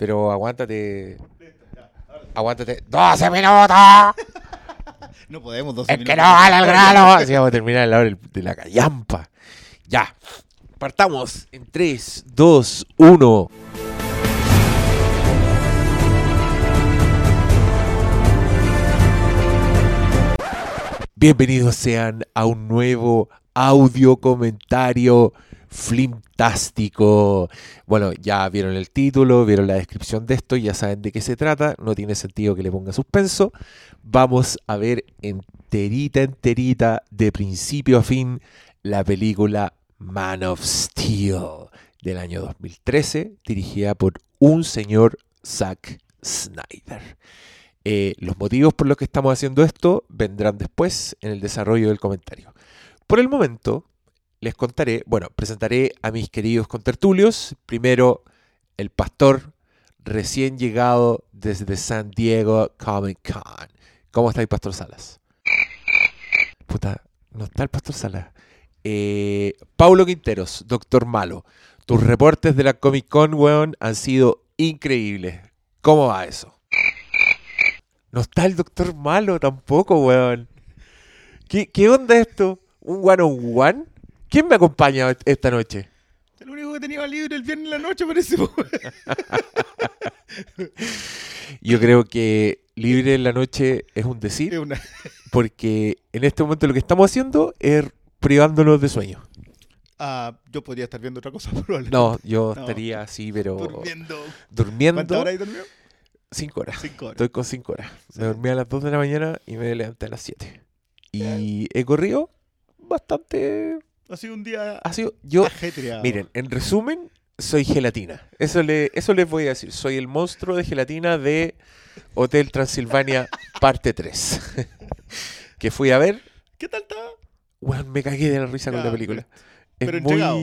pero aguántate. Aguántate. ¡12 minutos! No podemos, 12 Es minutos. que no vale el grano. Así vamos a terminar la hora de la callampa. Ya. Partamos en 3, 2, 1. Bienvenidos sean a un nuevo audio comentario flimtástico. Bueno, ya vieron el título, vieron la descripción de esto, ya saben de qué se trata, no tiene sentido que le ponga suspenso. Vamos a ver enterita, enterita, de principio a fin, la película Man of Steel del año 2013, dirigida por un señor Zack Snyder. Eh, los motivos por los que estamos haciendo esto vendrán después en el desarrollo del comentario. Por el momento, les contaré, bueno, presentaré a mis queridos contertulios. Primero, el pastor recién llegado desde San Diego Comic Con. ¿Cómo estáis, Pastor Salas? Puta, no está el Pastor Salas. Eh, Paulo Quinteros, Doctor Malo. Tus reportes de la Comic Con, weón, han sido increíbles. ¿Cómo va eso? No está el Doctor Malo tampoco, weón. ¿Qué, qué onda esto? ¿Un one on one? ¿Quién me acompaña esta noche? El único que tenía libre el viernes en la noche parece. Yo creo que libre en la noche es un Es decir, una- porque en este momento lo que estamos haciendo es privándonos de sueño. Ah, yo podría estar viendo otra cosa, probablemente. No, yo No. estaría así, pero Durmiendo. ¿Cuántas durmiendo horas hay dormido? cinco horas. Cinco horas. Estoy con cinco horas. Sí. Me dormí a las 2 de la mañana y me levanté a las 7. Y he corrido bastante. Ha sido un día Ha sido. Yo, ajetreado. miren, en resumen, soy gelatina. Eso, le, eso les voy a decir. Soy el monstruo de gelatina de Hotel Transilvania, parte 3. que fui a ver. ¿Qué tal? Weón, me cagué de la risa con la película. Es pero muy- entregado.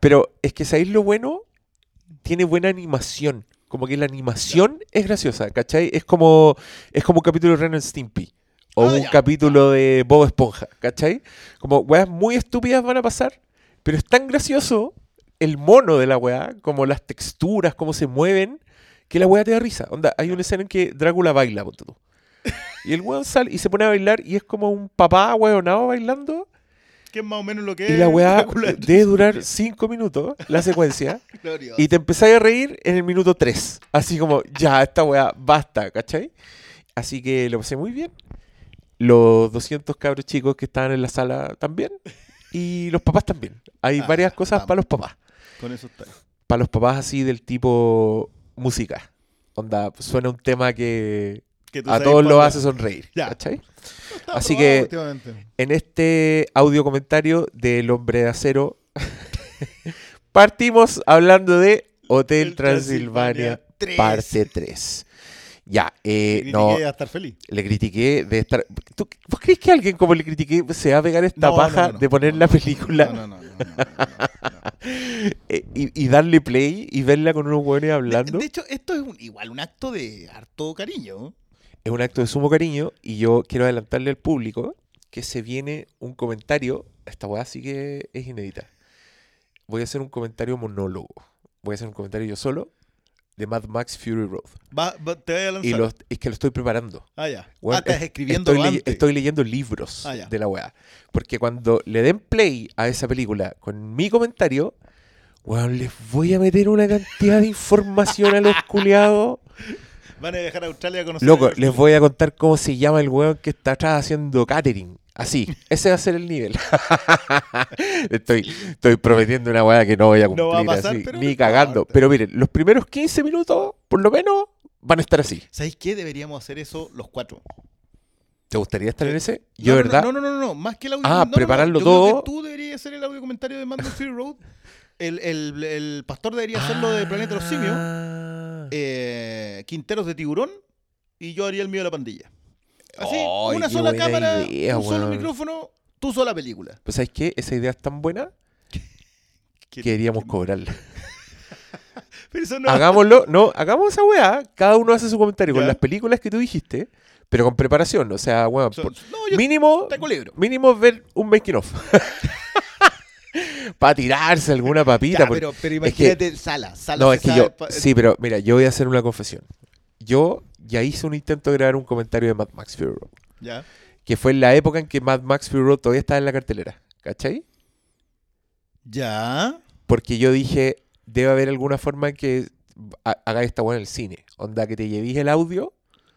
Pero es que, ¿sabéis lo bueno? Tiene buena animación. Como que la animación es graciosa, ¿cachai? Es como, es como un capítulo de Ren and Stimpy. O Ah, un ya, capítulo de Bob Esponja, ¿cachai? Como weas muy estúpidas van a pasar, pero es tan gracioso el mono de la wea, como las texturas, cómo se mueven, que la wea te da risa. Onda, hay una escena en que Drácula baila, ponte tú. Y el weón sale y se pone a bailar y es como un papá weonado bailando. Que es más o menos lo que Y es. la weá Drácula debe durar cinco minutos, la secuencia. Y te empezáis a reír en el minuto 3. Así como, ya, esta weá, basta, ¿cachai? Así que lo pasé muy bien. Los 200 cabros chicos que estaban en la sala también. Y los papás también. Hay Ah, varias cosas para los papás. Con eso está. Para los papás así del tipo música. Onda, suena un tema que a todos los hace sonreír. Ya. Así que-. En este audio comentario del hombre de acero, partimos hablando de Hotel El Transilvania, Transilvania 3. parte 3. Ya, eh, Critiqué no, a estar feliz. le critiqué de estar... ¿Tú, ¿Vos crees que alguien como le critiqué se va a pegar esta No, paja no, no. de poner la película No, no, no. eh, y, y darle play y verla con unos hueones hablando? De, de hecho, esto es un- igual un acto de harto cariño. es un acto de sumo cariño y yo quiero adelantarle al público que se viene un comentario. Esta weá sí que es inédita. Voy a hacer un comentario monólogo. Voy a hacer un comentario yo solo de Mad Max Fury Road. Va, va- te voy a lanzar. Y lo- es que lo estoy preparando. Ah, ya. Weón, ah, estás es- escribiendo estoy, leyendo libros Ah, de la weá. Porque cuando le den play a esa película con mi comentario, weón, les voy a meter una cantidad de información a los culiados. Van a dejar a Australia a conocer. Loco, les voy a contar cómo se llama el weón que está atrás haciendo catering. Así, ese va a ser el nivel. estoy, estoy prometiendo una weá que no voy a cumplir No va a pasar, así, ni cagando. Pero miren, los primeros 15 minutos, por lo menos, van a estar así. ¿Sabéis qué? Deberíamos hacer eso los cuatro. ¿Te gustaría estar en ese? Yo, no, ¿verdad? No, no, no, no, más que el audio. Ah, no, prepararlo yo creo todo. que tú deberías hacer el audio comentario de Mando Road. El, el, el pastor debería hacerlo de Planeta de los Simios. Ah. eh, Quinteros de Tiburón. Y yo haría el mío de la pandilla. Así, Ay, una qué sola buena cámara, idea, un solo weón. micrófono, tú sola película. Pues ¿sabes qué? Esa idea es tan buena que queríamos cobrarla. Pero eso no. Hagámoslo, no, hagamos esa weá. Cada uno hace su comentario con Ya. las películas que tú dijiste, pero con preparación. O sea, weón, So- por- no, yo mínimo, tengo libro. mínimo ver un making of. Para tirarse alguna papita. Ya, porque- pero, pero que- imagínate Sala. Sala No, se es que sabe yo. pa- Sí, pero mira, yo voy a hacer una confesión. Yo ya hice un intento de grabar un comentario de Mad Max Fury Road. Ya. Que fue en la época en que Mad Max Fury Road todavía estaba en la cartelera. ¿Cachai? Ya. Porque yo dije, debe haber alguna forma en que ha- hagáis esta weá en el cine. Onda, que te llevéis el audio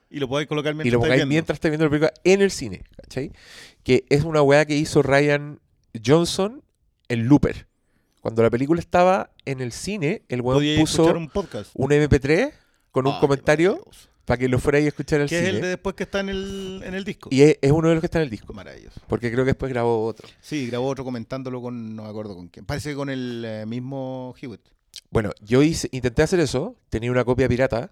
Y lo podéis colocar mientras y lo estáis pongáis viendo. mientras estáis viendo la película en el cine. ¿Cachai? Que es una weá que hizo Ryan Johnson en Looper. Cuando la película estaba en el cine, el weón puso un... un podcast. MP3 con un comentario para que lo fuerais a escuchar al Que es el de después que está en el, en el disco. Y es, es uno de los que está en el disco. Maravilloso. Porque creo que después grabó otro. Sí, grabó otro comentándolo con, no me acuerdo con quién. Parece que con el eh, mismo Hewitt. Bueno, yo hice, intenté hacer eso. Tenía una copia pirata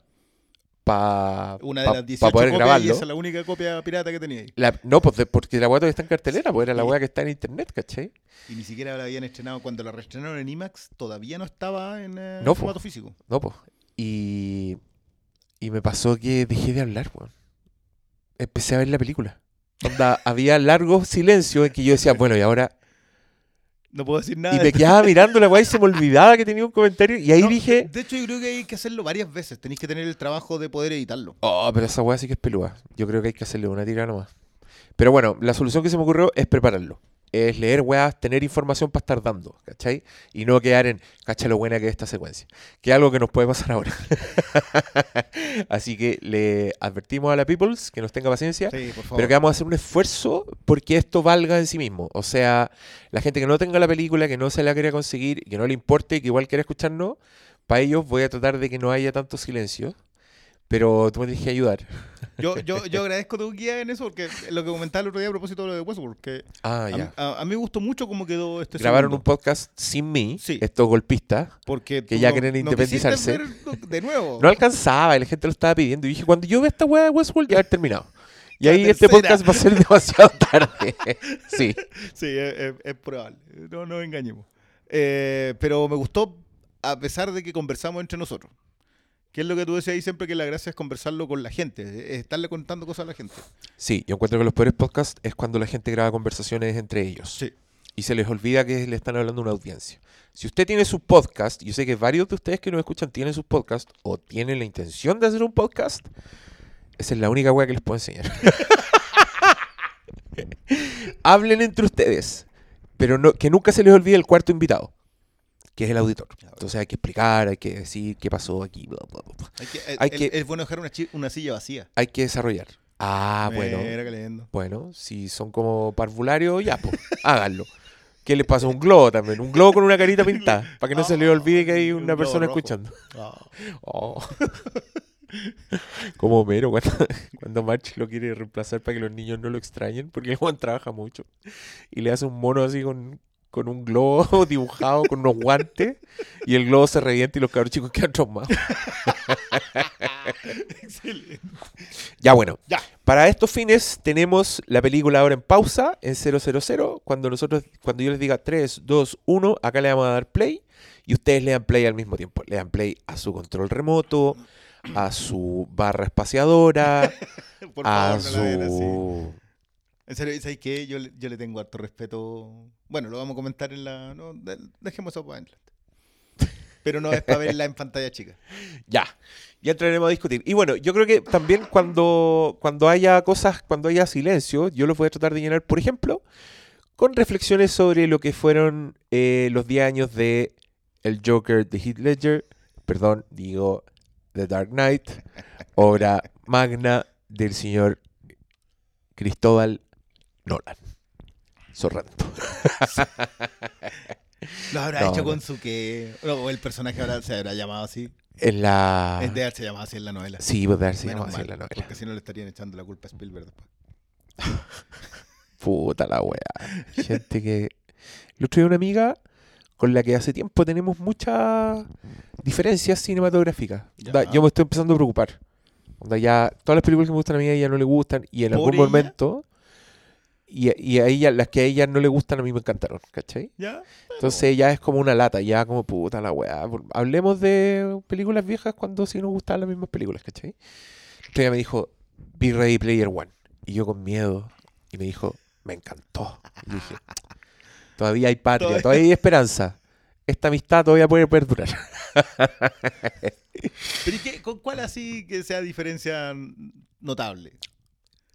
para Una de las 18 poder copias y grabarlo. esa es la única copia pirata que tenía ahí. La- no, pues de- porque la weá todavía está en cartelera, pues era la weá que está en internet, ¿cachai? Y ni siquiera la habían estrenado. Cuando la reestrenaron en IMAX, todavía no estaba en eh, No, po. formato físico. No, pues. Y, y me pasó que dejé de hablar, weón. Empecé a ver la película. Onda, había largos silencios en que yo decía, bueno, y ahora. No puedo decir nada. Y me quedaba mirando la weá y se me olvidaba que tenía un comentario. Y ahí No, dije, De hecho, yo creo que hay que hacerlo varias veces. Tenéis que tener el trabajo de poder editarlo. oh, pero esa weá sí que es pelúa. Yo creo que hay que hacerle una tirada nomás. Pero bueno, la solución que se me ocurrió es prepararlo. Es leer weas, tener información para estar dando, ¿cachai? Y no quedar en, cacha lo buena que es esta secuencia. Que es algo que nos puede pasar ahora. Así que le advertimos a la Peoples que nos tenga paciencia. Sí. Pero que vamos a hacer un esfuerzo porque esto valga en sí mismo. O sea, la gente que no tenga la película, que no se la quiera conseguir, que no le importe y que igual quiera escucharnos, para ellos voy a tratar de que no haya tanto silencio. Pero tú me tienes que ayudar. Yo, yo, yo agradezco tu guía en eso porque lo que comentaba el otro día a propósito de lo de Westworld, que Ah, a, ya. a- a mí me gustó mucho cómo quedó este Grabaron segundo, un podcast sin mí, Sí. estos golpistas. porque que ya no- quieren no independizarse. ver de nuevo. No alcanzaba y la gente lo estaba pidiendo. Y dije, cuando yo vea esta weá de Westworld, ya haber terminado. Y La ahí este podcast va a ser demasiado tarde. sí. Sí, es, es- es probable. No nos engañemos. Eh, pero me gustó a pesar de que conversamos entre nosotros. Que es lo que tú decías ahí siempre que la gracia es conversarlo con la gente, es estarle contando cosas a la gente. Sí, yo encuentro que los peores podcasts es cuando la gente graba conversaciones entre ellos. Sí. y se les olvida que le están hablando a una audiencia. Si usted tiene su podcast, yo sé que varios de ustedes que nos escuchan tienen sus podcasts o tienen la intención de hacer un podcast, esa es la única weá que les puedo enseñar. Hablen entre ustedes, pero no, que nunca se les olvide el cuarto invitado, que es el auditor. Entonces hay que explicar, hay que decir qué pasó aquí, bla, bla, bla. Hay que, el- Hay el- que- Es bueno dejar una, una silla vacía. hay que desarrollar. Ah, bueno. Bueno, si son como parvularios, ya, pues, háganlo. ¿Qué les pasa? Un globo también, un globo con una carita pintada, para que no se les olvide que hay Un una persona rojo. escuchando. Ah. Oh. Como Homero cuando, cuando March lo quiere reemplazar para que los niños no lo extrañen, porque Juan trabaja mucho. Y le hace un mono así con, con un globo dibujado, con unos guantes, y el globo se revienta y los cabros chicos quedan traumados. Excelente. Ya bueno, Ya. para estos fines tenemos la película ahora en pausa, en 000. Cuando nosotros, cuando yo les diga 3, 2, 1, acá le vamos a dar play y ustedes le dan play al mismo tiempo. Le dan play a su control remoto, a su barra espaciadora, Por a favor, no vean así. su... En serio, ¿sabes qué? Yo, yo le tengo harto respeto. Bueno, lo vamos a comentar en la. No, de- dejemos eso para adelante. Pero no es para verla en pantalla chica. Ya, ya entraremos a discutir. Y bueno, yo creo que también cuando, cuando haya cosas, cuando haya silencio, yo los voy a tratar de llenar, por ejemplo, con reflexiones sobre lo que fueron eh, los 10 años de el Joker de Heath Ledger, perdón, digo The Dark Knight, obra magna del señor Cristóbal Nolan. Sorrento. Lo habrá No, hecho no. con su que. O el personaje habrá, se habrá llamado así. En la... Es de haberse llamado así en la novela. Sí, pues de haberse Menos llamado así en la novela. Porque si no le estarían echando la culpa a Spielberg después. Puta la weá. Gente que. Otro día una amiga con la que hace tiempo tenemos muchas diferencias cinematográficas. Ya. Yo me estoy empezando a preocupar. Ya, todas las películas que me gustan a mí a ella no le gustan. Y en ¿Por algún ella? momento. Y, y a ella, las que a ella no le gustan, a mí me encantaron, ¿cachai? ¿Ya? Entonces ya es como una lata, ya como puta la weá. Hablemos de películas viejas cuando sí nos gustaban las mismas películas, ¿cachai? Entonces ella me dijo, Be Ready Player One. Y yo con miedo. Y me dijo, me encantó. Y dije, Todavía hay patria, Todavía- todavía hay esperanza. Esta amistad todavía puede perdurar. ¿Pero y qué, con cuál así que sea diferencia notable?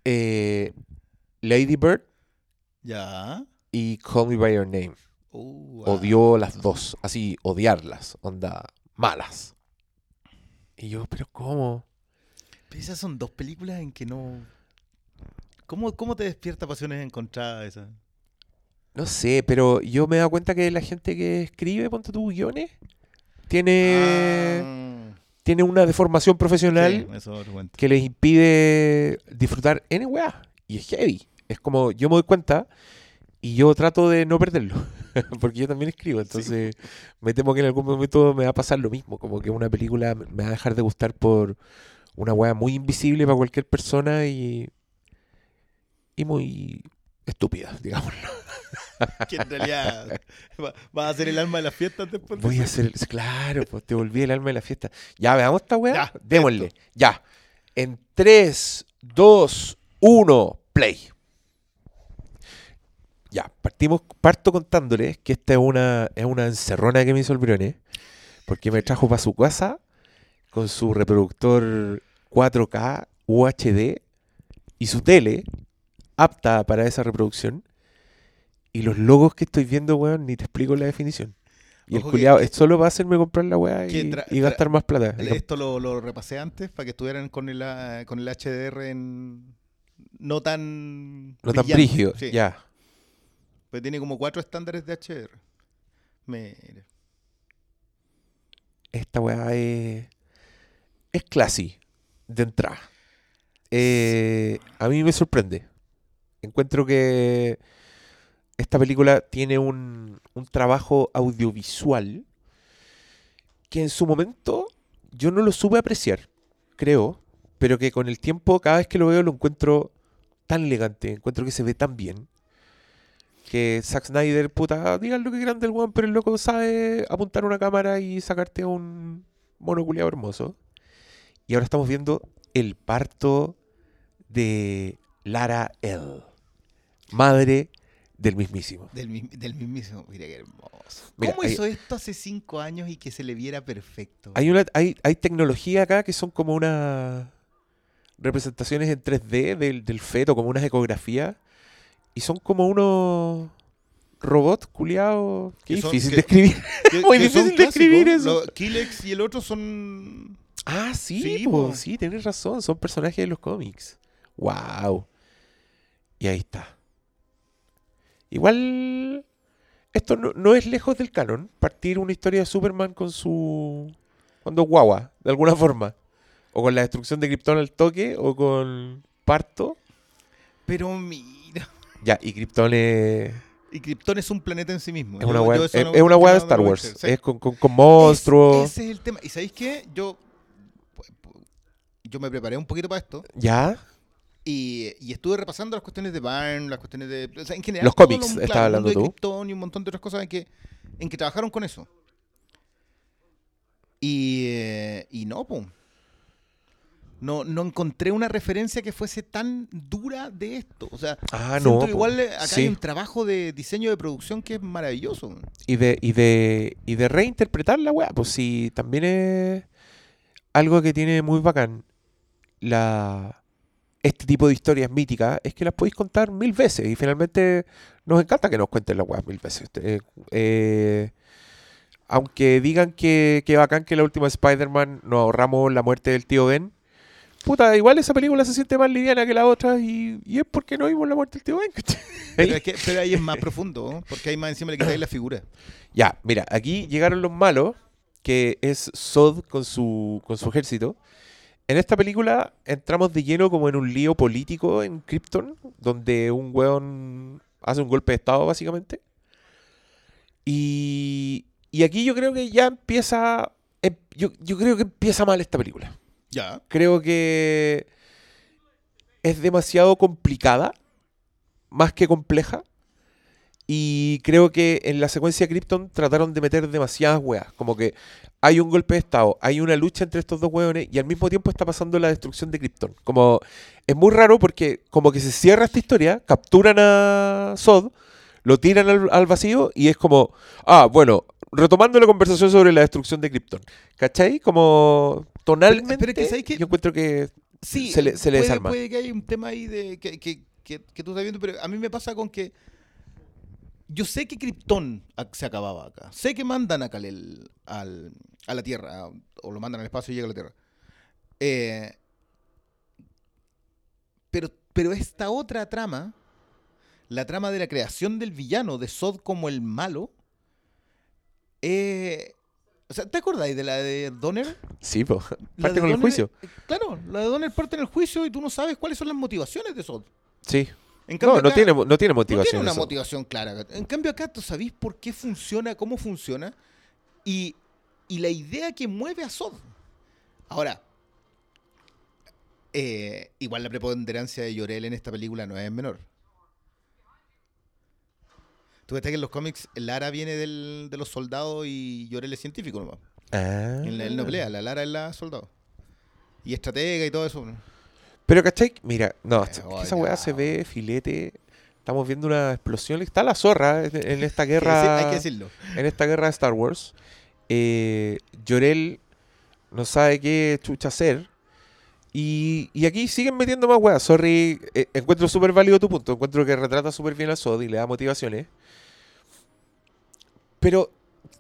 Eh, Lady Bird Ya. y Call Me By Your Name. Uh, ah. Odió las dos, así, odiarlas, onda, malas. Y yo, pero ¿cómo? Pero esas son dos películas en que no. ¿Cómo, cómo te despierta pasiones encontradas esa? No sé, pero yo me he dado cuenta que la gente que escribe, ponte tus guiones, tiene, Ah, tiene una deformación profesional sí, que les impide disfrutar N weá. Y es heavy. Es como, yo me doy cuenta y yo trato de no perderlo. Porque yo también escribo. Entonces me temo que en algún momento me va a pasar lo mismo. Como que una película me va a dejar de gustar por una weá muy invisible para cualquier persona y, y muy estúpida, digamos. Que en realidad va- vas a ser el alma de las fiestas después de Voy a hacer, claro, pues te volví el alma de la fiesta. Ya, veamos esta weá. Ya, Démosle. esto. Ya. En 3, 2, 1, play. Ya, partimos, parto contándoles que esta es una, es una encerrona que me hizo el Briones, porque me trajo para su casa con su reproductor 4K UHD y su tele apta para esa reproducción. Y los logos que estoy viendo, weón, ni te explico la definición. Y el Ojo culiado que- solo va a hacerme comprar la weá y, gastar más plata. Esto lo, lo repasé antes para que estuvieran con el, ah, con el HDR en no tan No tan brígido, Sí, ya. Pues tiene como cuatro estándares de HDR. Mira. Esta weá es. Es classy, de entrada. Eh, a mí me sorprende. Encuentro que esta película tiene un, un trabajo audiovisual que en su momento yo no lo supe apreciar, creo, pero que con el tiempo, cada vez que lo veo, lo encuentro tan elegante, encuentro que se ve tan bien. Que Zack Snyder, puta, digan lo que quieran del weón, pero el loco sabe apuntar una cámara y sacarte un monoculeado hermoso. Y ahora estamos viendo el parto de Lara L, madre del mismísimo. Del, mi- del mismísimo. Mira qué hermoso. Mira, ¿Cómo hay- hizo esto hace cinco años y que se le viera perfecto? Hay, una, hay, hay tecnología acá que son como unas representaciones en 3D del, del feto, como unas ecografías. Y son como unos robots culiados. Qué Que son- difícil que- de escribir. Que- muy difícil de escribir eso. Lo- Kilex y el otro son. Ah, sí, Sí, po, sí, tienes razón. Son personajes de los cómics. Wow. Y ahí está. Igual. Esto no, no es lejos del canon. Partir una historia de Superman con su. Cuando guagua, de alguna forma. O con la destrucción de Krypton al toque, o con parto. Pero mira. Ya, y Krypton es. Y Krypton es un planeta en sí mismo. Es una yo weá eso es, no- es una weá de Star Wars. Es con, con- con monstruos. Es- ese es el tema. ¿Y sabéis qué? Yo. Yo me preparé un poquito para esto. Ya. Y, y estuve repasando las cuestiones de Byrne, las cuestiones de. o sea, en general, Los cómics, lo- estaba claro, hablando de tú. Krypton y un montón de otras cosas en que, en que trabajaron con eso. Y, eh, y no, pum. No, no encontré una referencia que fuese tan dura de esto. O sea, Ah, siento no. que igual eh, acá Sí. hay un trabajo de diseño de producción que es maravilloso. y de, y de, y de reinterpretar la weá, pues sí, también es algo que tiene muy bacán la, este tipo de historias míticas, es que las podéis contar mil veces y finalmente nos encanta que nos cuenten las weas mil veces. Eh, eh, aunque digan que, que bacán que la última Spider-Man nos ahorramos la muerte del tío Ben, puta, igual esa película se siente más liviana que la otra y, y es porque no vimos la muerte del tío Ben. Pero, es que, pero ahí es más profundo, ¿no? porque ahí más encima le quitáis la figura. Ya, mira, aquí llegaron los malos, que es Sod con su, con su ejército. En esta película entramos de lleno como en un lío político en Krypton, donde un weón hace un golpe de estado, básicamente. Y, y aquí yo creo que ya empieza... em- Yo, yo creo que empieza mal esta película. Creo que es demasiado complicada, más que compleja. Y creo que en la secuencia de Krypton trataron de meter demasiadas weas. Como que hay un golpe de estado, hay una lucha entre estos dos weones y al mismo tiempo está pasando la destrucción de Krypton. Como es muy raro porque como que se cierra esta historia, capturan a Sod, lo tiran al, al vacío y es como, ah, bueno, retomando la conversación sobre la destrucción de Krypton. ¿Cachai? Como tonalmente, yo encuentro que Sí, se le, se le desarma. puede que haya un tema ahí de que, que, que, tú estás viendo, pero a mí me pasa con que yo sé que Krypton se acababa acá. Sé que mandan a Kal-El al, a la Tierra, o lo mandan al espacio y llega a la Tierra. Eh, pero, pero esta otra trama, la trama de la creación del villano, de Sod como el malo, eh, o sea, ¿te acordáis de la de Donner? Sí. La parte con el juicio. Claro, la de Donner parte en el juicio y tú no sabes cuáles son las motivaciones de Sod. Sí. En No, no acá- tiene, no tiene no motivación. tiene una eso. motivación clara. En cambio acá tú sabés por qué funciona, cómo funciona y, y la idea que mueve a Sod. Ahora, eh, igual la preponderancia de Llorel en esta película no es menor. Tú ves que en los cómics Lara viene del- de los soldados y Llorel es científico nomás. Ah. Él, él no pelea, la Lara es la soldado. Y estratega y todo eso. Pero, ¿cachai? Mira, no, Eh, es que oh, esa weá se ve filete. Estamos viendo una explosión. Está la zorra en, en esta guerra. hay que decirlo. en esta guerra de Star Wars. Eh, Llorel no sabe qué chucha hacer. Y, y aquí siguen metiendo más weas. Sorry, eh, encuentro súper válido tu punto. Encuentro que retrata súper bien a Sod y le da motivaciones. Pero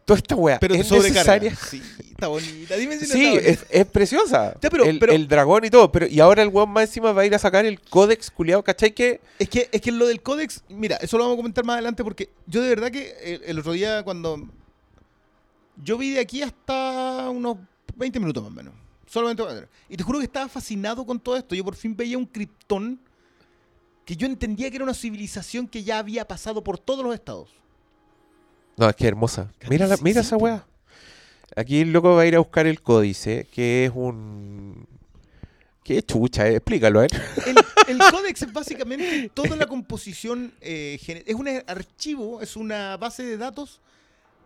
toda esta wea Pero es necesaria. Sí, está bonita. Dime si no Sí, está bonita. es, es preciosa. Ya, pero- el, pero- el dragón y todo. Pero, y ahora el weón más encima va a ir a sacar el códex culiado, ¿cachai? Que Es que, es que lo del códex, mira, eso lo vamos a comentar más adelante porque yo de verdad que el, el otro día cuando... Yo vi de aquí hasta unos 20 minutos más o menos. Solamente. Y te juro que estaba fascinado con todo esto. Yo por fin veía un Krypton que yo entendía que era una civilización que ya había pasado por todos los estados. No, es que hermosa. Mira, la- mira esa weá. Aquí el loco va a ir a buscar el códice, que es un... Qué chucha, eh, explícalo, ¿eh? El, el códex es básicamente toda la composición. eh, es un archivo, es una base de datos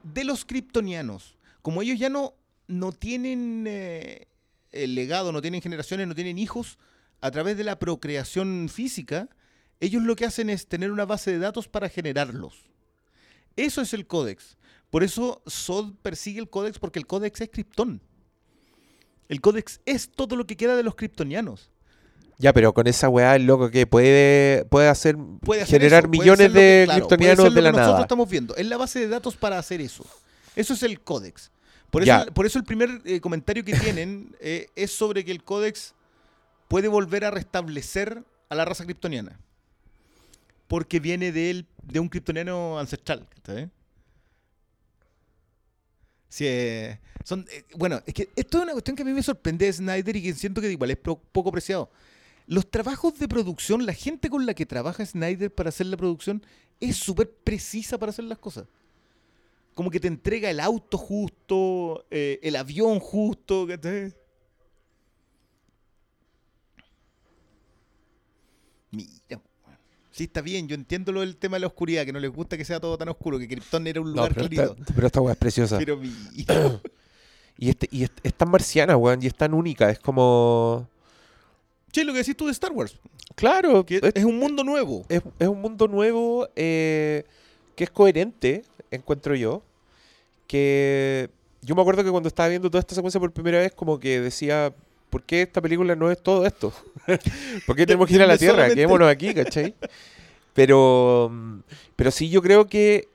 de los kryptonianos. Como ellos ya no, no tienen eh, el legado, no tienen generaciones, no tienen hijos, a través de la procreación física, ellos lo que hacen es tener una base de datos para generarlos. Eso es el códex. Por eso Sod persigue el códex porque el códex es Krypton. El códex es todo lo que queda de los kryptonianos. Ya, pero con esa weá el loco que puede, puede hacer, puede hacer generar eso, millones que- de puede kryptonianos ser lo de que la nosotros nada. estamos viendo. Es la base de datos para hacer eso. Eso es el códex. Por Ya. eso, por eso el primer eh, comentario que tienen eh, es sobre que el códex puede volver a restablecer a la raza kryptoniana. Porque viene de, él, de un kryptoniano ancestral. ¿cachai? Sí, eh, son, eh, bueno, es que esto es una cuestión que a mí me sorprende de Snyder y que siento que igual es poco apreciado. Los trabajos de producción, la gente con la que trabaja Snyder para hacer la producción es súper precisa para hacer las cosas. Como que te entrega el auto justo, eh, el avión justo. ¿cachai? Mira. Sí está bien, yo entiendo lo del tema de la oscuridad, que no les gusta que sea todo tan oscuro, que Krypton era un No, lugar pero, clarito. esta, pero esta weá es preciosa. Pero mira. Y, este, y es, es tan marciana, weón, y es tan única. Es como... Che, lo que decís tú de Star Wars, Claro, que es, es un mundo nuevo. es- es un mundo nuevo eh, que es coherente, encuentro yo. Que yo me acuerdo que cuando estaba viendo toda esta secuencia por primera vez, como que decía, ¿por qué esta película no es todo esto? ¿Por qué tenemos que ir a la Tierra? solamente- Quedémonos aquí, ¿cachai? Pero, mm, pero sí, yo creo que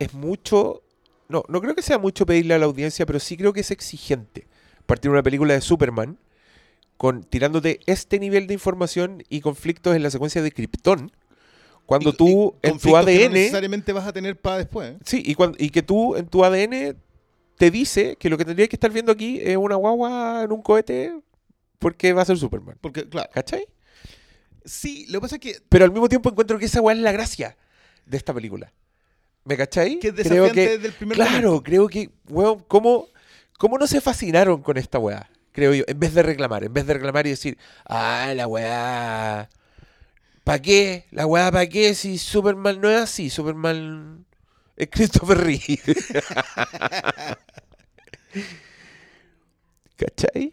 es mucho. No, no creo que sea mucho pedirle a la audiencia, pero sí creo que es exigente partir una película de Superman con tirándote este nivel de información y conflictos en la secuencia de Krypton. Cuando Y- tú y en tu que no ADN. necesariamente vas a tener para después. ¿eh? Sí, y que tú en tu ADN te dice que lo que tendrías que estar viendo aquí es una guagua en un cohete porque va a ser Superman. Porque, claro, ¿Cachai? sí, lo que pasa es que, Pero al mismo tiempo encuentro que esa weá es la gracia de esta película. ¿Me cachai? que es creo que, desde el primer claro, momento. creo que, weón, ¿cómo, ¿cómo no se fascinaron con esta weá? Creo yo, en vez de reclamar, en vez de reclamar y decir, ah, la weá, ¿para qué? La weá, ¿para qué? Si Superman no es así, Superman es Christopher Reeve. ¿Cachai?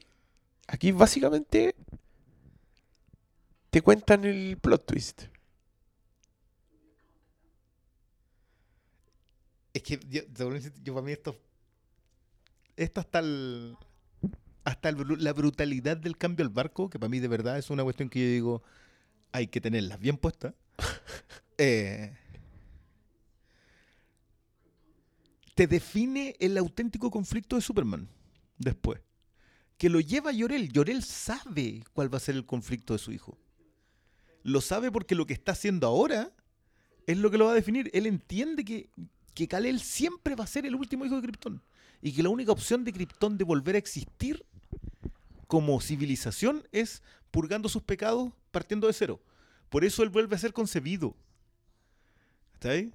Aquí básicamente te cuentan el plot twist. Es que yo, para mí esto. Esto hasta el. Hasta el la brutalidad del cambio al barco, que para mí de verdad es una cuestión que yo digo, hay que tenerlas bien puestas. Eh, te define el auténtico conflicto de Superman después. Que lo lleva Llorel. Llorel sabe cuál va a ser el conflicto de su hijo. Lo sabe porque lo que está haciendo ahora es lo que lo va a definir. Él entiende que, que Kal-El siempre va a ser el último hijo de Krypton. Y que la única opción de Krypton de volver a existir como civilización es purgando sus pecados partiendo de cero. Por eso él vuelve a ser concebido. ¿Está ahí?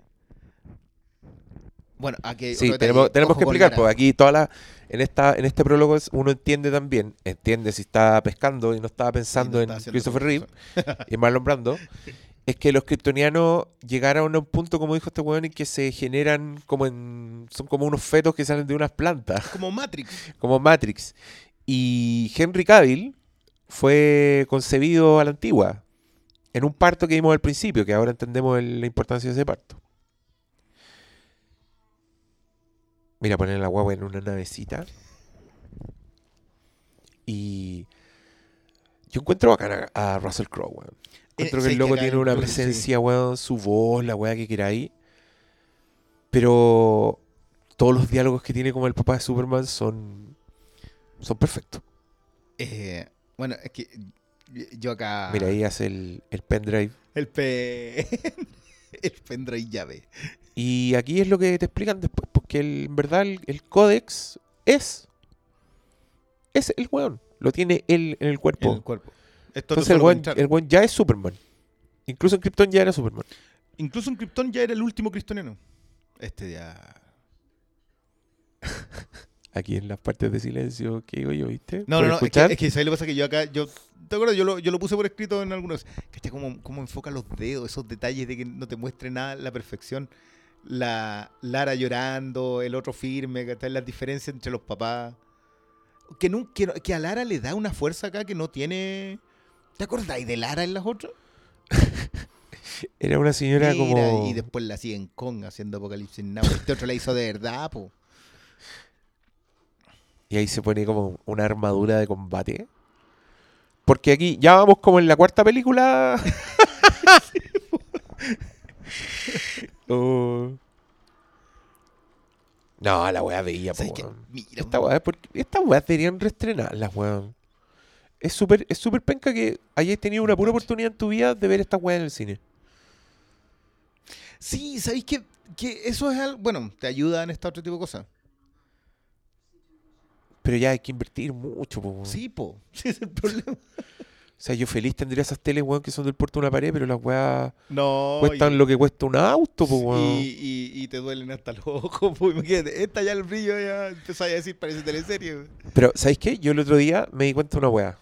Bueno, aquí Sí, tenemos, que explicar, porque aquí toda la, en esta, en este prólogo uno entiende también, entiende si está pescando y no estaba pensando no en Christopher Reeve y Marlon Brando, es que los kryptonianos llegaron a un punto, como dijo este weón, en que se generan como en, son como unos fetos que salen de unas plantas, Como Matrix. como Matrix. Y Henry Cavill fue concebido a la antigua, en un parto que vimos al principio, que ahora entendemos el- la importancia de ese parto. Mira, poner la guagua en una navecita. Y yo encuentro bacán a, a Russell Crowe, weón. Encuentro Eh, que el loco tiene una sí. presencia, weón, su voz, la weá que quiera ahí. Pero todos los diálogos que tiene como el papá de Superman son, son perfectos. Eh, bueno, es que yo acá. Mira, ahí hace el, el pendrive. El pe. el pendrive llave. Y aquí es lo que te explican después, porque el- en verdad el, el códex es. Es el weón. Lo tiene él en el cuerpo. En el cuerpo. Esto Entonces el weón, el weón ya es Superman. Incluso en Krypton ya era Superman. Incluso en Krypton ya era el último kryptoniano. Este ya. Aquí en las partes de silencio que digo yo, ¿viste? No, no, no. Es que, es que ¿sabes lo que pasa? Que yo acá. Yo, ¿Te acuerdas? Yo lo, yo lo puse por escrito en algunos. ¿Cachai? Cómo, cómo enfoca los dedos, esos detalles de que no te muestre nada la perfección. La Lara llorando, el otro firme, ¿cachai? Las diferencias entre los papás. Que, nun- que, que a Lara le da una fuerza acá que no tiene. ¿Te acordáis de Lara en las otras? Era una señora como. Y después la hacía en Kong haciendo Apocalipsis Now. Este otro la hizo de verdad, po. Y ahí se pone como una armadura de combate. Porque aquí ya vamos como en la cuarta película. Oh. No, la weá veía, po. Mira, Esta weá, porque estas weas deberían reestrenarlas, weón. Es súper es súper penca que hayas tenido una pura oportunidad en tu vida de ver estas weas en el cine. Sí, ¿sabéis que, que eso es algo. Bueno, te ayuda en esta otro tipo de cosas. Pero ya hay que invertir mucho, po, weón. Sí, po. Sí, es el problema. O sea, yo feliz tendría esas teles, weón, que son del puerto de una pared, pero las weas No. cuestan y, lo que cuesta un auto, y, weón. y- y te duelen hasta los ojos, po. Imagínate, esta ya el brillo ya empezáis a decir, parece teleserie. Pero, ¿sabéis qué? Yo el otro día me di cuenta de una weá.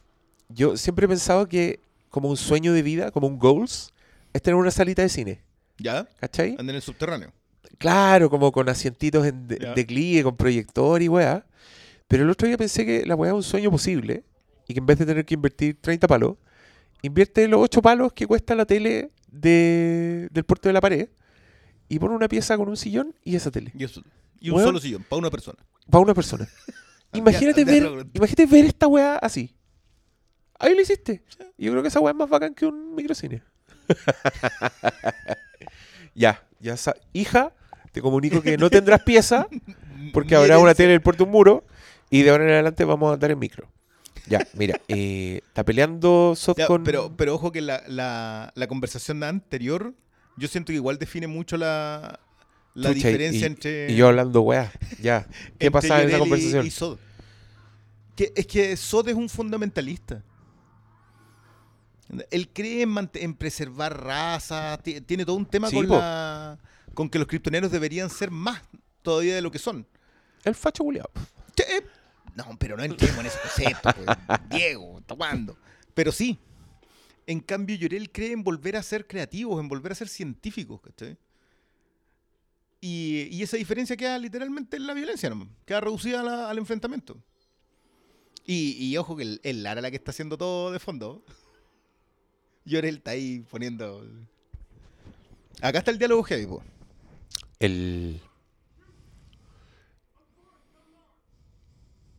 Yo siempre he pensado que como un sueño de vida, como un goals, es tener una salita de cine. ¿Ya? ¿Cachai? Anda en el subterráneo. Claro, como con asientitos en de- declive, con proyector y weá. Pero el otro día pensé que la weá es un sueño posible y que en vez de tener que invertir 30 palos, invierte los 8 palos que cuesta la tele de, del puerto de la pared y pone una pieza con un sillón y esa tele. Y, eso- y un Weón. solo sillón, para una persona. Para una persona. Imagínate ver, imagínate ver esta weá así. Ahí lo hiciste. Yo creo que esa weá es más bacán que un microcine. ya, ya sa- hija, te comunico que no tendrás pieza porque habrá una tele en el puerto de un muro y de ahora en adelante vamos a andar en micro. Ya, mira, eh, está peleando Soft Ya, con... pero, pero ojo que la, la, la conversación anterior, yo siento que igual define mucho la, la Chucha, diferencia y, entre. y yo hablando weá, ya. ¿Qué entre pasa en esa y- conversación? Y, Sod. Que, es que Sod es un fundamentalista. Él cree en, preservar razas, ti- tiene todo un tema Sí, con, po. la, con que los criptoneros deberían ser más todavía de lo que son. El facho culiao. No, pero no entremos en ese concepto, pues. Diego, ¿hasta cuándo? Pero sí. En cambio, Llorel cree en volver a ser creativos, en volver a ser científicos, ¿cachai? Y, y esa diferencia queda literalmente en la violencia, ¿no? Queda reducida la- al enfrentamiento. Y, y ojo que el, el Lara la que está haciendo todo de fondo. Llorel está ahí poniendo. Acá está el diálogo heavy, po. El...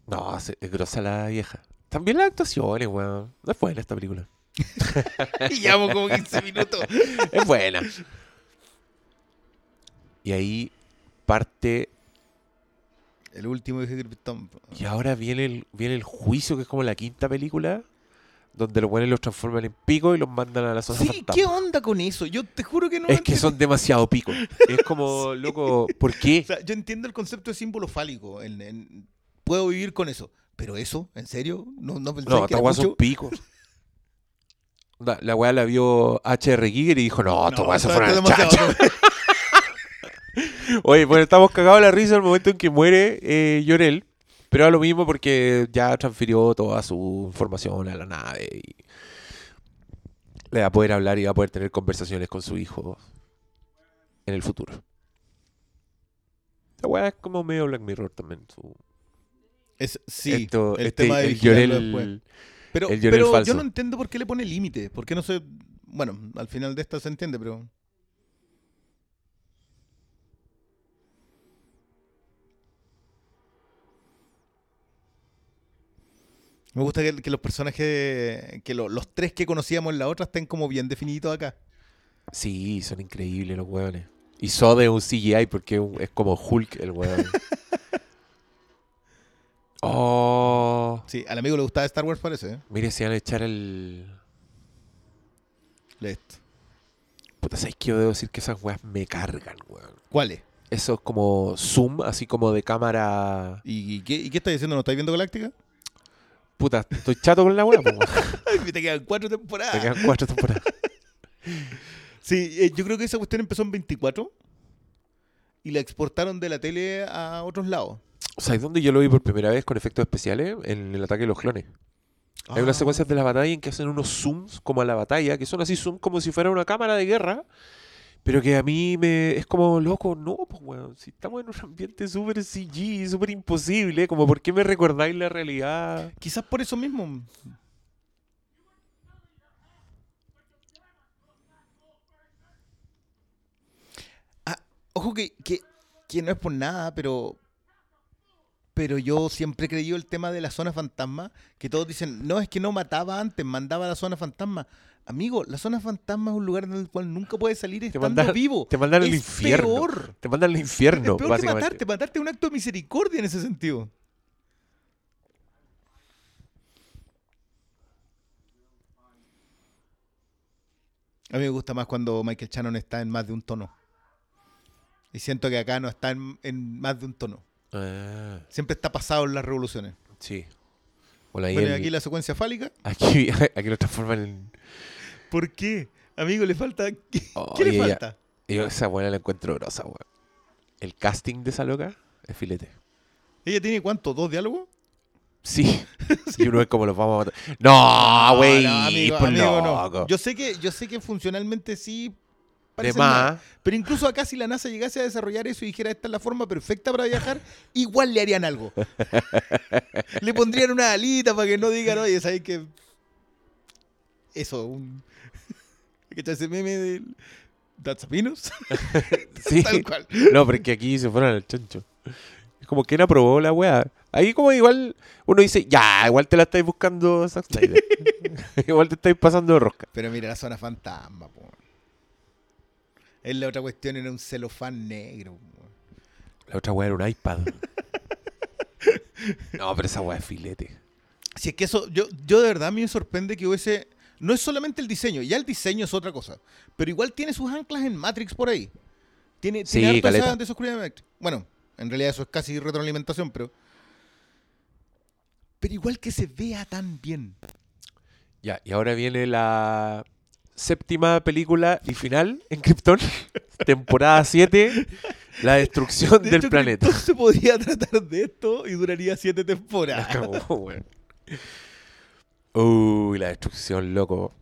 No, es grosa la vieja. También las actuaciones, weón. No es buena esta película. y llevamos como 15 minutos. Es buena. Y ahí parte. El último de Krypton. Y ahora viene el, viene el juicio, que es como la quinta película. Donde los buenos los transforman en pico y los mandan a la zona Sí, fantasma. ¿qué onda con eso? Yo te juro que no. Es que entiendo. son demasiado picos. Es como, loco, ¿por qué? O sea, yo entiendo el concepto de símbolo fálico. en- en- puedo vivir con eso. Pero eso, ¿en serio? No, no pensé No, que era weá son mucho. picos. La, la weá la vio H.R. Giger y dijo, no, esta No, weá se demasiado. chacho. Oye, bueno, estamos cagados la risa en el momento en que muere eh, Llorel. Pero a lo mismo porque ya transfirió toda su información a la nave y le va a poder hablar y va a poder tener conversaciones con su hijo en el futuro. La weá es como medio Black Mirror también. Su, Es, sí, esto, el este- tema de el Llorel- después. Pero, el Llorel pero falso. yo no entiendo por qué le pone límite. ¿Por qué no se...? Bueno, al final de esta se entiende, pero... Me gusta que, que los personajes, que lo- los tres que conocíamos en la otra estén como bien definidos acá. Sí, son increíbles los hueones. Y Sode es un CGI porque es como Hulk el hueón. oh, Sí, al amigo le gustaba Star Wars parece, ¿eh? mire, se van a echar el... Lee esto. Puta, ¿sabes qué? Yo debo decir que esas weas me cargan, weón. ¿Cuál es? Eso es como zoom, así como de cámara... ¿Y, y qué, y qué estáis diciendo? ¿No estáis viendo Galáctica? Puta, estoy chato con la wea, weón. Te quedan cuatro temporadas. Me quedan cuatro temporadas. Sí, eh, yo creo que esa cuestión empezó en 24 y la exportaron de la tele a otros lados. ¿Sabes dónde yo lo vi por primera vez con efectos especiales? En el ataque de los clones. Hay unas Ah. secuencias de la batalla en que hacen unos zooms como a la batalla, que son así zoom como si fuera una cámara de guerra, pero que a mí me es como loco, no, pues weón, si estamos en un ambiente súper CG, súper imposible, como por qué me recordáis la realidad. Quizás por eso mismo. Ah, ojo que, que, que no es por nada, pero. Pero yo siempre he creído el tema de la zona fantasma, que todos dicen, no, es que no mataba antes, mandaba a la zona fantasma. Amigo, la zona fantasma es un lugar en el cual nunca puedes salir estando mandan- vivo. Te mandan al Es infierno. peor. Te mandan al Es infierno, peor que básicamente. matarte, matarte es un acto de misericordia en ese sentido. A mí me gusta más cuando Michael Shannon está en más de un tono. Y siento que acá no está en, en más de un tono. Ah, Siempre está pasado en las revoluciones. sí. Bueno, ahí Bueno, y el- aquí la secuencia fálica. aquí, aquí lo transforman en... ¿Por qué? Amigo, le falta. ¿Qué, Oh, qué le ella- falta? Yo esa buena la encuentro grosa, weón. El casting de esa loca es filete. ¿Ella tiene cuánto? ¿Dos diálogos? Sí. Y uno es como los vamos a matar. No, güey. No, amigo, por amigo, loco. no. Yo sé que, yo sé que funcionalmente sí. De más. Pero incluso acá, si la NASA llegase a desarrollar eso y dijera esta es la forma perfecta para viajar, igual le harían algo. le pondrían una alita para que no digan, oye, ¿sabes qué? Eso, un. ¿Qué tal ese meme del. That's? Sí. Tal cual. No, pero es que aquí se fueron al chancho. Es como quién aprobó la weá. Ahí como igual uno dice, ya, igual te la estáis buscando Zack Snyder. igual te estáis pasando de rosca. Pero mira la zona fantasma, po. Es la otra cuestión, era un celofán negro. La otra weá era un iPad. No, pero esa weá es filete. Si es que eso, yo, yo de verdad a mí me sorprende que hubiese. No es solamente el diseño, ya el diseño es otra cosa. Pero igual tiene sus anclas en Matrix por ahí. Tiene, Sí, tiene harto esa, de Matrix. Bueno, en realidad eso es casi retroalimentación, pero. Pero igual que se vea tan bien. Ya, y ahora viene la séptima película y final en Krypton. temporada 7, la destrucción De del hecho, planeta. Krypton se podría tratar de esto y duraría siete temporadas. Uy, la destrucción, loco.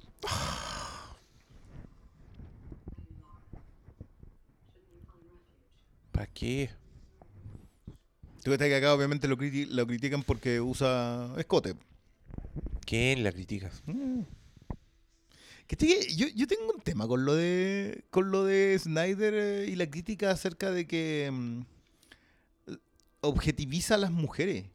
¿Para qué? Tú ves que acá obviamente lo, criti- lo critican porque usa escote. ¿Quién la criticas? Mm. Que te- yo, yo tengo un tema con lo de con lo de Snyder eh, y la crítica acerca de que mm, objetiviza a las mujeres.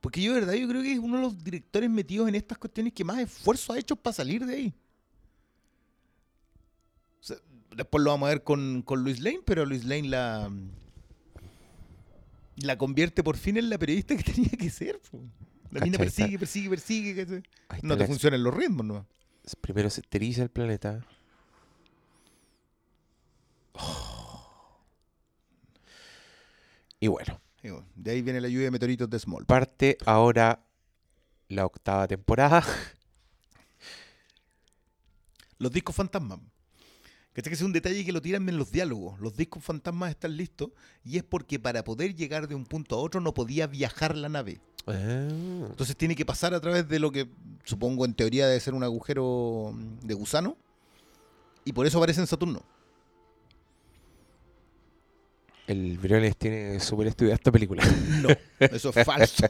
Porque yo de verdad yo creo que es uno de los directores metidos en estas cuestiones que más esfuerzo ha hecho para salir de ahí. O sea, después lo vamos a ver con, con Luis Lane, pero Luis Lane la, la convierte por fin en la periodista que tenía que ser. po. La mina persigue, persigue, persigue. No te funcionan los ritmos, ¿no? Primero se esteriliza el planeta. Y bueno, Y bueno, De ahí viene la lluvia de meteoritos de Small. parte ahora la octava temporada. Los discos fantasmas. ¿Cachai? Que es un detalle que lo tiran en los diálogos. Los discos fantasmas están listos y es porque para poder llegar de un punto a otro no podía viajar la nave. Ah, Entonces tiene que pasar a través de lo que supongo en teoría debe ser un agujero de gusano. Y por eso aparece en Saturno. el Briones tiene súper estudiada esta película. No, eso es falso.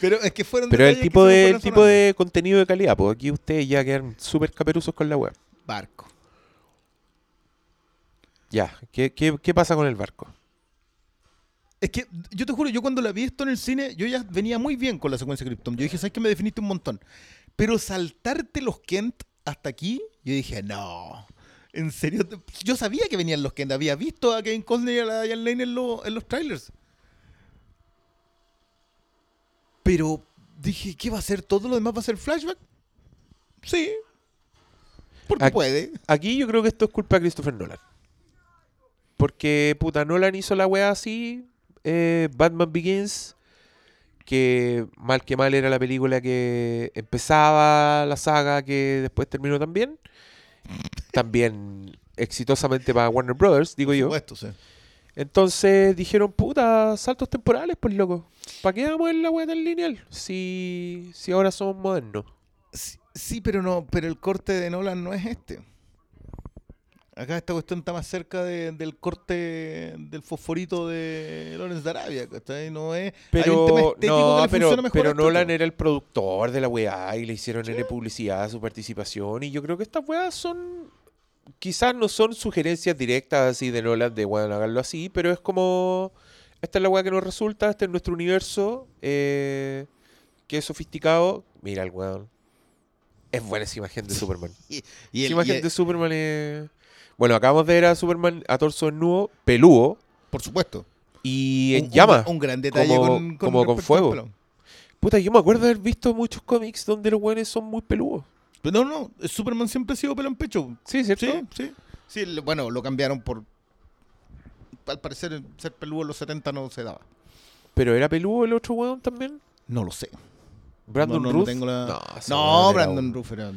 Pero es que fueron Pero el tipo de, el tipo de contenido de calidad, pues aquí ustedes ya quedan súper caperuzos con la web. barco. Ya, ¿qué, qué, qué pasa con el barco? Es que yo te juro, yo cuando la vi esto en el cine, yo ya venía muy bien con la secuencia Krypton. Yo dije, ¿sabes que me definiste un montón? Pero saltarte los Kent hasta aquí, yo dije, no. En serio, yo sabía que venían los Kent. Había visto a Kevin Costner y a la Diane Lane en, lo- en los trailers. Pero dije, ¿qué va a ser? ¿Todo lo demás va a ser flashback? Sí. Porque Aquí- puede. Aquí yo creo que esto es culpa de Christopher Nolan. Porque, puta, Nolan hizo la wea así. Eh, Batman Begins. Que mal que mal era la película que empezaba la saga que después terminó también. También exitosamente para Warner Brothers, digo Por yo. supuesto, sí. Entonces dijeron, puta, saltos temporales, pues loco. ¿Para qué vamos en la wea tan lineal? Si, si ahora somos modernos. Sí, sí, pero no, pero el corte de Nolan no es este. Acá esta cuestión está más cerca de- del corte del fosforito de Lawrence de Arabia, ¿cachai? No es. hay un tema Pero, estético no, pero, funciona mejor pero a esto, Nolan era el productor de la weá y le hicieron N publicidad a su participación. Y yo creo que estas weas son. Quizás no son sugerencias directas así de Nolan de bueno, haganlo así, pero es como. Esta es la weá que nos resulta, este es nuestro universo. eh, que es sofisticado. Mira el weón. Es buena esa imagen de Superman. Y Esa el- imagen y el- de Superman es. Bueno, acabamos de ver a Superman a torso desnudo, peludo por supuesto. y en Un- llamas. Un, gran detalle como- con, como con respecto al fuego. Puta, yo me acuerdo de haber visto muchos cómics donde los weones son muy peludos. Pero no, no, Superman siempre ha sido pelo en pecho. Sí, ¿cierto? Sí, sí. Sí, bueno, lo cambiaron por. Al parecer, ser peludo en los 70 no se daba. Pero era peludo el otro weón también. No lo sé. Brandon no, no, no Ruth. tengo la- No, No, Brandon Ruff era.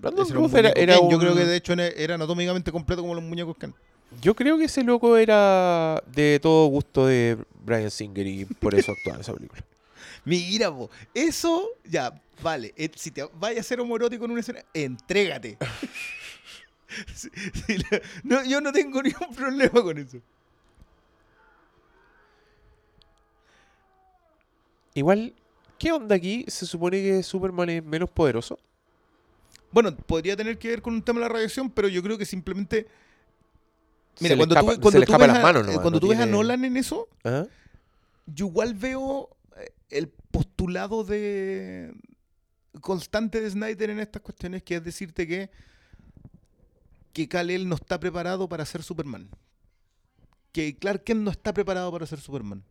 Brandon ese Ruth era-. Yo creo que de hecho era- anatómicamente completo como los muñecos Ken. Yo creo que ese loco era de todo gusto de Brian Singer y por eso actuaba en esa película. Mira, po, eso ya, vale. eh, Si te vayas a ser homoerótico en una escena, entrégate. La- no, yo no tengo ningún problema con eso. Igual, ¿qué onda aquí? Se supone que Superman es menos poderoso. Bueno, podría tener que ver con un tema de la radiación, pero yo creo que simplemente. Se Mira, le cuando, escapa- tú, cuando se le tú ves, las a, manos nomás, cuando no tú ves a tiene- Nolan en eso, Ajá. yo igual veo eh, el postulado de constante de Snyder en estas cuestiones, que es decirte que que Kal-El no está preparado para ser Superman. Que Clark Kent no está preparado para ser Superman.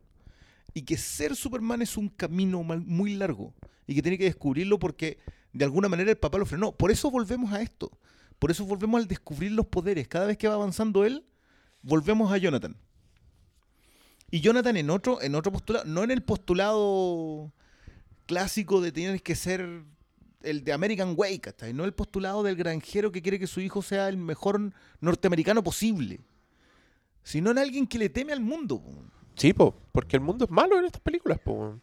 Y que ser Superman es un camino mal- muy largo. Y que tiene que descubrirlo porque de alguna manera el papá lo frenó. Por eso volvemos a esto. Por eso volvemos al descubrir los poderes. Cada vez que va avanzando él, volvemos a Jonathan. Y Jonathan en otro, en otro postulado, no en el postulado clásico de tienes que ser el de American Way, ¿cachai? No el postulado del granjero que quiere que su hijo sea el mejor norteamericano posible. Sino en alguien que le teme al mundo. Sí, po, porque el mundo es malo en estas películas, po.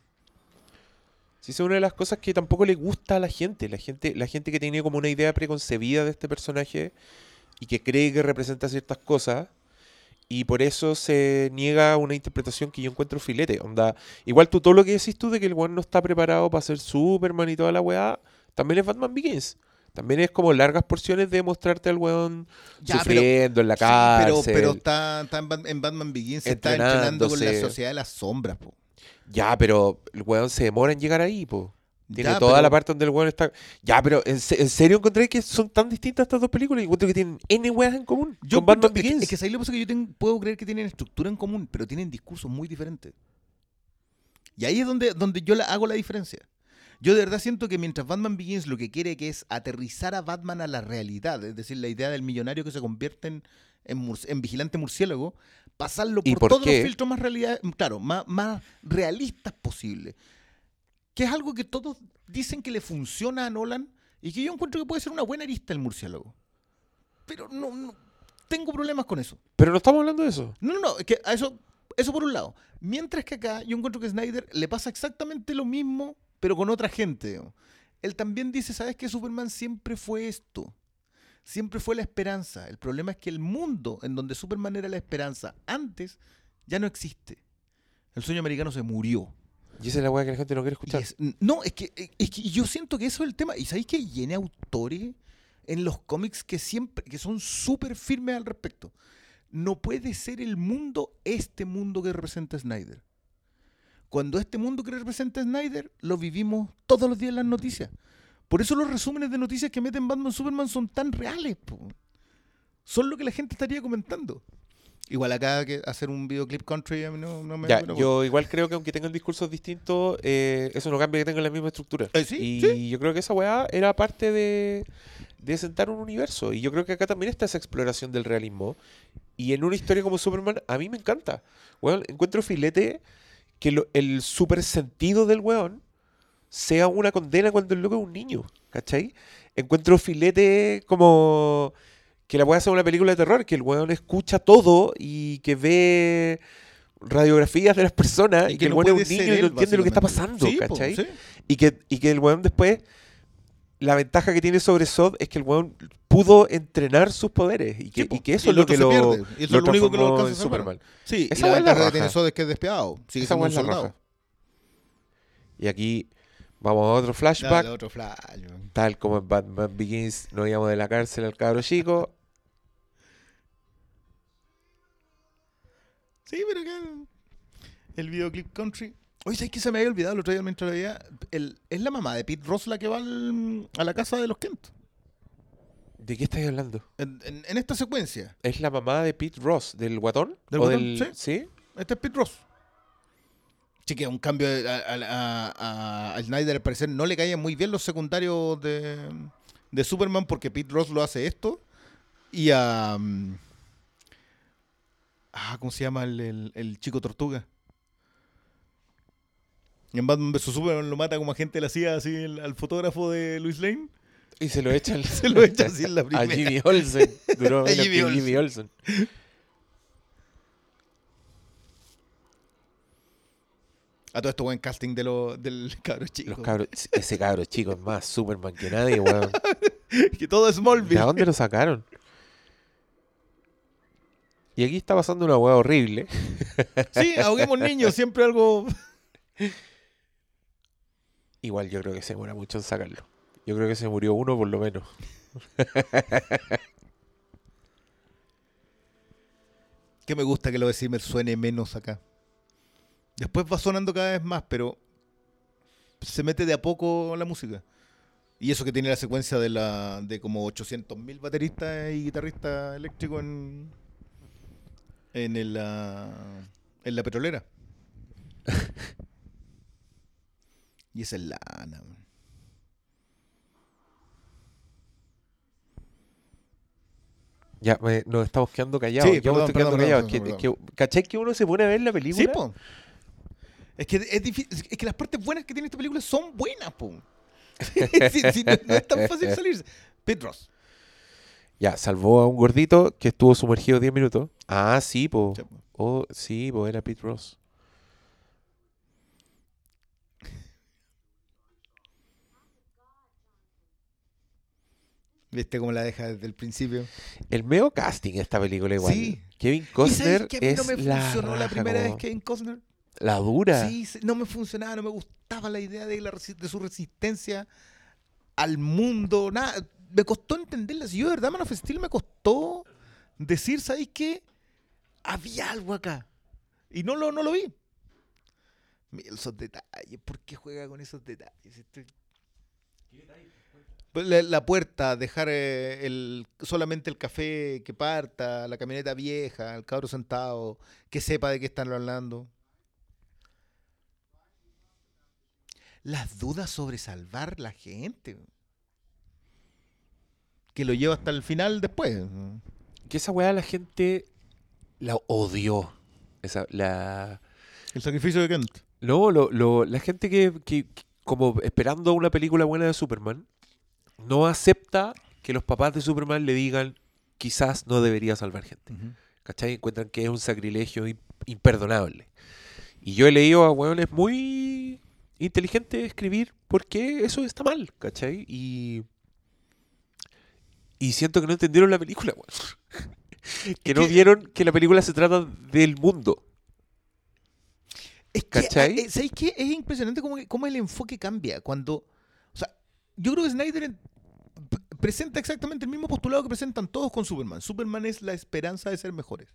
Sí, es una de las cosas que tampoco le gusta a la gente. La gente, la gente que tiene como una idea preconcebida de este personaje y que cree que representa ciertas cosas. Y por eso se niega una interpretación que yo encuentro filete. Onda, igual tú todo lo que decís tú de que el weón no está preparado para ser Superman y toda la weá, también es Batman Begins. También es como largas porciones de mostrarte al weón Ya, pero- sufriendo en la Sí, pero, cárcel. pero está, está en, Bat- en Batman Begins, se está entrenando con la sociedad de las sombras. po. Ya, pero el weón se demora en llegar ahí, po. Tiene Ya, toda pero- la parte donde el weón está. Ya, pero ¿en, se- en serio encontré que son tan distintas estas dos películas? Y encuentro que tienen N weas en común. Yo con Batman encuentro- es que- Begins. Es que, ¿sabes lo que pasa? Que yo puedo creer que tienen estructura en común, pero tienen discursos muy diferentes. Y ahí es donde, donde yo la, hago la diferencia. Yo de verdad siento que mientras Batman Begins lo que quiere que es aterrizar a Batman a la realidad, es decir, la idea del millonario que se convierte en, en, mur- en vigilante murciélago, pasarlo ¿Y por, por todos qué? los filtros más realidad, claro, más, más realistas posible. Que es algo que todos dicen que le funciona a Nolan y que yo encuentro que puede ser una buena arista el murciélago. Pero no, no tengo problemas con eso. Pero no estamos hablando de eso. No, no, no, es que a eso, eso por un lado. Mientras que acá yo encuentro que Snyder le pasa exactamente lo mismo, pero con otra gente. digamos. Él también dice, ¿sabes qué? Superman siempre fue esto. Siempre fue la esperanza. El problema es que el mundo en donde Superman era la esperanza antes ya no existe. El sueño americano se murió. Y esa es la wea que la gente no quiere escuchar. es- no, es que, es que yo siento que eso es el tema. ¿Y sabéis que llene autores en los cómics que siempre, que son súper firmes al respecto? No puede ser el mundo este mundo que representa Snyder. Cuando este mundo que representa Snyder lo vivimos todos los días en las noticias. Por eso los resúmenes de noticias que meten Batman Superman son tan reales. po. Son lo que la gente estaría comentando. Igual acá que hacer un videoclip country a mí no, no me... Ya, yo igual creo que aunque tengan discursos distintos, eh, eso no cambia que tengan la misma estructura. Eh, sí, y sí. yo creo que esa weá era parte de, de sentar un universo. Y yo creo que acá también está esa exploración del realismo. Y en una historia como Superman, a mí me encanta. Weón, encuentro filete que lo- el super sentido del weón sea una condena cuando el loco es un niño. ¿Cachai? Encuentro filete como que la weá sea una película de terror, que el weón escucha todo y que ve radiografías de las personas y, que, el weón es puede un niño y no entiende lo que está pasando, Sí, po, ¿cachai? sí. Y que, y que el weón después, la ventaja que tiene sobre Sod es que el weón pudo entrenar sus poderes y que, Sí, y que eso es lo que lo, pierde. Y eso es lo único que lo alcanza en. Superman. Sí, Esa y la ventaja que tiene. Sod es que es despiadado. Sigue Esa siendo un soldado. Y aquí vamos a otro flashback. Dale, otro flash. man. Tal como en Batman Begins nos íbamos de la cárcel al cabro chico. Sí, pero acá el videoclip country. Oye, ¿sabes que se me había olvidado el otro día mientras lo veía? El, es la mamá de Pete Ross la que va al- a la casa de los Kent. ¿De qué estáis hablando? En, en- en esta secuencia. ¿Es la mamá de Pete Ross, del guatón? ¿Del ¿O guatón? del- ¿Sí? Este es Pete Ross. Sí, que un cambio a, a- a- a Snyder al parecer no le caían muy bien los secundarios de, de Superman porque Pete Ross lo hace esto. Y a. ah, ¿cómo se llama el, el- el chico tortuga? En Batman vs Superman lo mata como agente de la CIA así el- al fotógrafo de Luis Lane. Y se lo echa al- Se lo echa así en la a primera. Jimmy Olsen. Duró A menos Jimmy que Olsen. Jimmy Olsen. A todo esto buen casting de lo, del cabro chico. Los cabros, ese cabro chico es más Superman que nadie, weón. que todo es ¿De Smallville. dónde lo sacaron? Y aquí está pasando una weá horrible. Sí, ahoguemos niños, siempre algo. Igual yo creo que se demora mucho en sacarlo. Yo creo que se murió uno por lo menos. Que me gusta que lo de Zimmer suene menos acá. Después va sonando cada vez más, pero se mete de a poco la música. Y eso que tiene la secuencia de la de como 800.000 bateristas y guitarristas eléctricos en en el, la en la petrolera. y esa es lana. Ya, me- nos estamos quedando callados. Sí, Yo me perdón, estoy quedando perdón, callado. que- es que- ¿Cachai que uno se pone a ver la película? Sí, po. Es que es difícil, es que las partes buenas que tiene esta película son buenas. Sí, sí, no, no es tan fácil salirse. Pete Ross. Ya, salvó a un gordito que estuvo sumergido 10 minutos. Ah, sí, po. Sí, po. Oh, sí, po, era Pete Ross. ¿Viste cómo la deja desde el principio? El medio casting de esta película igual. Sí. Kevin ¿Y sabes Costner que a mí es no me la funcionó la raja, primera como vez Kevin Costner? La dura. Sí, no me funcionaba, no me gustaba la idea de, la de su resistencia al mundo, nada. Me costó entenderla. Si yo de verdad Man of me costó decir, ¿sabéis qué? Había algo acá. Y no lo, no lo vi. Mira esos detalles. ¿Por qué juega con esos detalles? Estoy- Pues La, la puerta, dejar eh, el, solamente el café que parta, la camioneta vieja, el cabro sentado, que sepa de qué están hablando. Las dudas sobre salvar la gente. Que lo lleva hasta el final después. Que esa weá la gente la odió. Esa, la... El sacrificio de Kent. No, lo, lo- la gente que, que- que como esperando una película buena de Superman, no acepta que los papás de Superman le digan quizás no debería salvar gente. ¿Cachai? Encuentran que es un sacrilegio im- imperdonable. Y yo he leído a hueones muy inteligentes escribir por qué eso está mal, ¿cachai? Y, y siento que no entendieron la película, weón. que no que- vieron que la película se trata del mundo. Es que, ¿Cachai? eh, ¿sabéis qué? Es impresionante cómo, cómo el enfoque cambia cuando... O sea, yo creo que Snyder en- presenta exactamente el mismo postulado que presentan todos con Superman. Superman es la esperanza de ser mejores.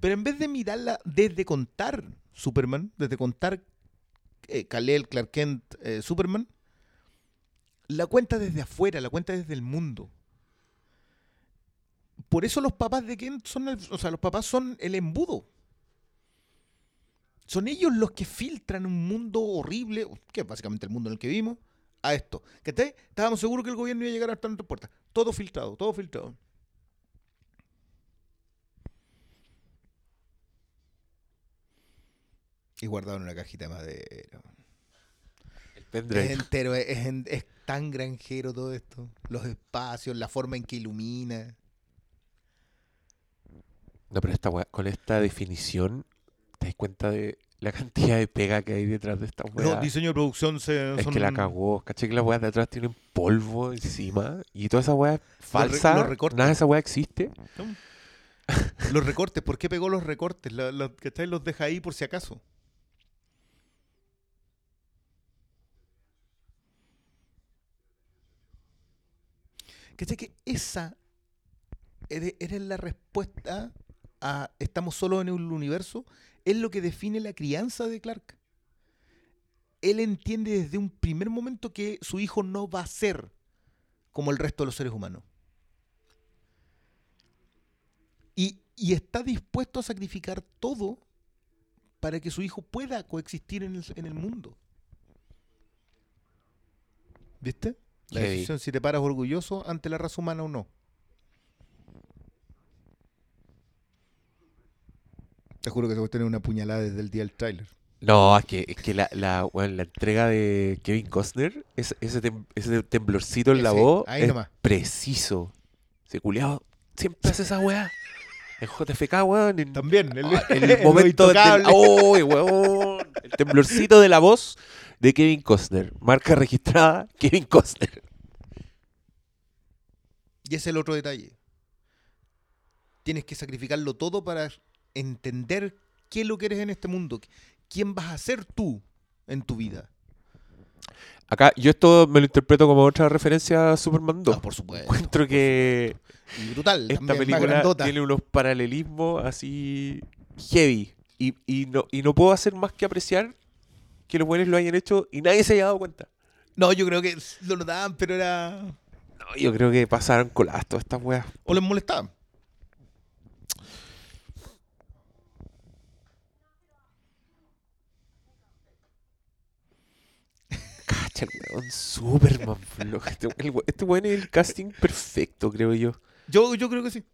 Pero en vez de mirarla desde contar Superman, desde contar eh, Clark Kent, eh, Superman, la cuenta desde afuera, la cuenta desde el mundo. Por eso los papás de Kent son, el- o sea, los papás son el embudo. Son ellos los que filtran un mundo horrible, que es básicamente el mundo en el que vivimos, a esto. ¿Cachai? Estábamos seguros que el gobierno iba a llegar hasta nuestras puertas. Todo filtrado, todo filtrado. Y guardado en una cajita de madera. El Es pendrive. entero, es, es en- es tan granjero todo esto. Los espacios, la forma en que ilumina. No, pero esta weá- con esta definición, te das cuenta de la cantidad de pega que hay detrás de esta weá. Los diseños de producción se, Es son- que la cagó. ¿Cachai que las weas de atrás tienen polvo encima? Y toda esa weá re- falsa. los. Nada de esa weá existe. Los recortes, ¿por qué pegó los recortes? Lo- lo- ¿Cachai? Los deja ahí por si acaso. ¿Cachai? Que esa eres, la respuesta a estamos solos en el universo, es lo que define la crianza de Clark. Él entiende desde un primer momento que su hijo no va a ser como el resto de los seres humanos. Y, y está dispuesto a sacrificar todo para que su hijo pueda coexistir en el, en el mundo. ¿Viste? La Heavy. decisión si te paras orgulloso ante la raza humana o no. Te juro que se puede tener una puñalada desde el día del tráiler. No, es que, es que la, la, la entrega de Kevin Costner, ese, ese, tem- ese temblorcito en la Ese, voz, ahí es nomás. preciso. Ese culiado siempre hace esa weá. En JFK, weón. En, También, el, Ah, el el momento del, intocable. ¡Oh, weón! El temblorcito de la voz de Kevin Costner. Marca registrada, Kevin Costner. Y ese es el otro detalle. Tienes que sacrificarlo todo para entender qué es lo que eres en este mundo. ¿Quién vas a ser tú en tu vida? Acá, yo esto me lo interpreto como otra referencia a Superman 2. Ah, por supuesto. Encuentro que Y brutal. esta película tiene unos paralelismos así heavy. Y, y no, y no puedo hacer más que apreciar que los buenos lo hayan hecho y nadie se haya dado cuenta. No, yo creo que lo notaban, pero era. No, yo creo que pasaron coladas todas estas weas. O les molestaba. El weón, Superman, flojo. Este, el este weón es el casting perfecto, creo yo. Yo, yo creo que sí.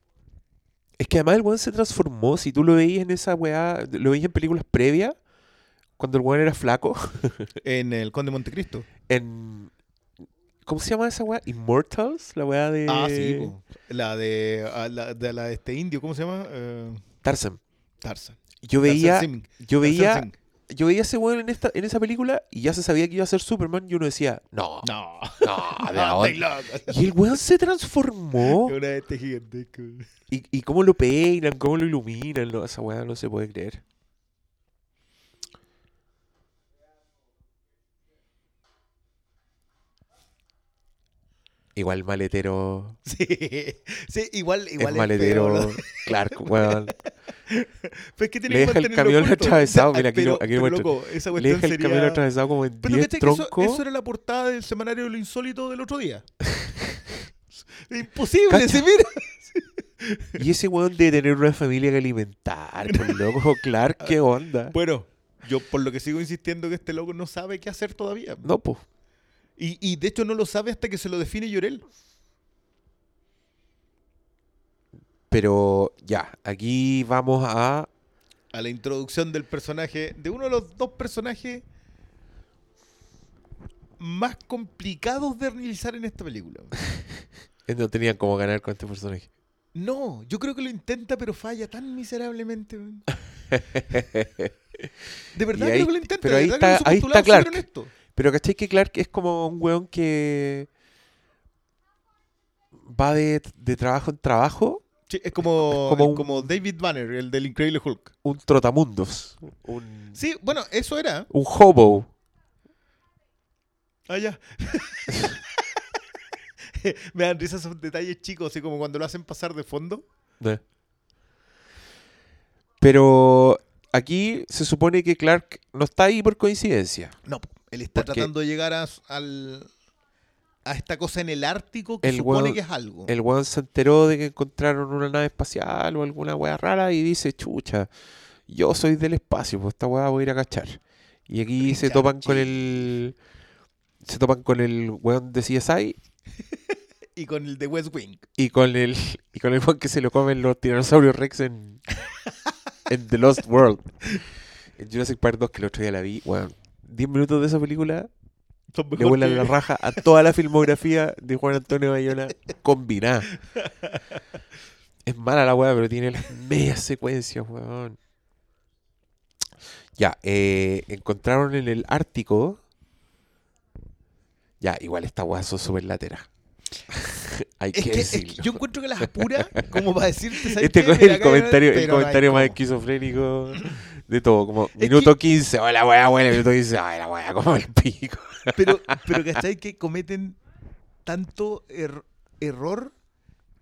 Es que además el weón se transformó. Si tú lo veías en esa weá, lo veías en películas previas, cuando el weón era flaco, En el Conde Montecristo. en. ¿Cómo se llama esa weá? Immortals, la weá de. Ah, sí. po. La de, ah, la de la de este indio, ¿cómo se llama? Eh, Tarzan. Tarzan. Yo veía, Tarzan yo veía. Yo veía a ese weón en, esta, en esa película y ya se sabía que iba a ser Superman y uno decía, no, No. no, de No, ahora. Y el weón se transformó. Una de este gigantesco. Y, y cómo lo peinan, cómo lo iluminan, no, esa weá no se puede creer. Igual maletero. Sí, sí, igual, igual es maletero. ¿no? Clark, weón. Que tiene Le deja el camión atravesado, mira, aquí pero, aquí pero, loco, esa Le deja el camión atravesado como en Pero 10 ¿cachai que eso, troncos. eso era la portada del semanario de lo insólito del otro día. Imposible, se mira. Y ese weón debe tener una familia que alimentar, por loco. Clark, ¿qué onda? Bueno, yo por lo que sigo insistiendo que este loco no sabe qué hacer todavía. No, pues. Y, y de hecho no lo sabe hasta que se lo define Llorel. Pero ya, aquí vamos a. A la introducción del personaje, de uno de los dos personajes más complicados de realizar en esta película. No tenían cómo ganar con este personaje. No, yo creo que lo intenta, pero falla tan miserablemente. De verdad ahí- creo que lo intenta. pero ahí está- ahí está Clark. Pero ¿cachai que Clark es como un weón que va de, de trabajo en trabajo, Sí, es como, Como es un- como David Banner, el del Increíble Hulk. un trotamundos, un, Sí, bueno, eso era. un hobo. Ah, ya. Me dan risa esos detalles chicos, así como cuando lo hacen pasar de fondo. ¿no? Pero aquí se supone que Clark no está ahí por coincidencia. No, él está Porque- tratando de llegar a, al, a esta cosa en el Ártico que El supone que es algo. El weón se enteró de que encontraron una nave espacial o alguna weá rara y dice, chucha, yo soy del espacio, pues esta weá voy a ir a cachar. Y aquí se topan con el... Se topan con el weón de CSI Y con el de West Wing. y con el y con el weón que se lo comen los tiranosaurios Rex en, en The Lost World. En Jurassic Park 2, que el otro día la vi, weón. 10 minutos de esa película Son le vuelan que- la raja a toda la filmografía de Juan Antonio Bayona combinada. Es mala la weá, pero tiene las medias secuencias, weón. Ya, eh, encontraron en el Ártico. Ya, igual esta weá son súper lateras. Hay Es que, que, es que decirlo. yo encuentro que las apura como para decirte. ¿sabes Este es el comentario, el comentario más esquizofrénico de todo. Como minuto 15, oh, la weá, weá, minuto 15, ay, la weá, como el pico. Pero, pero ¿cachai? Que cometen tanto er- error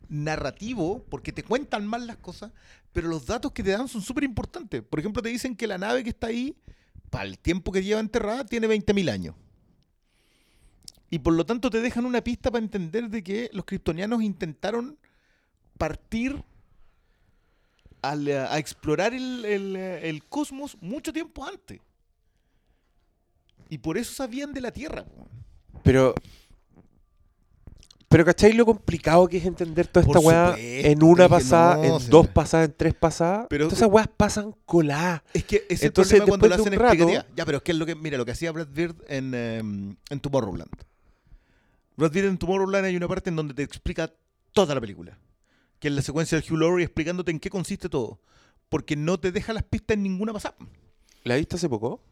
narrativo, porque te cuentan mal las cosas, pero los datos que te dan son súper importantes. Por ejemplo, te dicen que la nave que está ahí, para el tiempo que lleva enterrada, tiene 20.000 años. Y por lo tanto te dejan una pista para entender de que los kryptonianos intentaron partir eh, a explorar el, el, eh, el cosmos mucho tiempo antes. Y por eso sabían de la Tierra. Pero. Pero ¿cachai lo complicado que es entender toda esta weá en una pasada, no, en dos pasadas, en tres pasadas? Pero- Todas esas weas pasan coladas. Es que es Entonces, el problema cuando lo hacen rato-. Ya, pero es que es lo que, mira, lo que hacía Brad Bird en, em, en Tomorrowland. Brad Bird en Tomorrowland hay una parte en donde te explica toda la película. Que es la secuencia del Hugh Laurie explicándote en qué consiste todo. Porque no te deja las pistas en ninguna pasada. ¿La viste hace poco?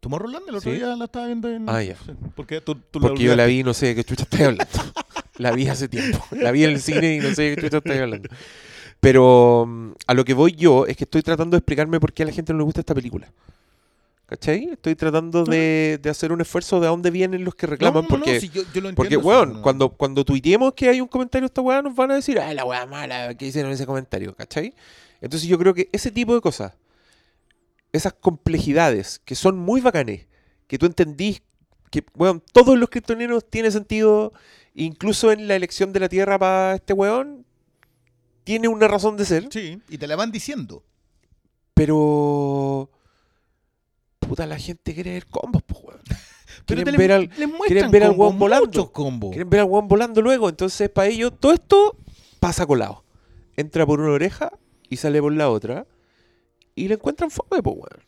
Tomorrowland el otro ¿Sí? día la estaba viendo en... Ah, ya. porque tú, tú Porque yo la vi, no sé de qué chucha estoy hablando. la vi hace tiempo. La vi en el cine y no sé de qué chucha estoy hablando. Pero mm, a lo que voy yo es que estoy tratando de explicarme por qué a la gente no le gusta esta película. ¿Cachai? Estoy tratando de, de hacer un esfuerzo de a dónde vienen los que No, reclaman. no, no, porque, sí, yo, yo lo entiendo. porque eso, weón, no. cuando, cuando tuiteemos que hay un comentario de esta weá, nos van a decir, ay, la weá mala, que hicieron ese comentario? ¿Cachai? Entonces yo creo que ese tipo de cosas, esas complejidades que son muy bacanes, que tú entendís que, weón, todos los kryptonianos tiene sentido, incluso en la elección de la Tierra para este weón, tiene una razón de ser, Sí, y te la van diciendo. pero... Puta, la gente quiere ver combos, pues, weón. Pero Quieren ver al, quieren ver al weón volando. quieren ver al weón volando luego. Entonces, para ellos, todo esto pasa colado. Entra por una oreja y sale por la otra. Y le encuentran fome, pues, weón.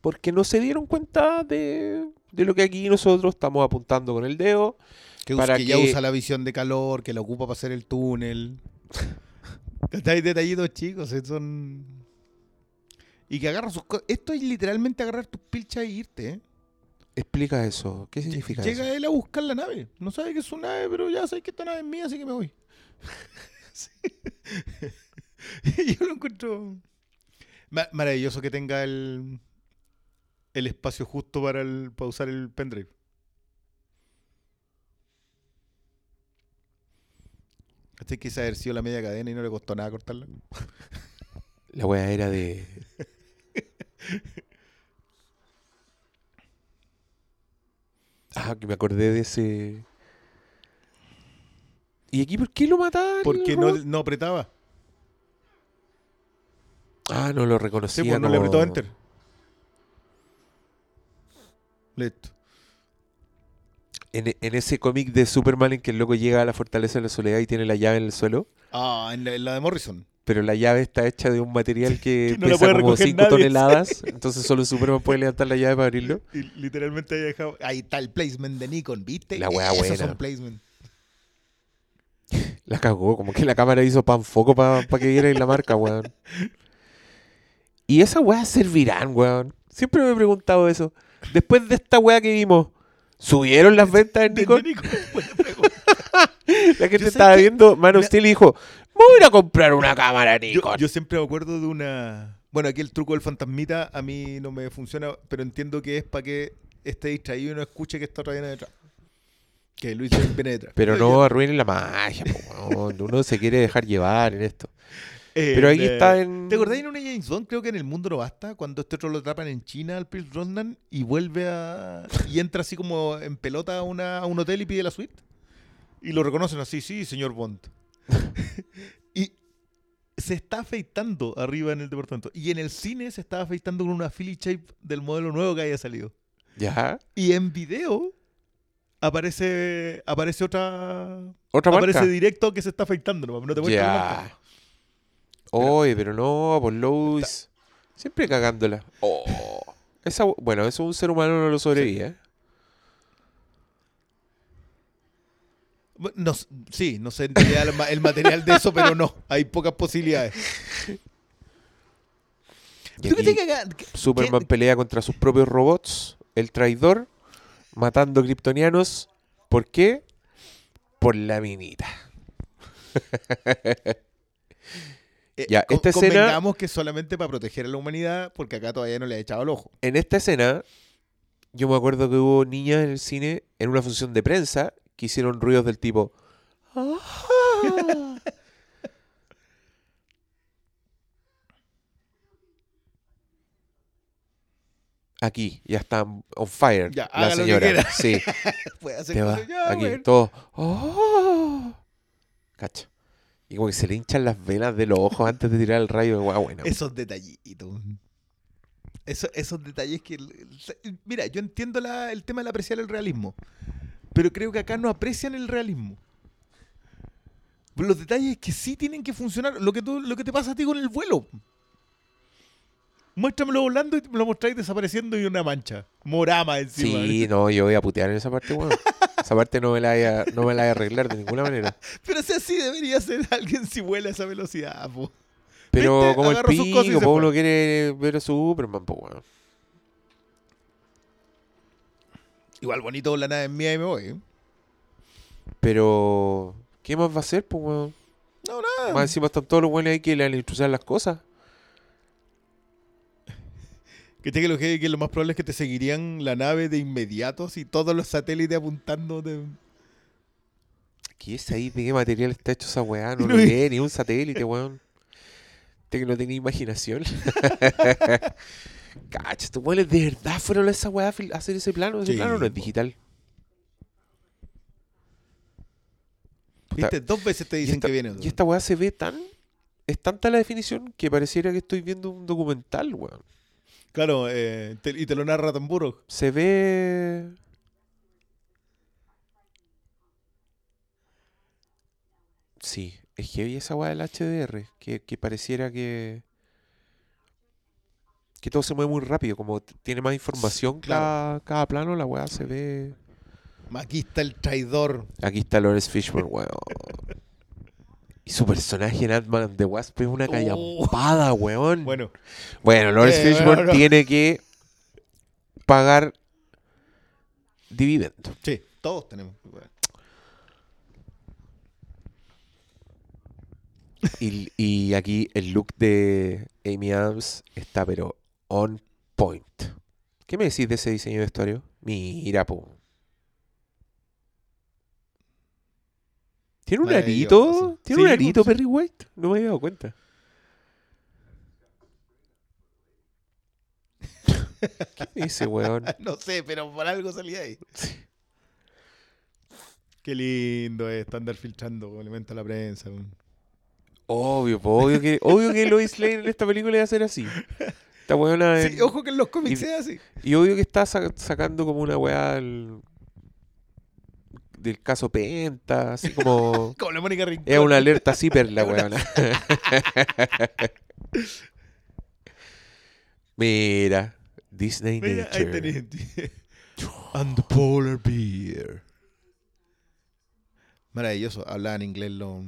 Porque no se dieron cuenta de, de lo que aquí nosotros estamos apuntando con el dedo. Que, para que ya usa la visión de calor, que la ocupa para hacer el túnel. Hay detallitos chicos, eh, son... Y que agarra sus cosas. Esto es literalmente agarrar tus pilchas e irte, ¿eh? Explica eso. ¿Qué significa Llega eso? él a buscar la nave. No sabe que es su nave, pero ya sabe que esta nave es mía, así que me voy. Sí. Yo lo encuentro ma- maravilloso que tenga el, el espacio justo para, el, para usar el pendrive. Este quise haber sido la media cadena y no le costó nada cortarla. La weá era de. Ah, que me acordé de ese. ¿Y aquí por qué lo mataron? Porque no, no apretaba. Ah, no lo Sí, reconocía. pues no le apretó enter. Listo. En, en ese cómic de Superman en que el loco llega a la fortaleza de la soledad y tiene la llave en el suelo, Ah, en la, en la de Morrison. Pero la llave está hecha de un material que Que no pesa como recoger 5 nadie. toneladas, entonces solo Superman puede levantar la llave para abrirlo. Y literalmente ahí dejado. Ahí está el placement de Nikon, ¿viste? La wea buena. son placement. La cagó, como que la cámara hizo pan foco para que viera la marca, weón. Y esas weas servirán, weón. Siempre me he preguntado eso. Después de esta wea que vimos, ¿subieron las ventas en De- Nikon? de. La gente estaba que- viendo Man of Steel y dijo, voy a ir a comprar una cámara Nikon. yo siempre me acuerdo de una. Bueno, aquí el truco del fantasmita a mí no me funciona, pero entiendo que es para que esté distraído y no escuche que está otra viene detrás. Que Luis viene detrás. Pero no arruinen la magia, po. Uno se quiere dejar llevar en esto. Eh, Pero ahí eh, está en... ¿Te acordás en una James Bond? Creo que en El Mundo No Basta, cuando este otro lo atrapan en China al Pierce Brosnan y vuelve a. y entra así como en pelota a, una, a un hotel y pide la suite. Y lo reconocen así, sí, señor Bond. y se está afeitando arriba en el departamento. Y en el cine se está afeitando con una Philly Shape del modelo nuevo que haya salido. Ya. Y en video aparece aparece otra. Otra aparece marca. directo que se está afeitando, no, no te. Ya. Oye, pero no, por Lois. Siempre cagándola. Oh. Esa, bueno, eso un ser humano no lo sobrevive. ¿eh? Bu- No, sí, no sé el, el material de eso, pero no, hay pocas posibilidades. Y ¿Tú qué aquí Superman pelea contra sus propios robots, el traidor, matando kryptonianos. ¿Por qué? Por la minita. eh, ya, con- esta escena- convengamos que es solamente para proteger a la humanidad, porque acá todavía no le ha echado el ojo. En esta escena, yo me acuerdo que hubo niñas en el cine, en una función de prensa, que hicieron ruidos del tipo... "Ah". Aquí, ya está on fire Ya, la señora. Sí, Puede hacer te va. ya, Aquí, bueno. todo. "Oh". Cacha. Y como que se le hinchan las venas de los ojos antes de tirar el rayo bueno. Esos detallitos. Eso- esos detalles que... Mira, yo entiendo la- el tema de apreciar el realismo, pero creo que acá no aprecian el realismo. Los detalles que sí tienen que funcionar, lo que, tú, lo que te pasa a ti con el vuelo. Muéstramelo volando y me lo mostráis desapareciendo y una mancha. Morama encima. Sí, no, yo voy a putear en esa parte, weón. Esa parte no me la voy a, no me la voy a arreglar de ninguna manera. Pero si así debería ser alguien si vuela a esa velocidad, po. Pero como el pico, po, uno quiere ver a Superman, pues weón. Igual bonito la nave es mía y me voy. ¿eh? Pero, ¿qué más va a hacer, pues weón? No, nada. Más encima están todos los buenos ahí que le han las cosas. Que te que lo que, lo más probable es que te seguirían la nave de inmediato si todos los satélites apuntando de... ¿Qué es ahí? ¿De qué material está hecho esa weá? No lo ni un satélite, weón. Usted que no tenía imaginación. Cacha, estos weones de verdad fueron a esa weá a hacer ese plano. Ese Sí, plano no es po. digital. Puta, ¿Viste? Dos veces te y dicen esta- que viene. Y esta weá se ve tan. Es tanta la definición que pareciera que estoy viendo un documental, weón. Claro, eh, te- y te lo narra Tamburo. Se ve. Sí, es heavy esa weá del HDR. Que, que pareciera que. Que todo se mueve muy rápido. Como tiene más información claro. cada, cada plano, la weá se ve. Aquí está el traidor. Aquí está Lawrence Fishburne, weón. Y su personaje en Ant-Man and the Wasp es una Oh. callampada, weón. Bueno, Bueno, Lawrence Eh, Fishburne bueno, no. tiene que pagar dividendo. sí, todos tenemos. Y, y aquí el look de Amy Adams está pero on point. ¿Qué me decís de ese diseño de vestuario? Mira, po. ¿Tiene un arito? ¿Tiene un Sí, arito sí. Perry White? No me había dado cuenta. ¿Qué dice, weón? no sé, pero por algo salía ahí. Qué lindo es andar filtrando elementos a la prensa. weón. Obvio, po, obvio que, obvio que Lois Lane en esta película iba a ser así. Esta weona Sí, en- ojo que en los cómics y- es así. Y obvio que está sa- sacando como una weá del, del caso Penta, así como... Como la Mónica Rincón. Es una alerta zipper la weona. Mira, Disney Mira, ahí tenés. And the polar bear. Maravilloso. Hablaban inglés los,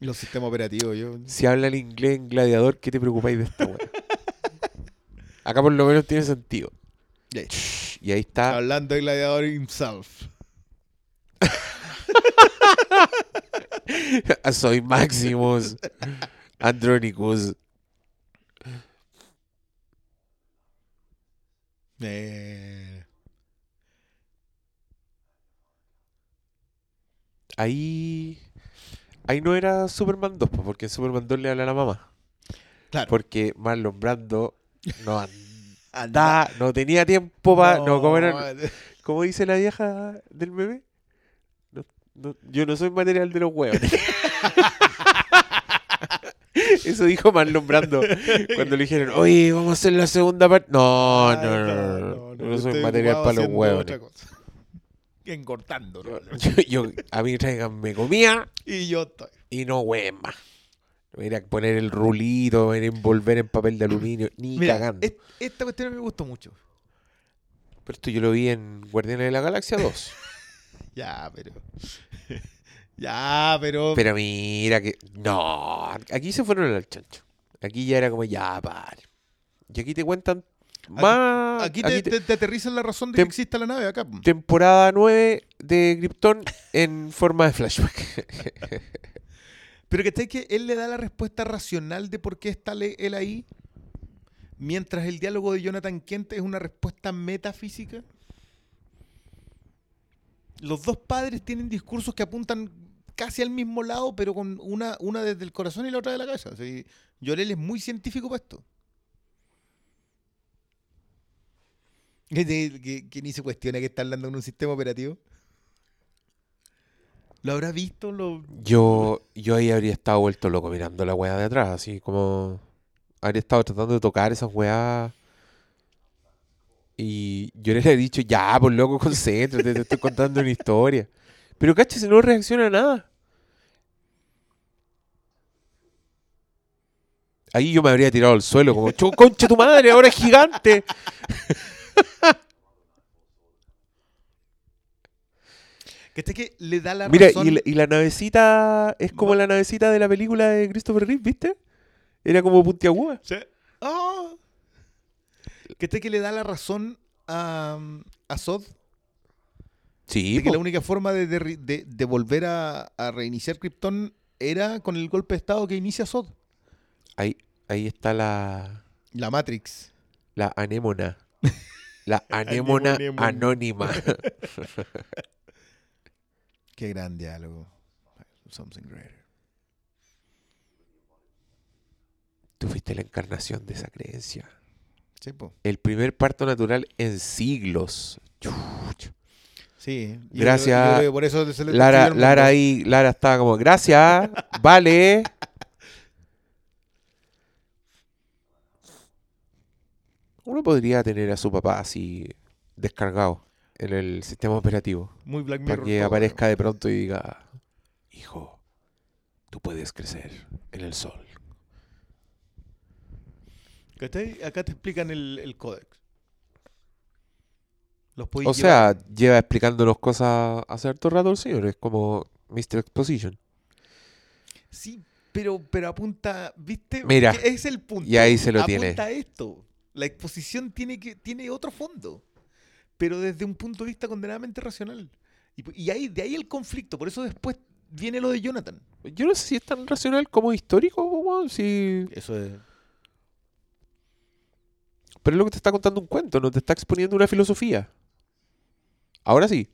los sistemas operativos. Yo, Si habla el inglés en gladiador, ¿qué te preocupáis de esta weá? Acá por lo menos tiene sentido. Y ahí está. Hablando de gladiador himself. Soy Maximus Andronicus. Eh, Ahí. Ahí no era Superman 2, po, porque en Superman 2 le habla a la mamá. claro. Porque Marlon Brando no Anda. andaba, no tenía tiempo para. No, como era- No, ¿Cómo dice la vieja del bebé? No- no- yo no soy material de los huevos. Eso dijo Marlon Brando cuando le dijeron, oye, vamos a hacer la segunda parte. No, no, no, no, no, no, soy material para los huevos. ¿No? Yo, yo- a mí tráiganme comida Y yo estoy. y no hueven más. Ir a poner el rulito, ir a envolver en papel de aluminio, ni Mira, cagando. es- esta cuestión me gustó mucho. Pero esto yo lo vi en Guardianes de la Galaxia 2. Ya, pero. ya, pero. Pero mira que. No, aquí se fueron al chancho. Aquí ya era como, ya, pare. Y aquí te cuentan más. aquí te, te- te- te aterrizan la razón de que exista la nave acá. Temporada 9 de Krypton en forma de flashback. Pero que está que él le da la respuesta racional de por qué está él ahí, mientras el diálogo de Jonathan Kent es una respuesta metafísica. Los dos padres tienen discursos que apuntan casi al mismo lado, pero con una, una desde el corazón y la otra de la cabeza. Llorel es muy científico para esto. Que, ni se cuestiona que está hablando en un sistema operativo. ¿Lo habrá visto? ¿Lo, Yo, yo ahí habría estado vuelto loco mirando la weá de atrás, así como. Habría estado tratando de tocar esas weas. Y yo le he dicho, ya, por loco, concéntrate, te estoy contando una historia. Pero cacha, si no reacciona a nada. Ahí yo me habría tirado al suelo, como, "Chu- concha tu madre, ahora es gigante. Que este que le da la Mira, razón. y la, y la navecita es como la navecita de la película de Christopher Reeve, ¿viste? Era como puntiaguda. Sí. Que este que le da la razón a, a Sod. Sí, de que la única forma de, de- de volver a, a reiniciar Krypton era con el golpe de estado que inicia Sod. Ahí, ahí está la, La Matrix. la anémona. La Anémona. anónima. Qué gran diálogo. Something greater. Tú fuiste la encarnación de esa creencia. Sí, po. El primer parto natural en siglos. Sí. yo- Gracias, yo por eso se le Lara, Lara ahí, Lara estaba como, gracias, vale. Uno podría tener a su papá así descargado en el sistema operativo. Muy Black Para que todo, aparezca de pronto y diga, hijo, tú puedes crecer en el sol. ¿Cachai? Acá te explican el, el códex. Los O sea, lleva explicándonos cosas hace harto rato el señor, es como Mr. Exposition. Sí, pero, pero apunta, ¿viste? Mira, es el punto. y ahí se lo apunta tiene. a esto. La exposición tiene, que, tiene otro fondo, pero desde un punto de vista condenadamente racional. Y, y ahí, de ahí el conflicto, por eso después viene lo de Jonathan. Yo no sé si es tan racional como histórico, weón, si... Eso es... pero es lo que te está contando un cuento, no te está exponiendo una filosofía. Ahora sí.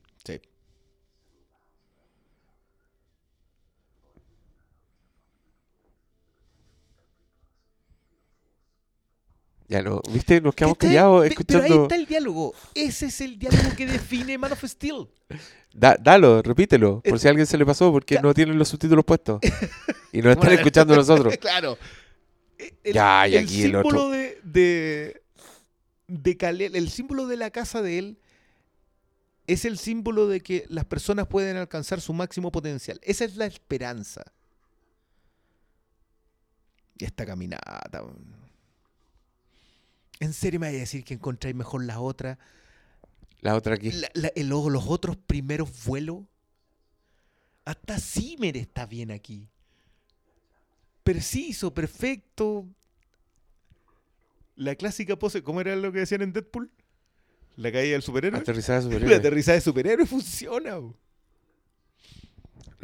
Ya no, ¿viste? Nos quedamos callados escuchando. Pero ahí está el diálogo. Ese es el diálogo que define Man of Steel. Da- dalo, repítelo, por si a alguien se le pasó, porque no tienen los subtítulos puestos. Y nos están escuchando nosotros. claro. El, Ya, y el aquí el símbolo otro. de, de, de Kal-El, el símbolo de la casa de él, es el símbolo de que las personas pueden alcanzar su máximo potencial. Esa es la esperanza. Y esta caminata. ¿En serio me vas a decir que encontráis mejor la otra? La otra aquí. La- la- el- los otros primeros vuelos. Hasta Zimmer está bien aquí. Preciso, perfecto. La clásica pose, ¿cómo era lo que decían en Deadpool? La caída del superhéroe. Aterrizada de La superhéroe. aterrizada de superhéroe funciona. No,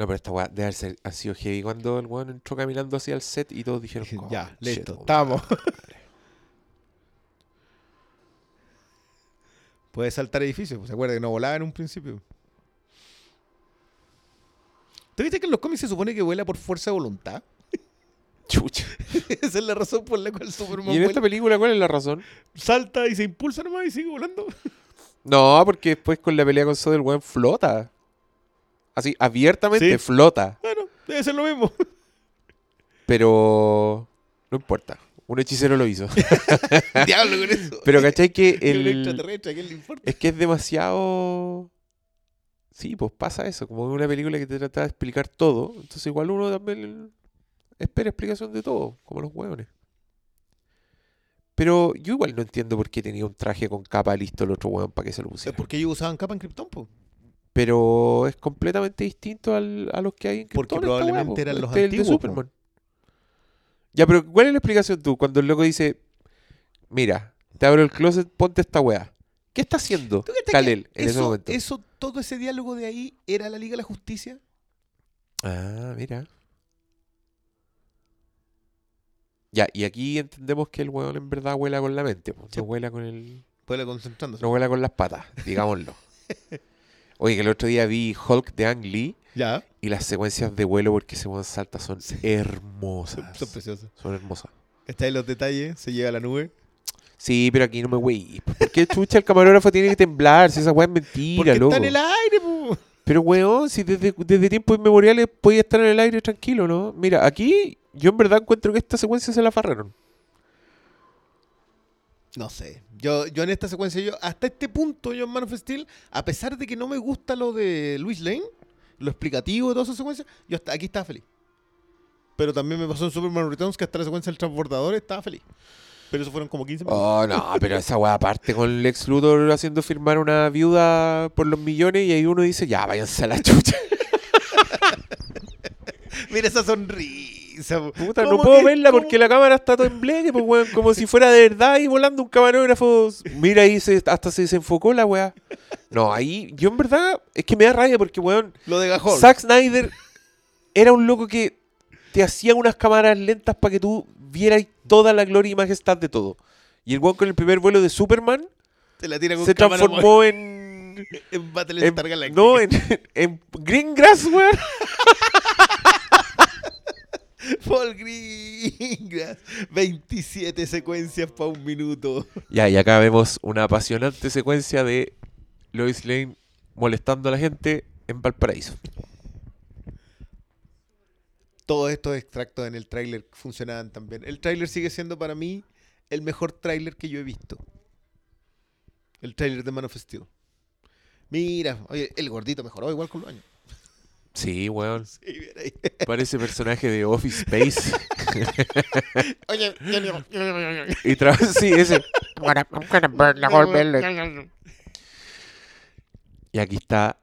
pero esta weá debe haber ser- ha sido heavy cuando el weón entró caminando hacia el set y todos dijeron, Ya, "Conche listo, estamos". Puede saltar edificios. ¿Se acuerda que no volaba en un principio? ¿Te viste que en los cómics se supone que vuela por fuerza de voluntad? Chucha. Esa es la razón por la cual Superman ¿Y en vuela. esta película cuál es la razón? salta y se impulsa nomás y sigue volando. No, porque después con la pelea con Sod el weón flota. Así, abiertamente Sí. flota. Bueno, debe ser lo mismo. Pero no importa. Un hechicero lo hizo. Diablo con eso. Pero ¿cachai que El... Un el... extraterrestre, ¿a quién le importa? Es que es demasiado... Sí, pues pasa eso. Como en una película que te trata de explicar todo. Entonces igual uno también espera explicación de todo. Como los hueones. Pero yo igual no entiendo por qué tenía un traje con capa listo el otro hueón para que se lo Es pusiera. porque ellos usaban capa en Krypton, po. Pero es completamente distinto al- a los que hay en Porque Krypton, weá, probablemente eran los Este es el de antiguos. Superman. Ya, pero ¿cuál es la explicación tú? Cuando el loco dice, mira, te abro el closet, ponte esta weá. ¿Qué está haciendo ¿Tú crees Kal-El en ese eso, momento? eso, todo ese diálogo de ahí era la Liga de la Justicia? Ah, mira. Ya, y aquí entendemos que el weón en verdad vuela con la mente, po. Sí. no vuela con el. Puede concentrándose. No vuela con las patas, digámoslo. Oye, que el otro día vi Hulk de Ang Lee Ya. y las secuencias de vuelo porque ese weón salta son hermosas. Son preciosas. Son hermosas. Está en los detalles, se llega a la nube. Sí, pero aquí no me wey. ¿Por qué chucha el camarógrafo tiene que temblar? Si esa weá es mentira, Porque loco. está en el aire, po. Pero weón, si desde, desde tiempos inmemoriales podía estar en el aire tranquilo, ¿no? Mira, aquí yo en verdad encuentro que esta secuencia se la farraron. No sé. Yo, yo en esta secuencia, yo hasta este punto, yo en Man of Steel, a pesar de que no me gusta lo de Luis Lane, lo explicativo de toda esa secuencia, yo hasta aquí estaba feliz. Pero también me pasó en Superman Returns que hasta la secuencia del transbordador estaba feliz. Pero eso fueron como 15 minutos. Oh, no, pero esa weá aparte con Lex Luthor haciendo firmar una viuda por los millones y ahí uno dice, ya, váyanse a la chucha. Mira esa sonrisa. Puta, no ¿Cómo puedo que- verla cómo- porque la cámara está todo en bleque, pues weón, como si fuera de verdad y volando un camarógrafo. Mira ahí, se, hasta se desenfocó la weá. No, ahí, yo en verdad, es que me da rabia porque, weón, Lo de Gajol. Zack Snyder era un loco que te hacía unas cámaras lentas para que tú vieras toda la gloria y majestad de todo. Y el weón con el primer vuelo de Superman Te la tira con se cámara transformó en... en Battlestar en- Galactica. no, en, en Greengrass, weón. Paul Greengrass. 27 secuencias para un minuto. Ya, y acá vemos una apasionante secuencia de Lois Lane molestando a la gente en Valparaíso. Todos estos extractos en el tráiler funcionaban también. El tráiler sigue siendo para mí el mejor tráiler que yo he visto. El tráiler de Man of Steel. Mira, oye, el gordito mejoró igual con los años. Sí, weón. Sí, mira ahí. Parece personaje de Office Space. Oye, y tra- sí, ese. Y aquí está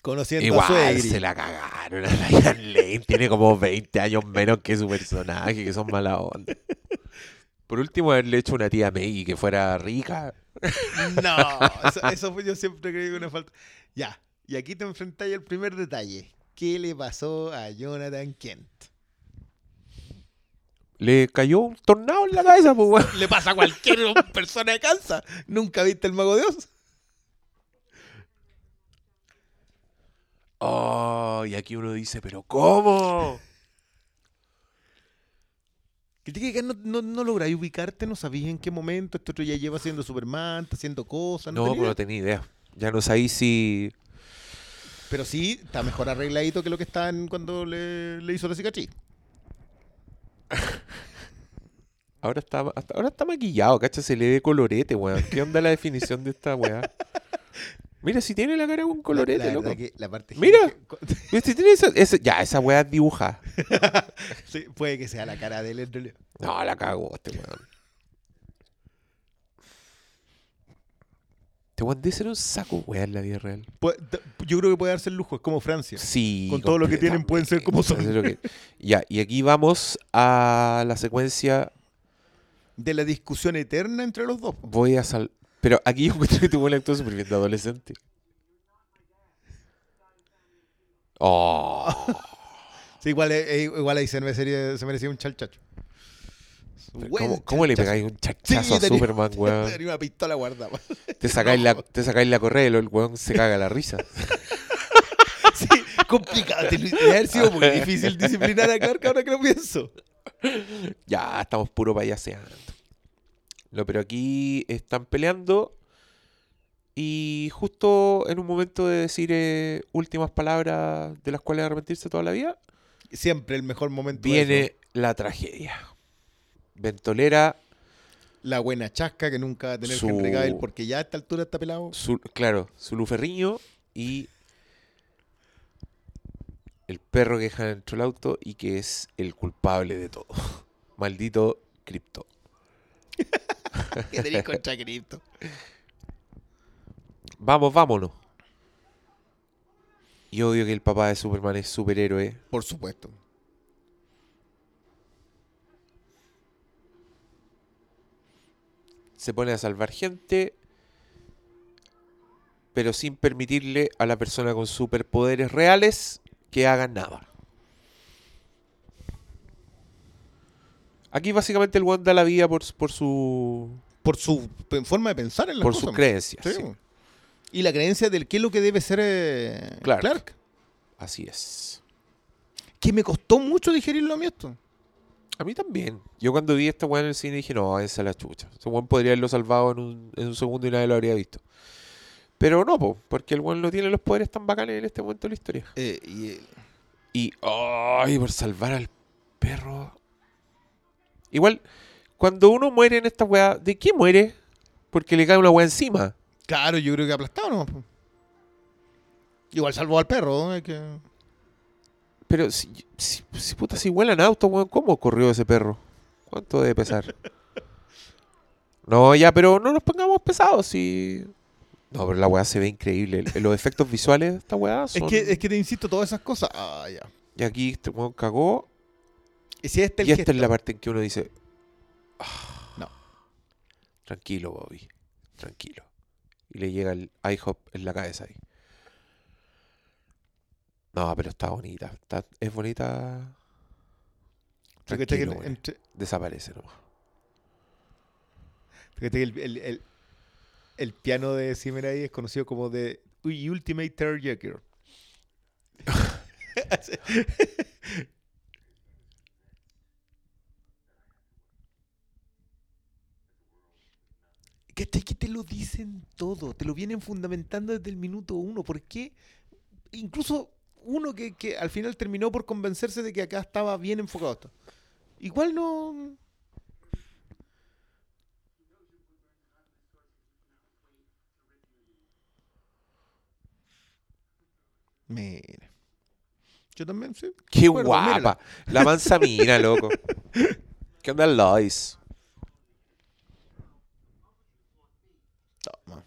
conociendo a su Igual Egri. se la cagaron a Ryan Lane. Tiene como 20 años menos que su personaje, que son mala onda. Por último, haberle hecho una tía Maggie que fuera rica. No, eso, eso fue yo siempre creí que una falta. Ya, y aquí te enfrentáis al primer detalle. ¿Qué le pasó a Jonathan Kent? Le cayó un tornado en la cabeza, pues. Le pasa a cualquier persona de Kansas. ¿Nunca viste el Mago de Oh, y aquí uno dice, ¿pero cómo? Que no, no, no lográis ubicarte, no sabías en qué momento. Este otro ya lleva siendo Superman, está haciendo cosas. No, No, pero no tenía idea. Ya no sabéis si. Pero sí, está mejor arregladito que lo que está en cuando le, le hizo la cicatriz. Ahora está, hasta ahora está maquillado, cacha, se le ve colorete, weón. ¿Qué onda la definición de esta weá? Mira, si tiene la cara con colorete, la, la loco. que la parte Mira. que- si tiene esa, esa- ya, esa weá dibuja. sí, puede que sea la cara de él en realidad. No, la cagó este weón. Este weón debe ser un saco weá en la vida real. Yo creo que puede darse el lujo, es como Francia. Sí. Con todo lo que tienen pueden ser como son. lo que- Ya, y aquí vamos a la secuencia. De la discusión eterna entre los dos. Voy a sal. Pero aquí yo encuentro que tu buen actor súper bien de adolescente. Oh. Sí, igual, eh, eh, igual ahí se merecía, se merecía un chalchacho. ¿Cómo, cómo le pegáis un Sí, chachazo a tenía- Superman, weón? Tenía una pistola guardada. Te sacáis, la, te sacáis la correa y el weón se caga la risa. Sí, complicado. Debe haber sido muy difícil disciplinar a Clark ahora que lo pienso. Ya, estamos puro payaseando. No, pero aquí están peleando. Y justo en un momento de decir eh, últimas palabras de las cuales arrepentirse toda la vida, Siempre el mejor momento. viene la tragedia. Ventolera, La buena chasca que nunca va a tener Su- Henry Cavill porque ya a esta altura está pelado. su, claro, su luferriño y el perro que deja dentro del auto y que es el culpable de todo. Maldito Crypto. Que tenéis contra Crypto. Vamos, vámonos. Y obvio que el papá de Superman es superhéroe. Por supuesto. Se pone a salvar gente. Pero sin permitirle a la persona con superpoderes reales que haga nada. Aquí básicamente el one da la vida por, por su Por su forma de pensar en las por cosas. sus creencias. Sí. sí. Y la creencia del qué es lo que debe ser eh, Clark. Clark. Así es. Que me costó mucho digerirlo a mí esto. A mí también. Yo cuando vi este weón en el cine dije, no, esa es la chucha. Ese weón podría haberlo salvado en un, en un segundo y nadie lo habría visto. Pero no, po, porque el weón no tiene los poderes tan bacanes en este momento de la historia. Eh, y, Y, ay, por salvar al perro. Igual, cuando uno muere en esta weá, ¿de qué muere? Porque le cae una weá encima. claro, yo creo que aplastado no. Igual salvó al perro. ¿no? Que... Pero si, si, si puta, si vuelan autos, weón, ¿cómo corrió ese perro? ¿Cuánto debe pesar? No, ya, pero no nos pongamos pesados, si... No, pero la weá se ve increíble. Los efectos visuales de esta weá son... Es, que, es que te insisto, todas esas cosas. Ah, ya. Y aquí este weón cagó. Y si este el y esta es la parte en que uno dice... "Ah, No. Tranquilo, Bobby. Tranquilo. Y le llega el IHOP en la cabeza ahí. No, pero está bonita. Está, es bonita... ¿Tú cachai que Tranquilo, entre- Desaparece nomás. Fíjate que el, el- el- el piano de Zimmer ahí es conocido como de Ultimate Tearjerker. ¿Cachai que te lo dicen todo? Te lo vienen fundamentando desde el minuto uno. ¿Por qué? Incluso uno que, que al final terminó por convencerse de que acá estaba bien enfocado esto. Igual no... Mira. Yo también, sí. ¡Qué guapa! mírala. La manzamina, loco. ¿Qué onda, Lois? Toma.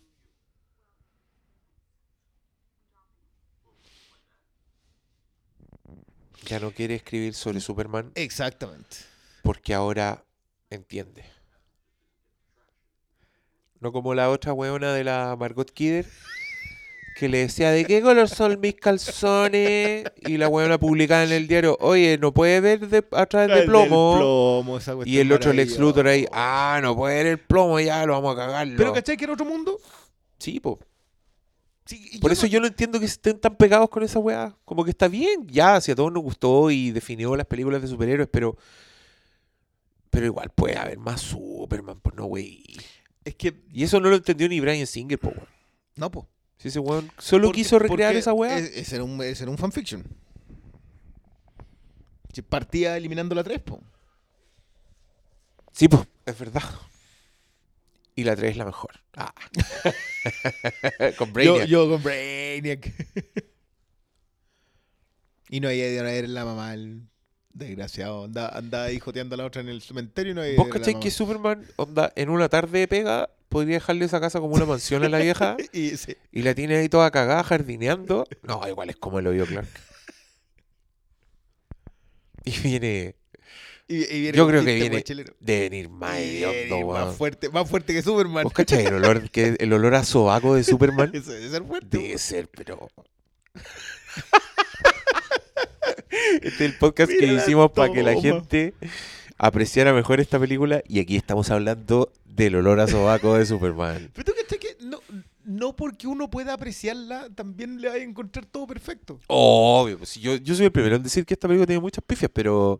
Ya no quiere escribir sobre Superman Exactamente. porque ahora entiende. No como la otra weona de la Margot Kidder que le decía de qué color son mis calzones y la weona publicaba en el diario, oye, no puede ver de, a través de plomo. plomo, esa Y el otro Lex. Luthor ahí, ah, no puede ver el plomo, ya lo vamos a cagarlo. Pero ¿cachai que era otro mundo? Sí, po. Sí, Por yo eso no- yo no entiendo que estén tan pegados con esa weá. Como que está bien, ya, si a todos nos gustó y definió las películas de superhéroes, pero. Pero igual puede haber más Superman, pues no, güey. Es que, Y eso no lo entendió ni Brian Singer, po, weón. no, po. Si ese weón solo Porque- quiso recrear esa weá. es- Ese era un, ese era un fanfiction. Partía eliminando la 3, po. Sí, pues, es verdad. Y la 3 es la mejor. Ah. Con Brainiac. yo con Brainiac. y no había ido a ver la mamá, el desgraciado. Andaba, andaba ahí joteando a la otra en el cementerio y no había ¿Vos cachai que Superman, onda, en una tarde de pega, podría dejarle esa casa como una mansión a la vieja. Y, sí. y la tiene ahí toda cagada, jardineando? No, igual es como el odio Clark. Y viene Y- y viene Yo creo que viene de venir más hediondo, weón. fuerte, más fuerte que Superman. ¿Vos cachai el olor, que, el olor a sobaco de Superman? Eso debe ser fuerte. Debe ser, pero. Este es el podcast Mira que hicimos para que la gente apreciara mejor esta película. Y aquí estamos hablando del olor a sobaco de Superman. Pero tú cachai que no, no porque uno pueda apreciarla, también le va a encontrar todo perfecto. Obvio, pues, yo, yo soy el primero en decir que esta película tiene muchas pifias, pero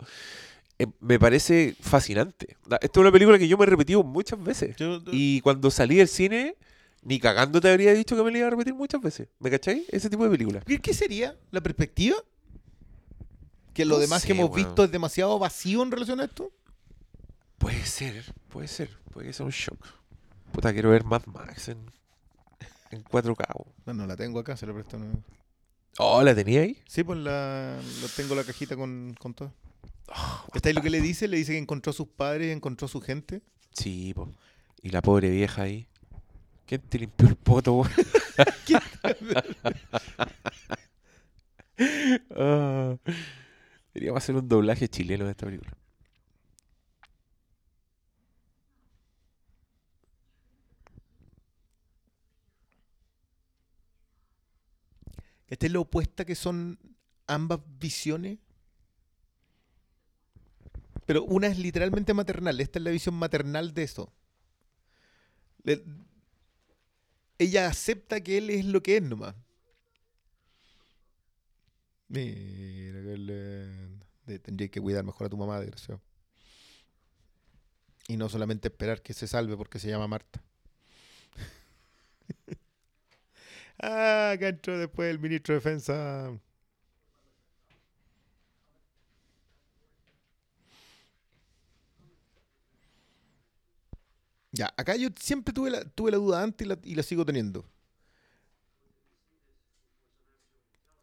eh, me parece fascinante. Esta es una película que yo me he repetido muchas veces. Yo- Y cuando salí del cine, ni cagando te habría dicho que me la iba a repetir muchas veces. ¿Me cachai? Ese tipo de película. ¿Qué qué sería la perspectiva? ¿Que lo No demás sé, que hemos visto es demasiado vacío en relación a esto? Puede ser, puede ser, puede ser un shock. Puta, quiero ver Mad Max en, en 4K. weón. No, no la tengo acá, se la presto. no. Oh, ¿la tenía ahí? Sí, pues la, la tengo la cajita con, con todo. Oh, ¿Está ahí lo que le dice? Le dice que encontró a sus padres, encontró a su gente. sí, po. Y la pobre vieja ahí. ¿Quién te limpió el poto? Ah, Deberíamos hacer un doblaje chileno de esta película. Esta es la opuesta que son ambas visiones. Pero una es literalmente maternal. Esta es la visión maternal de eso. Ella acepta que él es lo que es nomás. Mira que le... de- Tendría que cuidar mejor a tu mamá, desgraciado. Y no solamente esperar que se salve porque se llama Marta. ah, entró después el ministro de Defensa. Ya, acá yo siempre tuve la, tuve la duda antes y la, sigo teniendo.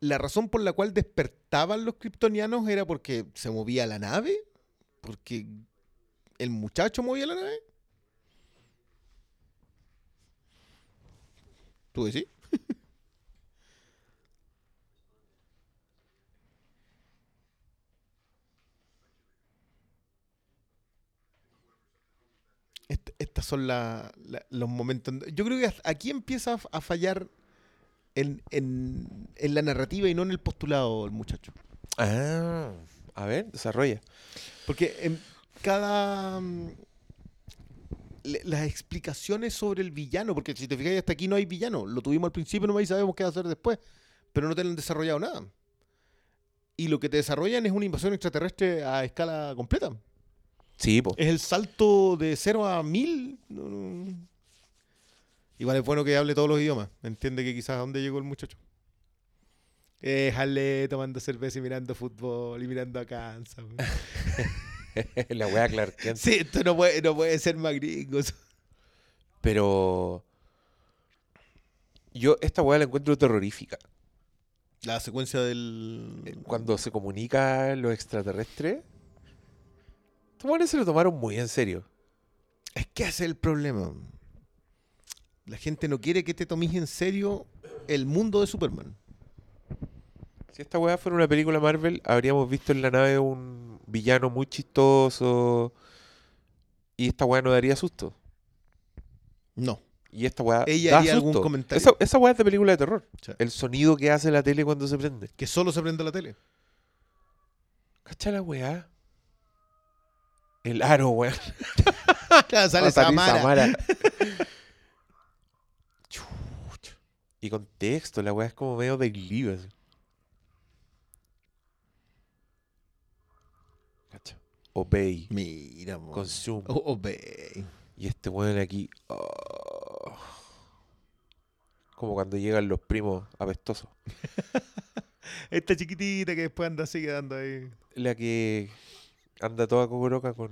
La razón por la cual despertaban los kryptonianos era porque se movía la nave, porque el muchacho movía la nave. ¿Tú decís? Est- Estas son la- la- los momentos. en- Yo creo que aquí empieza a fallar en, en- en la narrativa y no en el postulado el muchacho. Ah, a ver, desarrolla. Porque en cada. mm, le- las explicaciones sobre el villano, porque si te fijas, hasta aquí no hay villano. Lo tuvimos al principio nomás y sabemos qué hacer después. Pero no te han desarrollado nada. Y lo que te desarrollan es una invasión extraterrestre a escala completa. Sí, po. Es el salto de 0 a 1000. No, no. Igual es bueno que hable todos los idiomas. Entiende que quizás a dónde llegó el muchacho. Déjale tomando cerveza y mirando fútbol y mirando a Kansas. la wea Clark Kent. Sí, esto no puede, no puede ser más gringo. Pero. Yo esta weá la encuentro terrorífica. La secuencia del. Eh, Cuando se comunica los extraterrestres. Weones se lo tomaron muy en serio. Es que ese es el problema. La gente no quiere que te tomes en serio el mundo de Superman. Si esta weá fuera una película Marvel, habríamos visto en la nave un villano muy chistoso. Y esta weá no daría susto. No. Y esta weá. Ella da haría algún susto. comentario. Esa, esa weá es de película de terror. Sí. El sonido que hace la tele cuando se prende. Que solo se prende la tele. ¿Cacha la weá? El aro, weón. Claro, sale Samara. Samara. Y con texto, la weá es como medio de. Cacha. obey, Mira, mo. consume. Obey. Y este weón aquí. oh. Como cuando llegan los primos apestosos. Esta chiquitita que después anda así quedando ahí. La que anda toda cocoroca con.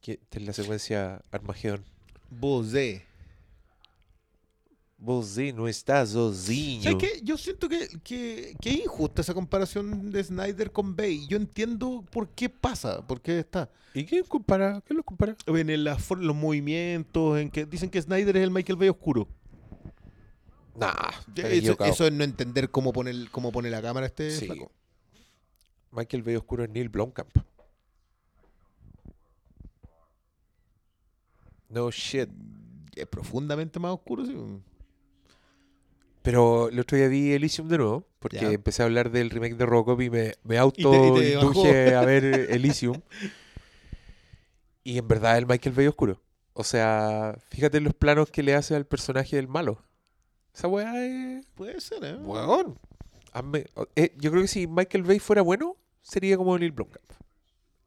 Que esta es la secuencia Armagedón. Bozé. Vos sí, no sozinho. ¿Sabes qué? Yo siento que, que, que es injusta esa comparación de Snyder con Bay. Yo entiendo por qué pasa, por qué está. ¿Y quién compara? ¿Qué lo compara? En el- los movimientos, en que dicen que Snyder es el Michael Bay oscuro. Nah, Eso, es no entender cómo pone, el- cómo pone la cámara este Sí. flaco. Michael Bay oscuro es Neil Blomkamp. No shit. Es profundamente más oscuro, sí. Pero el otro día vi Elysium de nuevo, porque Ya. empecé a hablar del remake de Robocop y me, me te auto-induje bajó. a ver Elysium. Y en verdad el Michael Bay oscuro. O sea, fíjate en los planos que le hace al personaje del malo. Esa weá es... Puede ser, ¿eh? Weón. Eh, yo creo que si Michael Bay fuera bueno, sería como Neil Blomkamp.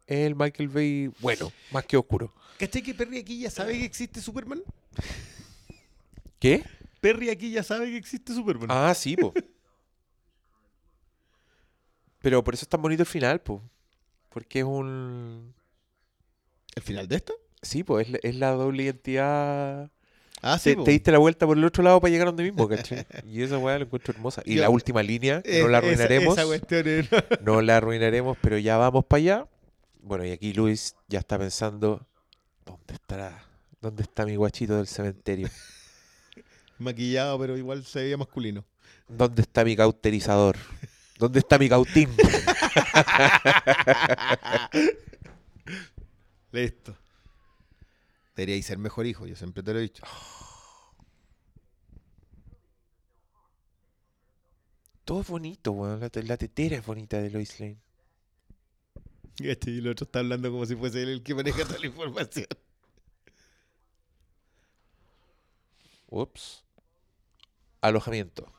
El Michael Bay bueno, más que oscuro. ¿Cachai que Perry aquí ya sabe que existe Superman? ¿Qué? Perry aquí ya sabe que existe Superman. Ah, sí, po. Pero por eso es tan bonito el final, po. Porque es un... ¿El final de esta? Sí, pues es, la- es la doble identidad. Ah, te, diste la vuelta por el otro lado para llegar a donde mismo, ¿cachai? Y esa weá la encuentro hermosa. Y Yo- la última línea, Eh, no la esa- arruinaremos. Esa, cuestión es- no la arruinaremos, pero ya vamos para allá. Bueno, y aquí Luis ya está pensando, ¿dónde estará? ¿Dónde está mi guachito del cementerio? maquillado, pero igual se veía masculino. ¿Dónde está mi cauterizador? ¿Dónde está mi cautín? Listo. Deberíais ser mejor hijo, yo siempre te lo he dicho. Todo es bonito, weón. La, la tetera es bonita de Lois Lane. Este, Y el otro está hablando como si fuese él el que maneja toda la información. Ups. Alojamiento.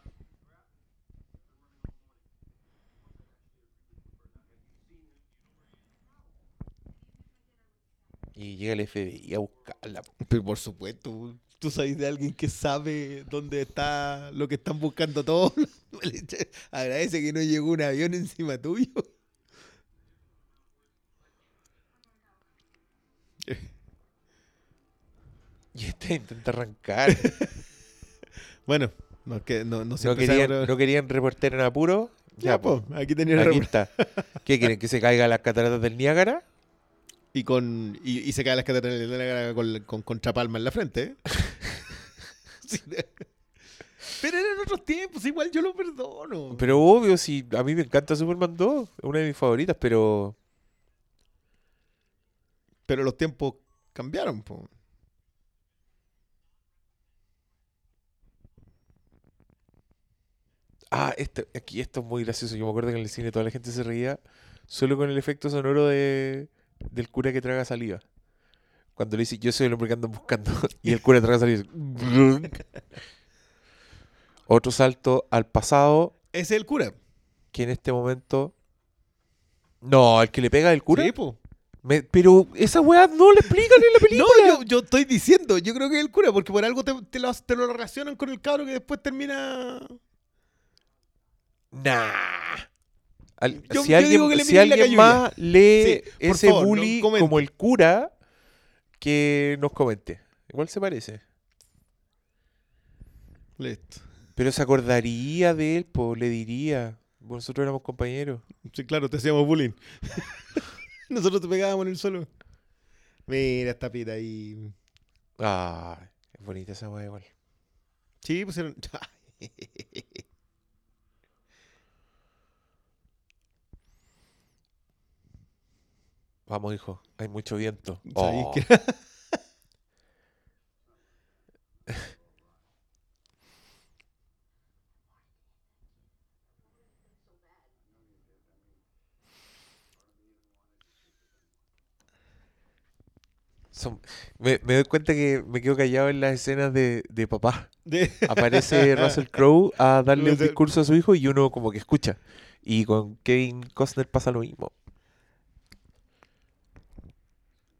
Y llega el FBI a buscarla. Pero por supuesto, tú sabes de alguien que sabe dónde está lo que están buscando todos. Agradece que no llegó un avión encima tuyo. Y este intenta arrancar. Bueno, no, que, no, no No querían, no querían reportero en apuro. Ya, Ya, pues, aquí tenía el Aquí está. ¿Qué quieren? ¿Que se caiga las cataratas del Niágara? Y, con, y, y se cae la cara con, con contrapalma en la frente. Sí. Pero eran otros tiempos, igual yo lo perdono. Pero obvio, si a mí me encanta Superman 2, es una de mis favoritas, pero Pero los tiempos cambiaron. po. Ah, esto, aquí esto es muy gracioso. Yo me acuerdo que en el cine toda la gente se reía solo con el efecto sonoro de, del cura que traga saliva. Cuando le dice, yo soy el hombre que andan buscando, y el cura traga saliva. Otro salto al pasado, Ese es el cura. que en este momento... No, el que le pega el cura. Sí, po. Me- pero esa weá no le explican en la película. No, yo, yo estoy diciendo, yo creo que es el cura, porque por algo te, te lo, te lo relacionan con el cabro que después termina. Nah. Al- Yo- si yo alguien, digo que le si alguien más lee Sí, ese favor, bully como el cura, que nos comente. Igual se parece. Listo. Pero se acordaría de él, pues le diría. Nosotros éramos compañeros. Sí, claro, te hacíamos bullying. Nosotros te pegábamos en el suelo. Mira esta pita ahí. Ah, es bonita esa weá igual. Sí, pues. Vamos, hijo. Hay mucho viento. ¿Sabéis Oh, son- me, me doy cuenta que me quedo callado en las escenas de, de papá. de- Aparece Russell Crowe a darle un discurso a su hijo y uno como que escucha. Y con Kevin Costner pasa lo mismo.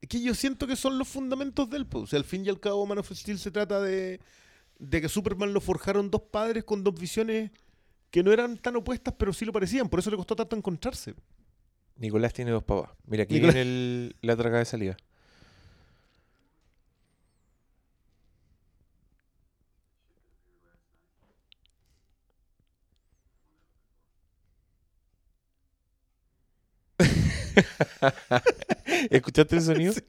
Que yo siento que son los fundamentos del pues. O sea, al fin y al cabo, Man of Steel se trata de, de que Superman lo forjaron dos padres con dos visiones que no eran tan opuestas, pero sí lo parecían. Por eso le costó tanto encontrarse. Nicolás tiene dos papás. Mira, aquí Nicolás- viene el- la otra de salida. ¿Escuchaste el sonido? Sí.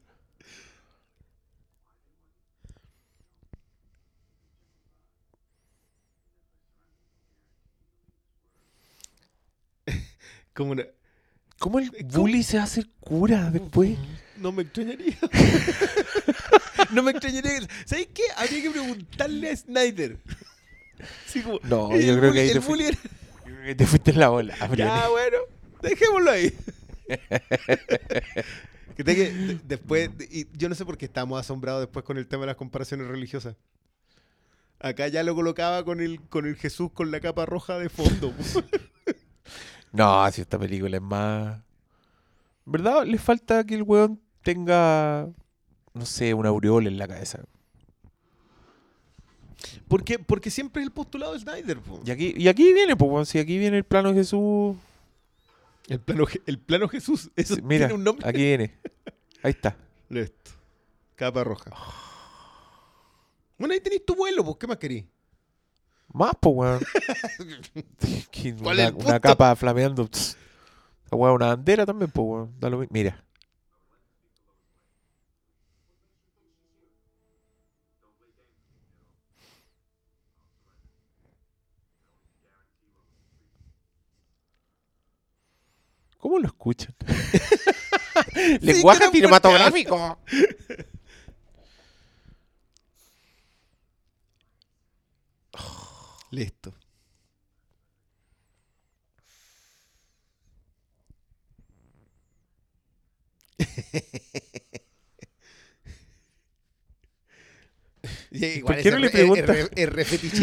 Como una- ¿Cómo el ¿Cómo? bully se va a hacer cura después? No me extrañaría. no me extrañaría. ¿Sabes qué? Habría que preguntarle a Snyder. Sí, como, No, yo creo que ahí bully- te, fui- era- yo creo que te fuiste en la bola. Briones. Ya, bueno, dejémoslo ahí. Que de- después, de- y yo no sé por qué estamos asombrados después con el tema de las comparaciones religiosas. Acá ya lo colocaba con el, con el Jesús con la capa roja de fondo. No, si esta película es más. ¿Verdad? Le falta que el weón tenga. No sé, una aureola en la cabeza. porque, porque siempre es el postulado de Snyder. po. Y aquí, y aquí viene, pues, si aquí viene el plano de Jesús. El, plano, el plano Jesús. Eso Sí, Mira, tiene un nombre. aquí viene. Ahí está. Listo. Capa roja. Bueno, ahí tenéis tu vuelo, pues, ¿qué más querís? Más, pues, weón. Que ¿Cuál una, capa flameando. Weá, una bandera también, pues, weón. Mira. ¿Cómo lo escuchan? Lenguaje cinematográfico. Listo. Igual ¿Por qué no le re- pregunta? Es,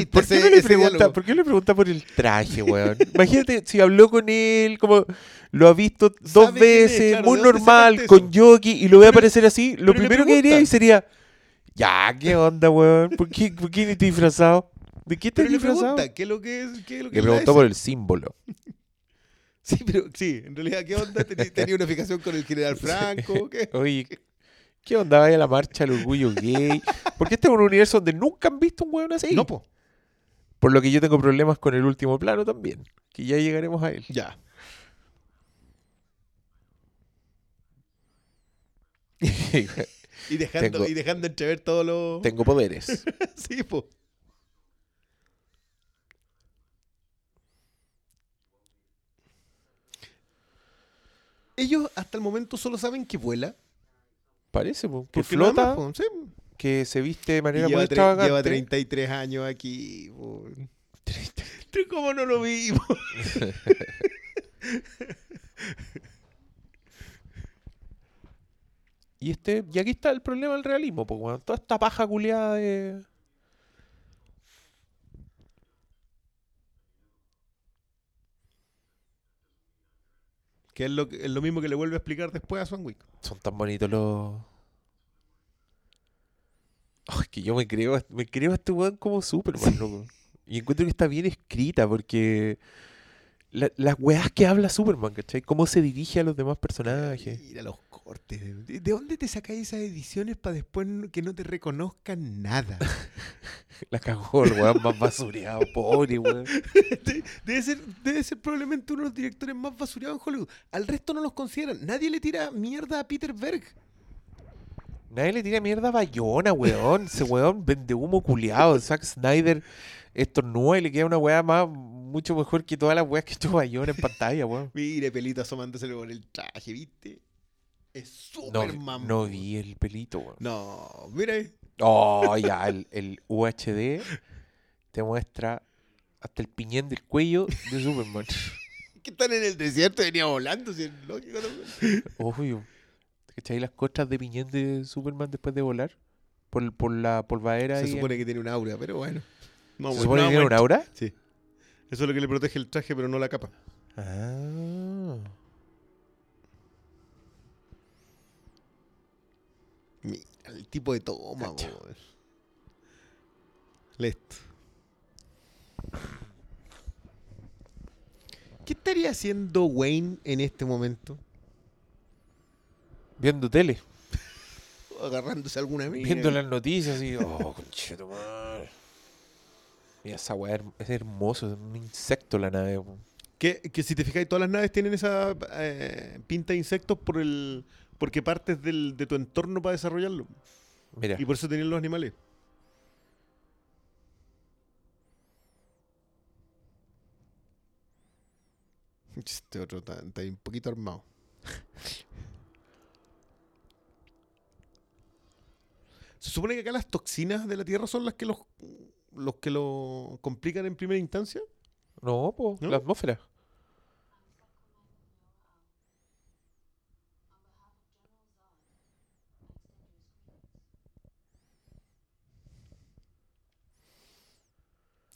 ¿Por qué, no le pregunta. ¿Por qué no le pregunta por el traje, weón? Imagínate si habló con él, como lo ha visto dos es, veces, claro, muy ¿de dónde normal, con? Yoki, y lo ve aparecer así. Lo primero que diría sería: Ya, ¿qué onda, weón? ¿Por qué, por qué estás disfrazado? ¿De qué estás Pero le disfrazado? pregunta, ¿qué es lo que es? ¿Qué es lo que Le preguntó por el símbolo. Sí, pero sí, en realidad, ¿qué onda? ¿Teni- ¿Tenía una fijación con el general Franco? ¿Qué? Oye, ¿qué onda? Vaya la marcha del orgullo gay. Porque este es un universo donde nunca han visto un weón así. No, po. Por lo que yo tengo problemas con el último plano también. Que ya llegaremos a él. Ya. Y dejando, Tengo- y dejando entrever todo lo... tengo poderes. Sí, po. Ellos hasta el momento solo saben que vuela. Parece, po, que porque flota, más, po, sí. Que se viste de manera muy extravagante. lleva 33 años aquí. ¿Cómo no lo vimos? Y este, y aquí está el problema del realismo, pues weón. Toda esta paja culiada de. Que es lo, que- es lo mismo que le vuelve a explicar después a Swanwick. Son tan bonitos los. Ay, que yo me creo, me creo a este weón como Superman, loco. Y encuentro que está bien escrita porque. la- las weas que habla Superman, ¿cachai? Cómo se dirige a los demás personajes. Mira los cortes. ¿De, de dónde te sacáis esas ediciones para después que no te reconozcan nada? La cagó el weón más basureado, pobre weón. De- debe, ser, debe ser probablemente uno de los directores más basurados en Hollywood. Al resto no los consideran. Nadie le tira mierda a Peter Berg. Nadie le tira mierda a Bayona, weón. Ese weón vende humo culiado. Zack Snyder estornuda y le queda una weá más, mucho mejor que todas las weas que hecho Bayona en pantalla, weón. Mire, pelito asomándose por el traje, ¿viste? Es No, Superman. no po. vi el pelito, weón. No, mira. ahí. Oh, ya, el, el UHD te muestra hasta el piñén del cuello de Superman. Que están en el desierto y venía volando, si es lógico. ¿no? Obvio. ¿Cachai las costras de piñén de Superman después de volar? Por, por la polvadera. Se supone que tiene un aura, pero bueno. No, ¿Se bueno, supone no, que tiene un aura? Sí. Eso es lo que le protege el traje, pero no la capa. Ah. Mira, el tipo de toma. Listo. ¿Qué estaría haciendo Wayne en este momento? Viendo tele, Agarrándose alguna mina. viendo las noticias y. Oh, conchetumadre. Mira, esa weá es hermoso, es un insecto la nave. Que, que si te fijáis, todas las naves tienen esa eh, pinta de insectos por el porque partes del, de tu entorno para desarrollarlo. Mira, Y por eso tenían los animales. Este otro está, está un poquito armado. Se supone que acá las toxinas de la Tierra son las que los, los que lo complican en primera instancia. no, ¿No? la atmósfera.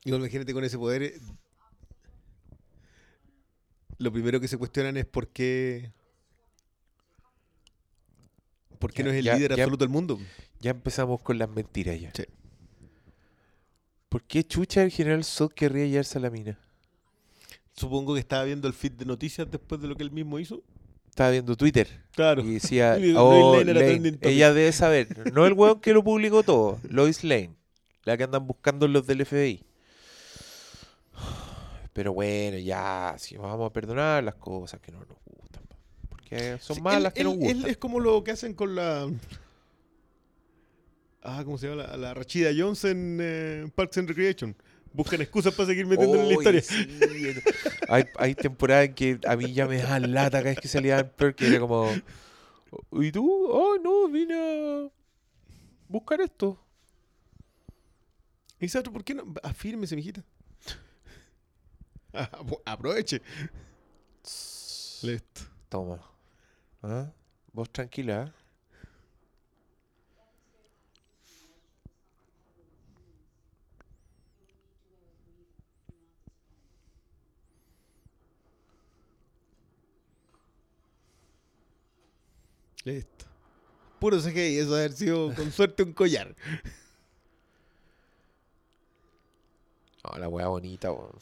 Igual imagínate con ese poder. eh, Lo primero que se cuestionan es por qué. ¿Por qué Ya- no es el ya- líder ya- absoluto del mundo? Ya empezamos con las mentiras ya. Sí. ¿Por qué chucha el general Zod querría llevarse a la mina? Supongo que estaba viendo el feed de noticias después de lo que él mismo hizo. Estaba viendo Twitter Claro. y decía, oh, Lane era Lane, trending topic. ella debe saber, no el weón que lo publicó todo, Lois Lane, la que andan buscando los del FBI. Pero bueno, ya, si vamos a perdonar las cosas que no nos gustan, po, porque son Sí, más él- las que él- nos él gustan. es como lo que hacen con la. Ah, ¿cómo se llama? La, la Rachida Jones en eh, Parks and Recreation. Buscan excusas para seguir metiendo en la historia. sí, hay, hay temporadas en que a mí ya me da lata cada vez que salía en Perk y era como, ¿y tú? Oh, no, vine a buscar esto. Y otro, ¿por qué no? Afírmese, mijita. Ah, Aproveche. Listo. Toma. ¿Ah? Vos tranquila. Listo. Puro CGI, eso haber sido con suerte un collar. No, la weá bonita, weón.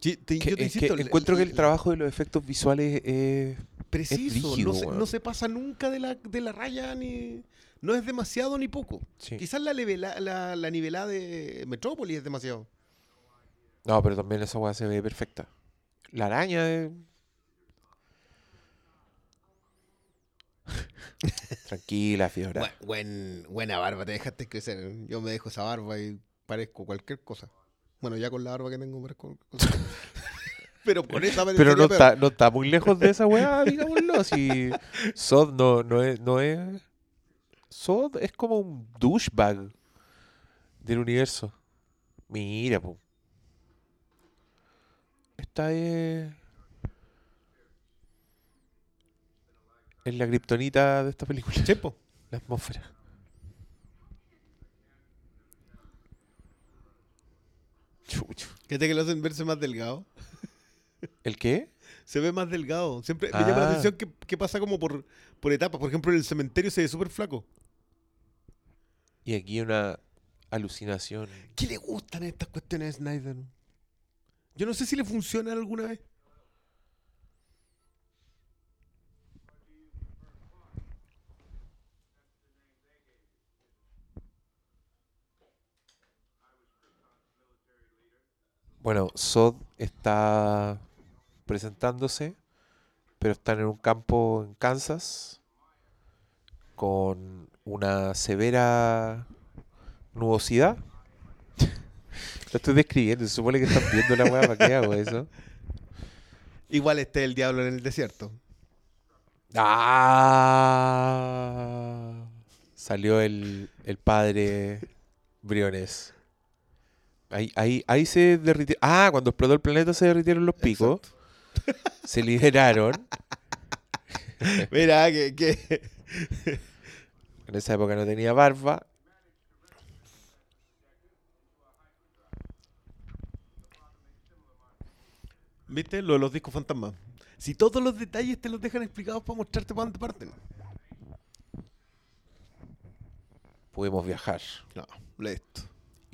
Sí, te- Que- yo te es que insisto, encuentro que el trabajo de los efectos visuales es... preciso, brígido, no, se, weón. no se pasa nunca de la, de la raya ni. No es demasiado ni poco. sí. Quizás la, la nivelada de Metrópolis es demasiado. No, pero también esa weá se ve perfecta. La araña es... Tranquila, Fiora. Buen- buen- buena barba, te dejaste crecer. Yo me dejo esa barba y parezco cualquier cosa. Bueno, ya con la barba que tengo parezco cualquier cosa. Pero con esa Pero no está, no está muy lejos de esa weá, digámoslo. Si Sod no, no, es, no es. Sod es como un douchebag del universo. Mira, po. Esta es. Es la kriptonita de esta película. Sí, po. La atmósfera. Chucho. Fíjate que lo hacen verse más delgado. ¿El qué? Se ve más delgado. Siempre me llama la Ah. atención que, que pasa como por, por etapas. Por ejemplo, en el cementerio se ve súper flaco. Y aquí una alucinación. ¿Qué le gustan estas cuestiones a Snyder? Yo no sé si le funciona alguna vez. Bueno, Sod está presentándose, pero están en un campo en Kansas con una severa nubosidad. Lo estoy describiendo, se supone que están viendo la weá, ¿para qué hago eso? Igual esté el diablo en el desierto. ¡Ah! Salió el, el padre Briones. Ahí, ahí, ahí se derritió. Ah, cuando explotó el planeta se derritieron los picos. Se liberaron. Mira, que, que En esa época no tenía barba. ¿Viste? Lo de los discos fantasmas. Si todos los detalles te los dejan explicados para mostrarte para dónde parten. pudimos viajar. No, listo.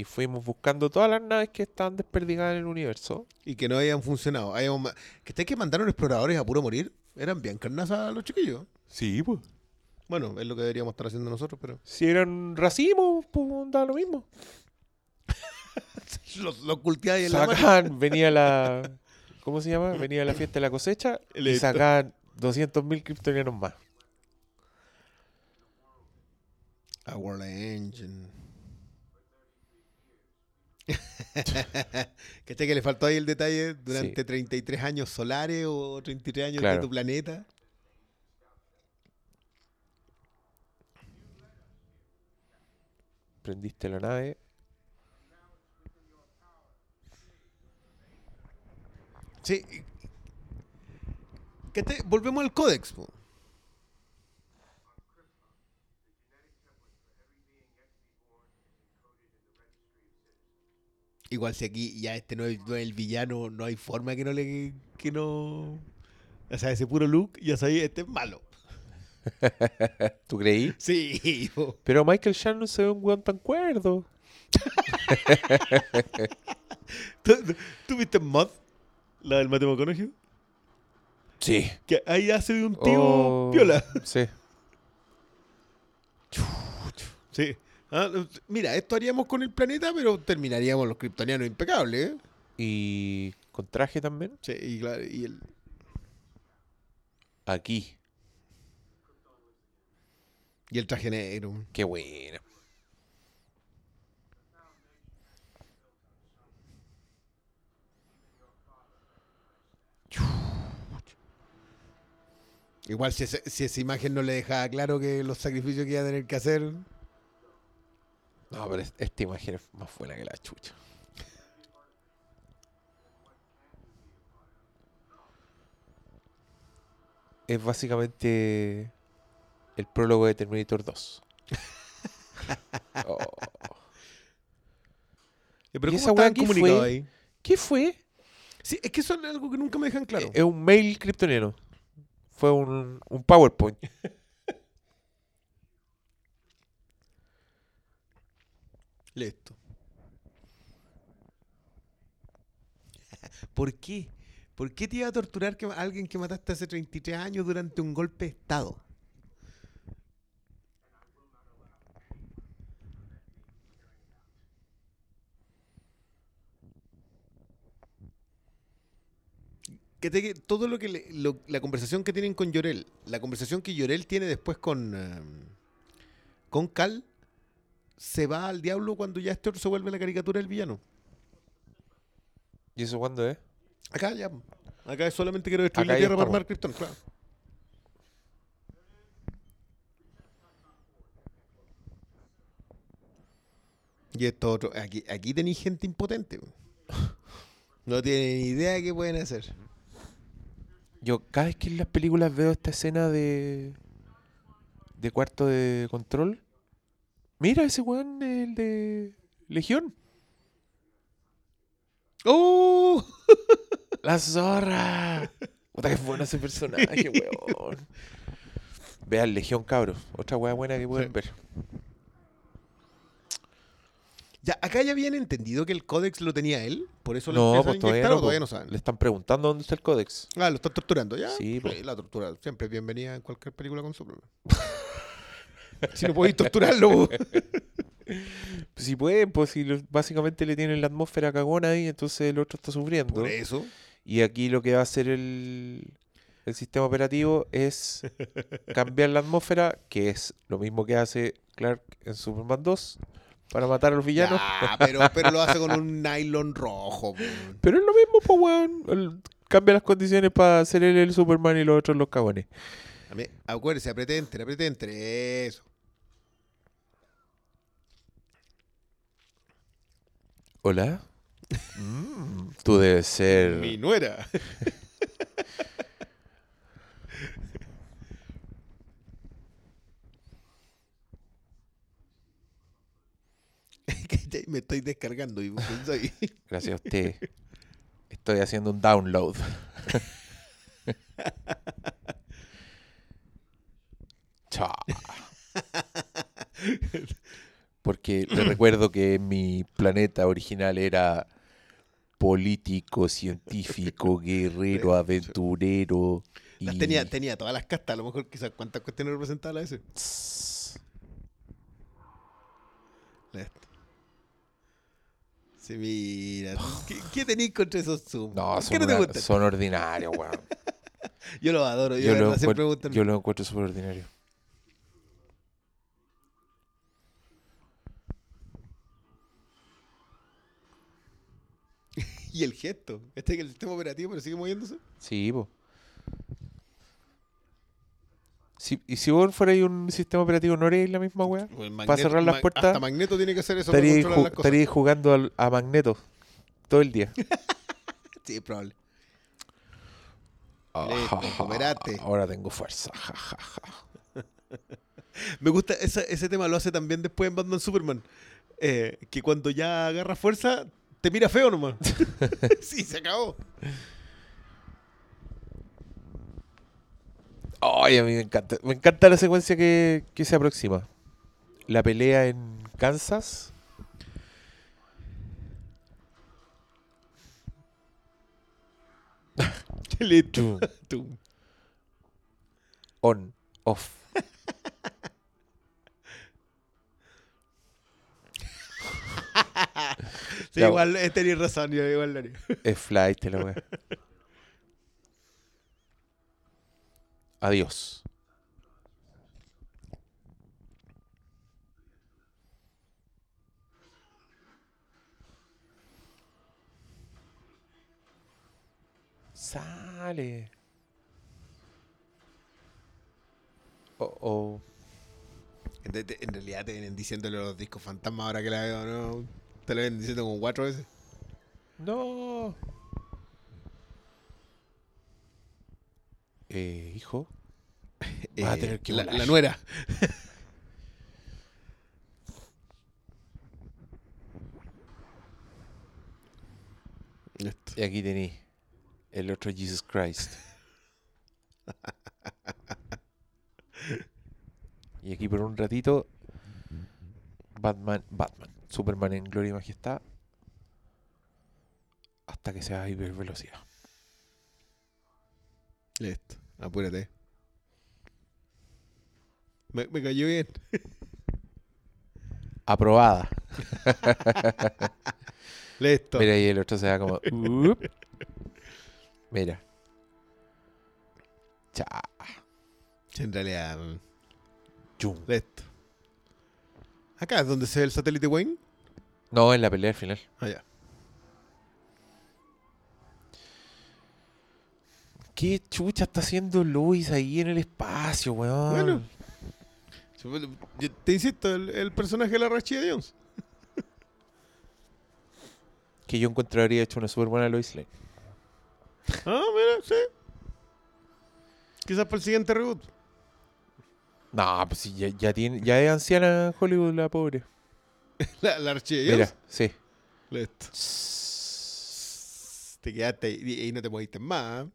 Y fuimos buscando todas las naves que estaban desperdigadas en el universo. Y que no hayan funcionado. Hayamos ma- que esté que mandaron exploradores a puro morir. Eran bien carnazas los chiquillos. Sí, pues. Bueno, es lo que deberíamos estar haciendo nosotros, pero. Si eran racimos, pues da lo mismo. Los, los cultiváis en la mano. Sacaban, venía la. ¿Cómo se llama? Venía la fiesta de la cosecha y Listo. sacaban 200.000 kryptonianos más. A World Engine. que este que le faltó ahí el detalle durante Sí. 33 años solares o 33 años Claro. de tu planeta. Prendiste la nave. Sí. Que te- volvemos al códex. po. Igual si aquí ya este no es, no es el villano, no hay forma que no le que no. O sea, ese puro look, ya sabía, este es malo. ¿Tú creí? Sí, po. Pero Michael Shannon se ve un weón tan cuerdo. ¿Tú, tú- viste Mod? La del Mateo McConaughey. Sí. Que ahí hace de un tío Oh, piola. Sí. Sí. Ah, mira, esto haríamos con el planeta, pero terminaríamos los kryptonianos impecables. ¿eh? Y con traje también. Sí, y claro, y el. Aquí. Y el traje negro. Qué buena. Igual si, ese- si esa imagen no le dejaba claro que los sacrificios que iba a tener que hacer. No, pero es- esta imagen es más buena que la chucha. Es básicamente el prólogo de Terminator 2. Oh. Eh, Pero ¿Y ¿cómo esa estaban weá qué fue? ahí? ¿Qué fue? Sí, es que eso es algo que nunca me dejan claro. Es un mail kryptoniano. Fue un, un PowerPoint. Listo. ¿Por qué? ¿Por qué te iba a torturar que alguien que mataste hace 33 años durante un golpe de Estado? Que todo lo que le- la conversación que tienen con Llorel, la conversación que Llorel tiene después con eh, con Cal se va al diablo cuando ya este otro se vuelve la caricatura del villano. ¿Y eso cuándo es? Acá ya. Acá solamente quiero destruir Acá la tierra para armar Krypton, claro. Y esto otro. Aquí, aquí tenéis gente impotente. po. No tienen ni idea de qué pueden hacer. Yo cada vez que en las películas veo esta escena de de cuarto de control, mira ese weón el de Legión. ¡Oh! La zorra. Puta que bueno ese personaje, weón. Vean Legión, cabros. Otra weá buena que pueden Sí. ver. Ya, acá ya habían entendido que el códex lo tenía él. Por eso lo No, pues todavía inyectar, no, todavía saben. Le están preguntando dónde está el códex. Ah, lo están torturando, ¿ya? Sí, po. la tortura siempre es bienvenida en cualquier película con Superman. si no podéis torturarlo. Si pueden, pues si básicamente le tienen la atmósfera cagona ahí, entonces el otro está sufriendo. Por eso. Y aquí lo que va a hacer el, el sistema operativo es cambiar la atmósfera, que es lo mismo que hace Clark en Superman 2 para matar a los villanos. Ya, pero, pero lo hace con un nylon rojo. Pero es lo mismo, pues, weón. Cambia las condiciones para él el Superman y los otros los cagones. A mí- Acuérdese, apriete enter, apriete enter. Eso. ¿Hola? Mm, tú debes ser... Mi nuera. Me estoy descargando y soy- Gracias a usted. Estoy haciendo un download. Chao. Porque le recuerdo que mi planeta original era político, científico, guerrero, aventurero. Las y- tenía, tenía todas las castas, a lo mejor quizás cuántas cuestiones representaba la S. Sí, mira. ¿Qué, qué tenéis contra esos Zoom? No, ¿Por son, no te una- gustan? son ordinarios, weón. Yo los adoro. Yo, Yo, lo siempre encuentro, yo lo encuentro súper ordinario. Y el gesto. Este es el sistema operativo, pero sigue moviéndose. Sí, po. Si, y si vos fuerais un sistema operativo, ¿no haríais la misma weá? Pues Para cerrar las puertas, Hasta Magneto tiene que hacer eso para ju- las cosas. estaríais jugando al- a Magneto todo el día. Sí, probable. Ah, Listo. Ahora tengo fuerza. Me gusta esa- ese tema, lo hace también después en Batman Superman. Eh, que cuando ya agarra fuerza, te mira feo nomás. sí, se acabó. Ay, a mí me encanta. Me encanta la secuencia que, que se aproxima. La pelea en Kansas. Tum. on, off. Sí, igual eh, tenéis razón, yo igual lo haría. Es flight la wea. Adiós. Sale. Oh, oh. En, de- en realidad te vienen diciéndole los discos fantasma ahora que la veo, ¿no? Te lo vienen diciendo como cuatro veces. No. Eh, hijo. Vas a Eh, tener que la, volar. la nuera. Listo. Y aquí tení el otro Jesus Christ. y aquí por un ratito, Batman, Batman, Superman en gloria y majestad, hasta que sea hipervelocidad. Listo. Apúrate. Me, me cayó bien. Aprobada. Listo. Mira, y el otro se da como. "Up". Mira. Cha. En realidad. mm, Chum. Listo. Acá es donde se ve el satélite Wayne. No, en la pelea al final. Allá. ¿Qué chucha está haciendo Lois ahí en el espacio, weón? Bueno. Yo te insisto, el, el personaje de la Rachida Jones. Que yo encontraría hecho una súper buena Lois Lane. Ah, mira, sí. Quizás para el siguiente reboot. No, pues sí, ya, ya tiene, ya es anciana en Hollywood la pobre. La, la Mira, sí. Listo. Te quedaste y, y no te moviste más.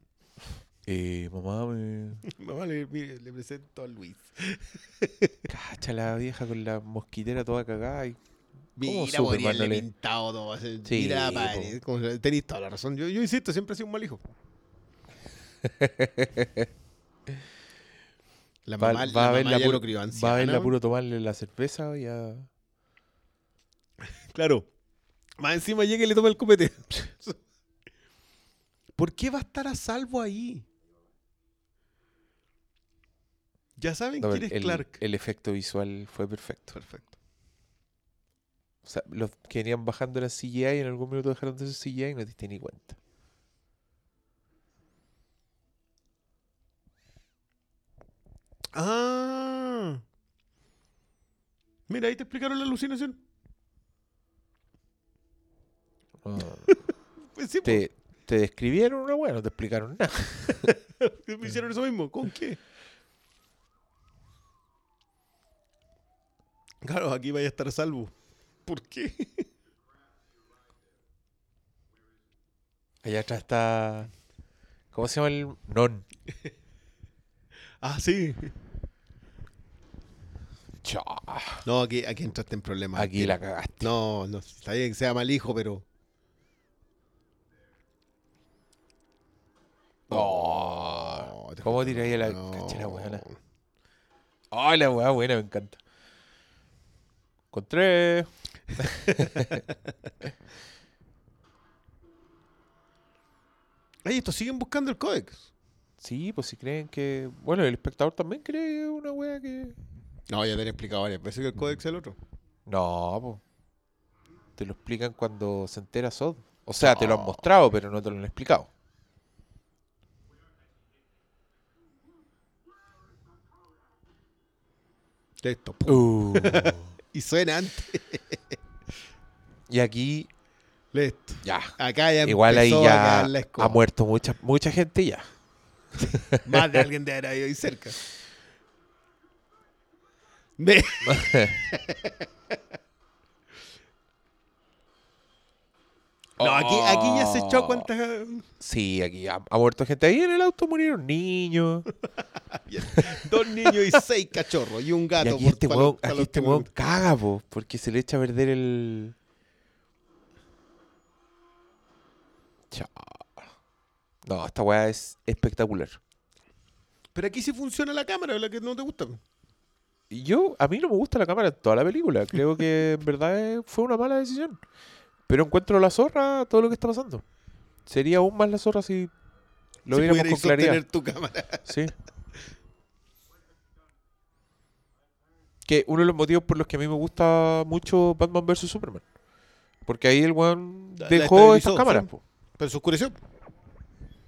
¿eh? Mamá, me... Mamá, le, mire, le presento a Luis. cacha la vieja con la mosquitera toda cagada. Y... Mira, podría pintado todo. Sí, mira, padre. como Tenéis toda la razón. Yo, yo insisto, siempre he sido un mal hijo. La Va, mamá, va la a la ya puro, va a verla puro tomarle la cerveza y a... Claro. Más encima llega y le toma el copete. ¿Por qué va a estar a salvo ahí? Ya saben No, quién el, es Clark. el efecto visual fue perfecto. Perfecto. O sea, los que venían bajando la CGI y en algún minuto dejaron de ser CGI y no te diste ni cuenta. Ah. Mira, ahí te explicaron la alucinación. No, Pues sí, te, te describieron una weá, no te explicaron nada. me hicieron eso mismo. ¿Con qué? Claro, aquí vaya a estar salvo. ¿Por qué? Allá atrás está. ¿Cómo se llama el non? Ah, sí. No, aquí, aquí entraste en problemas. aquí la cagaste. No, no, está bien que sea mal hijo, pero. Oh, te ¿Cómo tiré ahí la no. canchera buena? Ay, la weá buena, me encanta. Encontré. Ay, estos siguen buscando el códex. Sí, pues si creen que. Bueno, el espectador también cree que es una weá que. No, ya te he explicado varias veces que el códex es el otro. No. Te lo explican cuando se entera Sod. O sea, te lo han mostrado, pero no te lo han explicado. Esto. Uh. Y suena antes. y aquí, Listo. ya. Acá ya Igual ahí ya ha muerto mucha, mucha gente ya. Más de alguien de ahí cerca. No, aquí, aquí ya se echó cuántas. Sí, aquí ha, ha muerto gente. Ahí en el auto murieron niños. Dos niños y seis cachorros y un y gato. aquí este pa' aquí los este me- caga, po, porque se le echa a perder el. Chao. No, esta weá es espectacular. Pero aquí sí funciona la cámara, la que no te gusta. Y yo, a mí no me gusta la cámara en toda la película. Creo que en verdad eh, fue una mala decisión. Pero encuentro la zorra todo lo que está pasando. Sería aún más la zorra si lo si viéramos con claridad. tu cámara. Sí. Que uno de los motivos por los que a mí me gusta mucho Batman vs Superman. Porque ahí el weón dejó esas cámaras. sí. Pero se oscureció.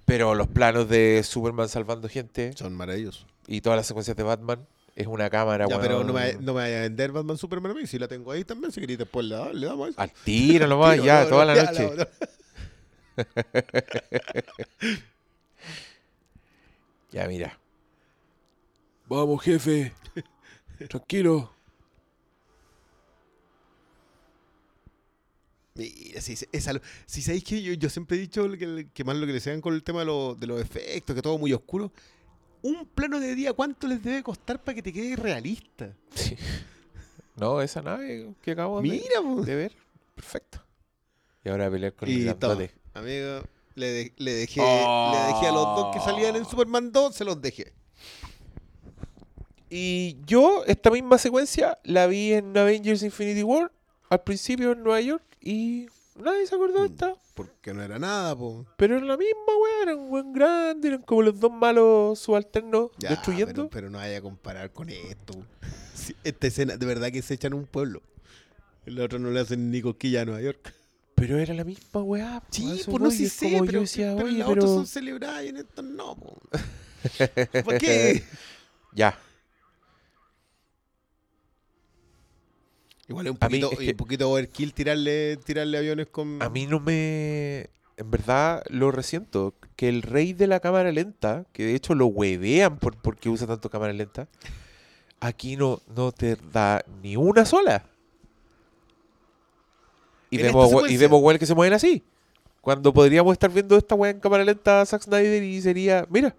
Pero los planos de Superman salvando gente Son maravillosos. y todas las secuencias de Batman es una cámara, Ya, weón. pero no me, no me vaya a vender Batman Superman a mí. Si la tengo ahí también, si queréis después le, da- le damos eso. Al tiro nomás, Tiro, ya, no, toda no, la noche. no, no. Ya, mira. Vamos, jefe. Tranquilo. Mira, si, esa, si sabéis que yo, yo siempre he dicho que, que más lo que les hagan con el tema de, lo- de los efectos, que todo muy oscuro. Un plano de día, ¿cuánto les debe costar para que te quede realista? Sí. No, esa nave que acabamos de- Mira, po. de, ver. Perfecto. Y ahora a pelear con Y el grandote. Amigo, le, de- le dejé, Oh. le dejé a los dos que salían en Superman 2, se los dejé. Y yo, esta misma secuencia, la vi en Avengers Infinity War, al principio en Nueva York, y nadie se acordó de Mm. esta. Porque no era nada, po. Pero era la misma, weón, era un buen grande, eran como los dos malos subalternos Ya, destruyendo. Pero, pero no vaya a comparar con esto. Sí, esta escena, de verdad que se echan un pueblo. El otro no le hacen ni cosquilla a Nueva York. Pero era la misma weá. Sí, pues no sé, como pero, yo decía, pero oye, las pero... otras son celebradas y en estas no, po. ¿Para qué? Ya, Igual es un poquito, es que- un poquito overkill tirarle, tirarle aviones con... a mí no me... En verdad lo resiento, que el rey de la cámara lenta, que de hecho lo huevean por porque usa tanto cámara lenta, aquí no, no te da ni una sola. Y vemos, we- y vemos weones que se mueven así. Cuando podríamos estar viendo esta weá en cámara lenta a Zack Snyder y sería, mira,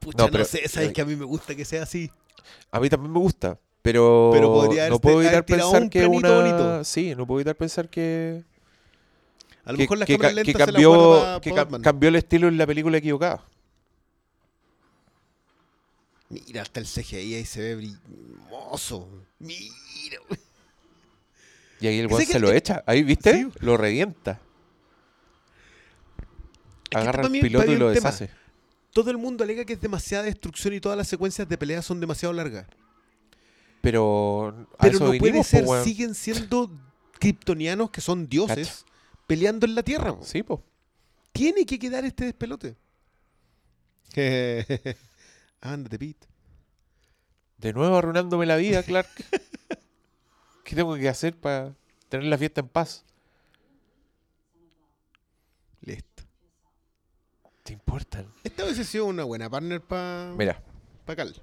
Pucha, No, no, pero- sé, sabes que a mí me gusta que sea así. A mí también me gusta, pero, Pero podría no puedo evitar pensar un que una... bonito. Sí, no puedo evitar pensar que... A lo que, mejor las que que las cambió, pa- que ca- cambió el estilo en la película equivocada. Mira, hasta el CGI ahí se ve brilloso. Mira. Y ahí el que- se lo echa. Ahí, ¿viste? Sí. Lo revienta. que Agarra mí- piloto y lo deshace. Todo el mundo alega que es demasiada destrucción y todas las secuencias de peleas son demasiado largas. Pero a Pero eso no puede vinimos, ser, weón. siguen siendo kryptonianos que son dioses peleando en la Tierra. po. Sí, po. Tiene que quedar este despelote. Ándate, Pete. De nuevo arruinándome la vida, Clark. ¿Qué tengo que hacer para tener la fiesta en paz? Listo. ¿Te importan? Esta hubiese sido una buena partner para Mira, pa Cal.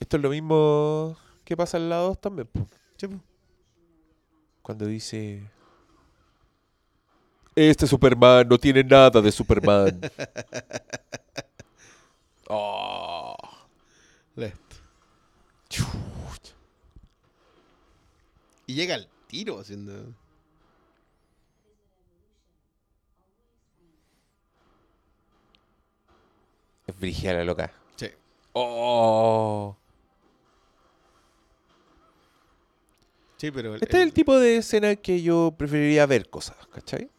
esto es lo mismo que pasa en la 2 también. Sí, po. Cuando dice... Este Superman no tiene nada de Superman. Oh. Y llega al tiro haciendo. Es brígida la loca. Sí. Oh. Sí, pero. el- Este es el- tipo de escena que yo preferiría ver cosas, ¿cachai?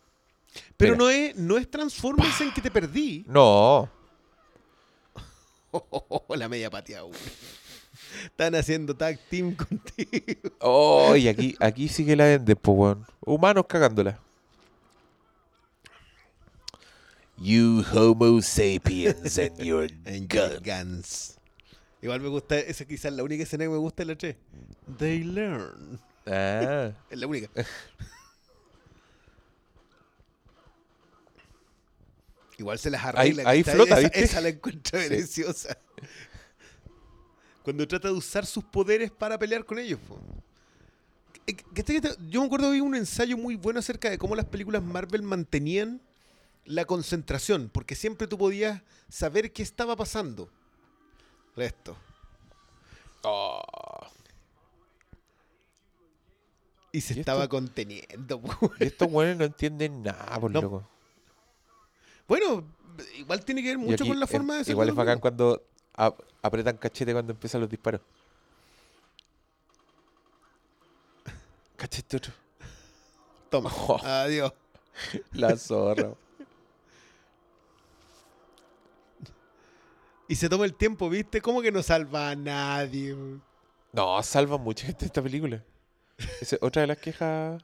Pero Mira. no es, no es Transformers en que te perdí. No. la media pateada. Están haciendo tag team contigo. Oh, y aquí, aquí sí que la venden, pues, weón. Humanos cagándola. You homo sapiens and your gun. Guns. Igual me gusta, esa quizás la única escena que me gusta de la 3. They learn. Ah. Es la única. Igual se las arregla. ahí flota, esa, ¿viste? esa la encuentro Sí. deliciosa. Cuando trata de usar sus poderes para pelear con ellos. po. Eh, que este- que Yo me acuerdo vi un ensayo muy bueno acerca de cómo las películas Marvel mantenían la concentración, porque siempre tú podías saber qué estaba pasando. Esto. Oh. Y se ¿Y estaba esto? conteniendo. Y estos no entienden nada, por No. loco. Bueno, igual tiene que ver mucho aquí con la forma de ser. Igual es bacán cuando ap- apretan cachete cuando empiezan los disparos. Cachete otro. Toma. Oh. Adiós. La zorra. Y se toma el tiempo, ¿viste? ¿Cómo que no salva a nadie? No, salvan mucha gente esta película. Esa es otra de las quejas.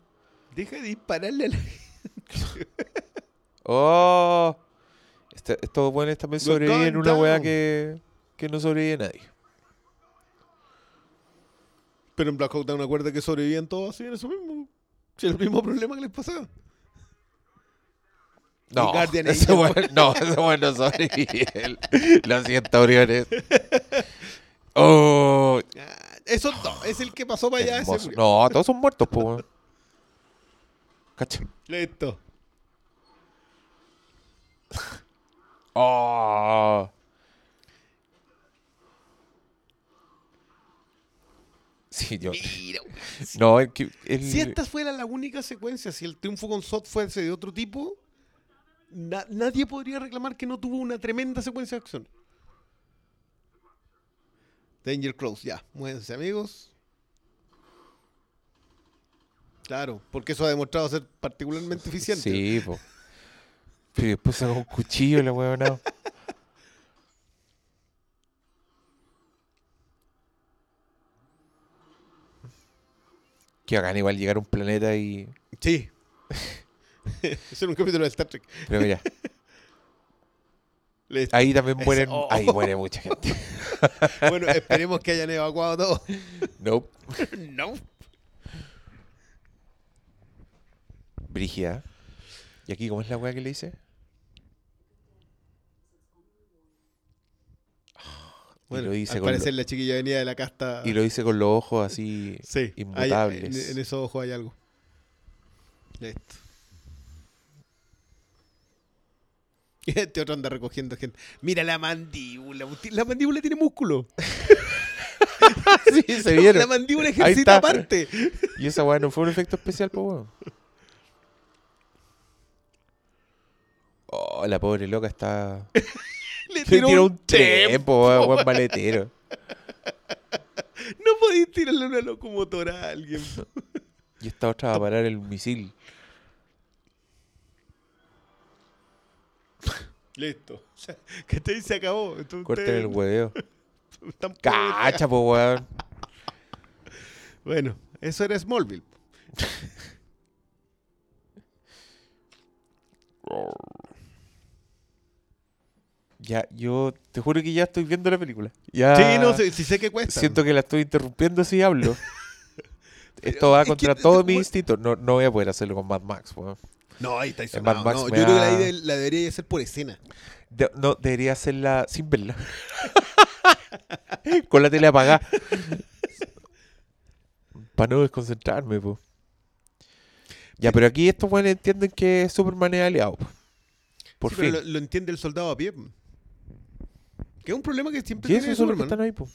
Deja de dispararle a la Oh. Este- estos buenos también sobreviven una weá que, que no sobrevive nadie. Pero en Black Hawk Down acuerda que sobrevivían todos así en eso mismo. Sí, el mismo problema que les pasaba. No, Guardian ese weón- no, ese weón no sobrevive. Lo siento, Oriones. Oh, Ah, eso no, es el que pasó para allá. ese murió. No, todos son muertos, weón. Cacha. Listo. Oh. Sí, yo. Mira. No, que. el- Si esta fuera la única secuencia, si el triunfo con Sot fuese de otro tipo, na- nadie podría reclamar que no tuvo una tremenda secuencia de acción. Danger Close, ya. Muévense, amigos. Claro, porque eso ha demostrado ser particularmente eficiente. Sí, po. Pero después sacó un cuchillo la. No. Que hagan igual llegar a un planeta y. Sí. Eso era un capítulo de Star Trek. Pero mira, ahí también mueren. oh. Ahí muere mucha gente. Bueno, esperemos que hayan evacuado todo. Nope. no. Brígida. ¿Y aquí cómo es la weá que le dice? Bueno, y lo dice al parecer lo- la chiquilla venía de la casta. y lo dice con los ojos así Sí, hay- inmutables. en, en esos ojos hay algo. Listo. Y este otro anda recogiendo gente. Mira la mandíbula. La mandíbula tiene músculo. sí, se vieron. La mandíbula ejercita aparte. Y esa weá no fue un efecto especial, pues weón. Oh, la pobre loca está. Le tiró, tiró un tiempo, weón, maletero. No podéis tirarle una locomotora a alguien. Y esta otra va a parar el misil. Listo. O sea, que te dice acabó. Entonces, Corten ustedes el hueveo. Cacha, pues weón. Bueno, eso era Smallville. Ya, yo te juro que ya estoy viendo la película. Ya Sí, no sé, sí sé que cuesta. Siento que la estoy interrumpiendo si hablo. Esto va es que contra todo mi instinto. No, no voy a poder hacerlo con Mad Max, weón. No, ahí está En Mad. Max No, yo creo que la, de- la debería hacer por escena. De- no, debería hacerla sin verla. Con la tele apagada. Para no desconcentrarme, po. Ya, pero aquí estos buenos entienden que Superman es aliado. po. Por Sí, pero fin. Lo, lo entiende el soldado a pie. Que es un problema que siempre ¿Qué tiene esos son los que Superman. están ahí, po?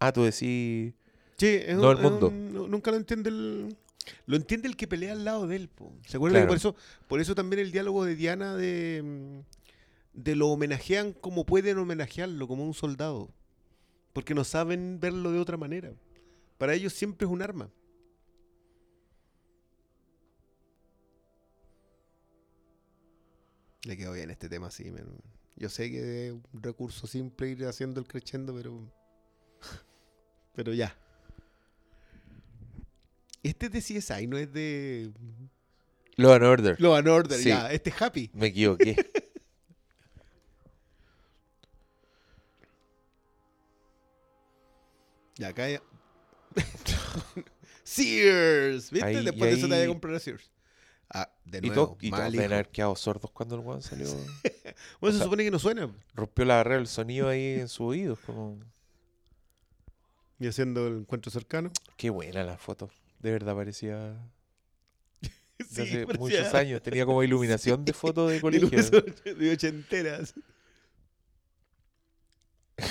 Ah, tú decís. Sí, es No un- el es mundo. un- nu- nunca lo entiende el. Lo entiende el que pelea al lado de él, po. ¿Se acuerdan? Claro. Por eso, por eso también el diálogo de Diana de. mm, de lo homenajean como pueden homenajearlo, como un soldado. Porque no saben verlo de otra manera. Para ellos siempre es un arma. Le quedó bien este tema así, men. Yo sé que es un recurso simple ir haciendo el crescendo, pero. Pero ya. Este es de CSI, no es de. Law and Order. Law and Order, Sí. ya. Este es Happy. Me equivoqué. Ya, acá ya. Sears. ¿Viste? Ahí- Después de eso te vaya a comprar a Sears. Ah, de nuevo. y todos deben haber quedado sordos cuando el weón salió. Bueno, se sea- supone que no suena. rompió la barrera del sonido ahí en sus oídos. Como... Y haciendo el encuentro cercano. Qué buena la foto. De verdad parecía. de Sí, hace parecía- muchos años. Tenía como iluminación de foto de colegio. de, ochenteras.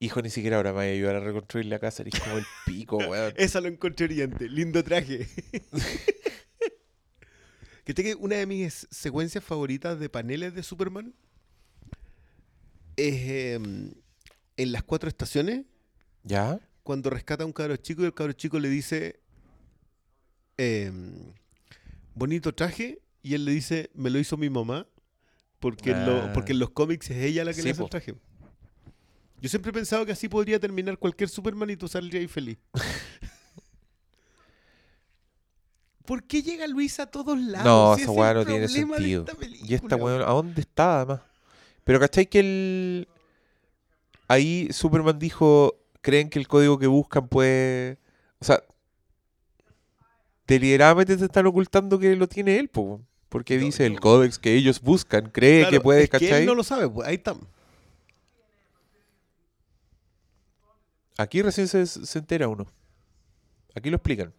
Hijo, ni siquiera ahora me voy a ayudar a reconstruir la casa. Eres como el pico, weón. Esa lo encontré oriente. Lindo traje. que tenga una de mis secuencias favoritas de paneles de Superman es em, en las cuatro estaciones ¿Ya? cuando rescata a un cabro chico y el cabro chico le dice em, bonito traje y él le dice me lo hizo mi mamá porque, en lo- Ah. porque en los cómics es ella la que Sí, le hace po. el traje. Yo siempre he pensado que así podría terminar cualquier Superman y tú saldrías ahí feliz. ¿Por qué llega Luis a todos lados? No, Si esa es weá no tiene sentido. Y esta weón, ¿a dónde está además? Pero ¿cachai que el. Ahí Superman dijo: ¿Creen que el código que buscan puede. O sea. Deliberadamente te están ocultando que lo tiene él, po. Porque No, dice el códex que ellos buscan, cree Claro, que puede, es que ¿cachai? él no lo sabe, pues, ahí está. Aquí recién se, se entera uno. Aquí lo explican.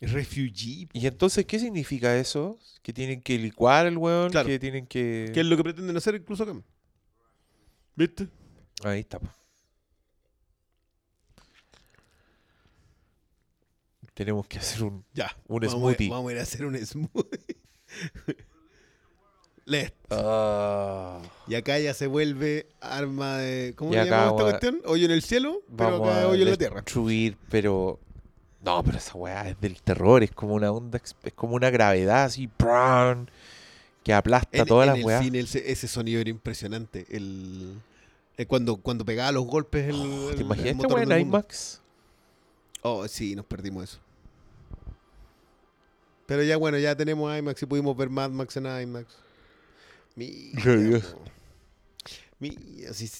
Refugee. ¿Y entonces qué significa eso? ¿Que tienen que licuar el weón? Claro. ¿Que tienen que...? Que es lo que pretenden hacer incluso acá. ¿Viste? Ahí está. Tenemos que hacer un... Ya. Un vamos smoothie. A, vamos a ir a hacer un smoothie. Lest. Ah, Y acá ya se vuelve arma de. ¿Cómo le llamamos esta cuestión? Hoyo en el cielo, pero acá hoyo en la tierra. destruir, pero... No, pero esa weá es del terror. Es como una onda... Es como una gravedad así... ¡pran! Que aplasta En, todas en las el weas. cine ese, sonido era impresionante. El, eh, cuando, cuando pegaba los golpes el, el- ¿Te el imaginas esta motor weá en. IMAX? Oh, sí, nos perdimos eso. Pero ya bueno, ya tenemos IMAX y pudimos ver Mad Max en IMAX. Mira, Qué Dios. Mira, si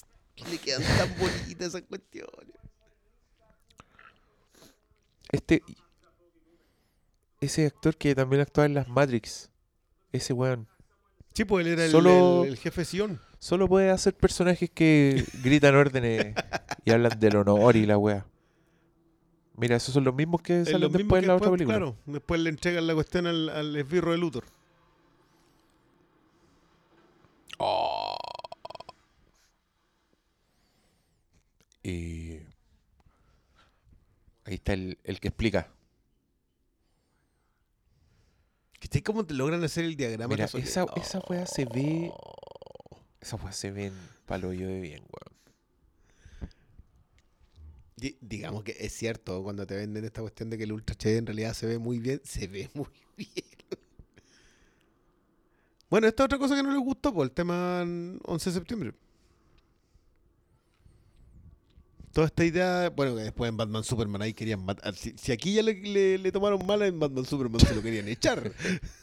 le quedan tan bonitas esas cuestiones. Este... Ese actor que también actuaba en las Matrix. Ese weón. Sí, pues él era el, Solo- el- el jefe Sion. Solo puede hacer personajes que gritan órdenes y hablan del honor y la wea. Mira, esos son los mismos que salen lo mismo después que en la otra después, película. Claro, después le entregan la cuestión al, al esbirro de Luthor. Oh. Y ahí está el, el que explica. ¿Qué cómo te logran hacer el diagrama? Mira, esa, esa wea se ve. Oh. Esa wea se ve en paloyo de bien, weón. Di- digamos que es cierto cuando te venden esta cuestión de que el Ultra HD en realidad se ve muy bien, se ve muy bien. Bueno, esta otra cosa que no les gustó, por el tema 11 de septiembre. Toda esta idea, bueno, que después en Batman Superman ahí querían matar. Si, si aquí ya le, le- le tomaron mal en Batman Superman, se lo querían echar.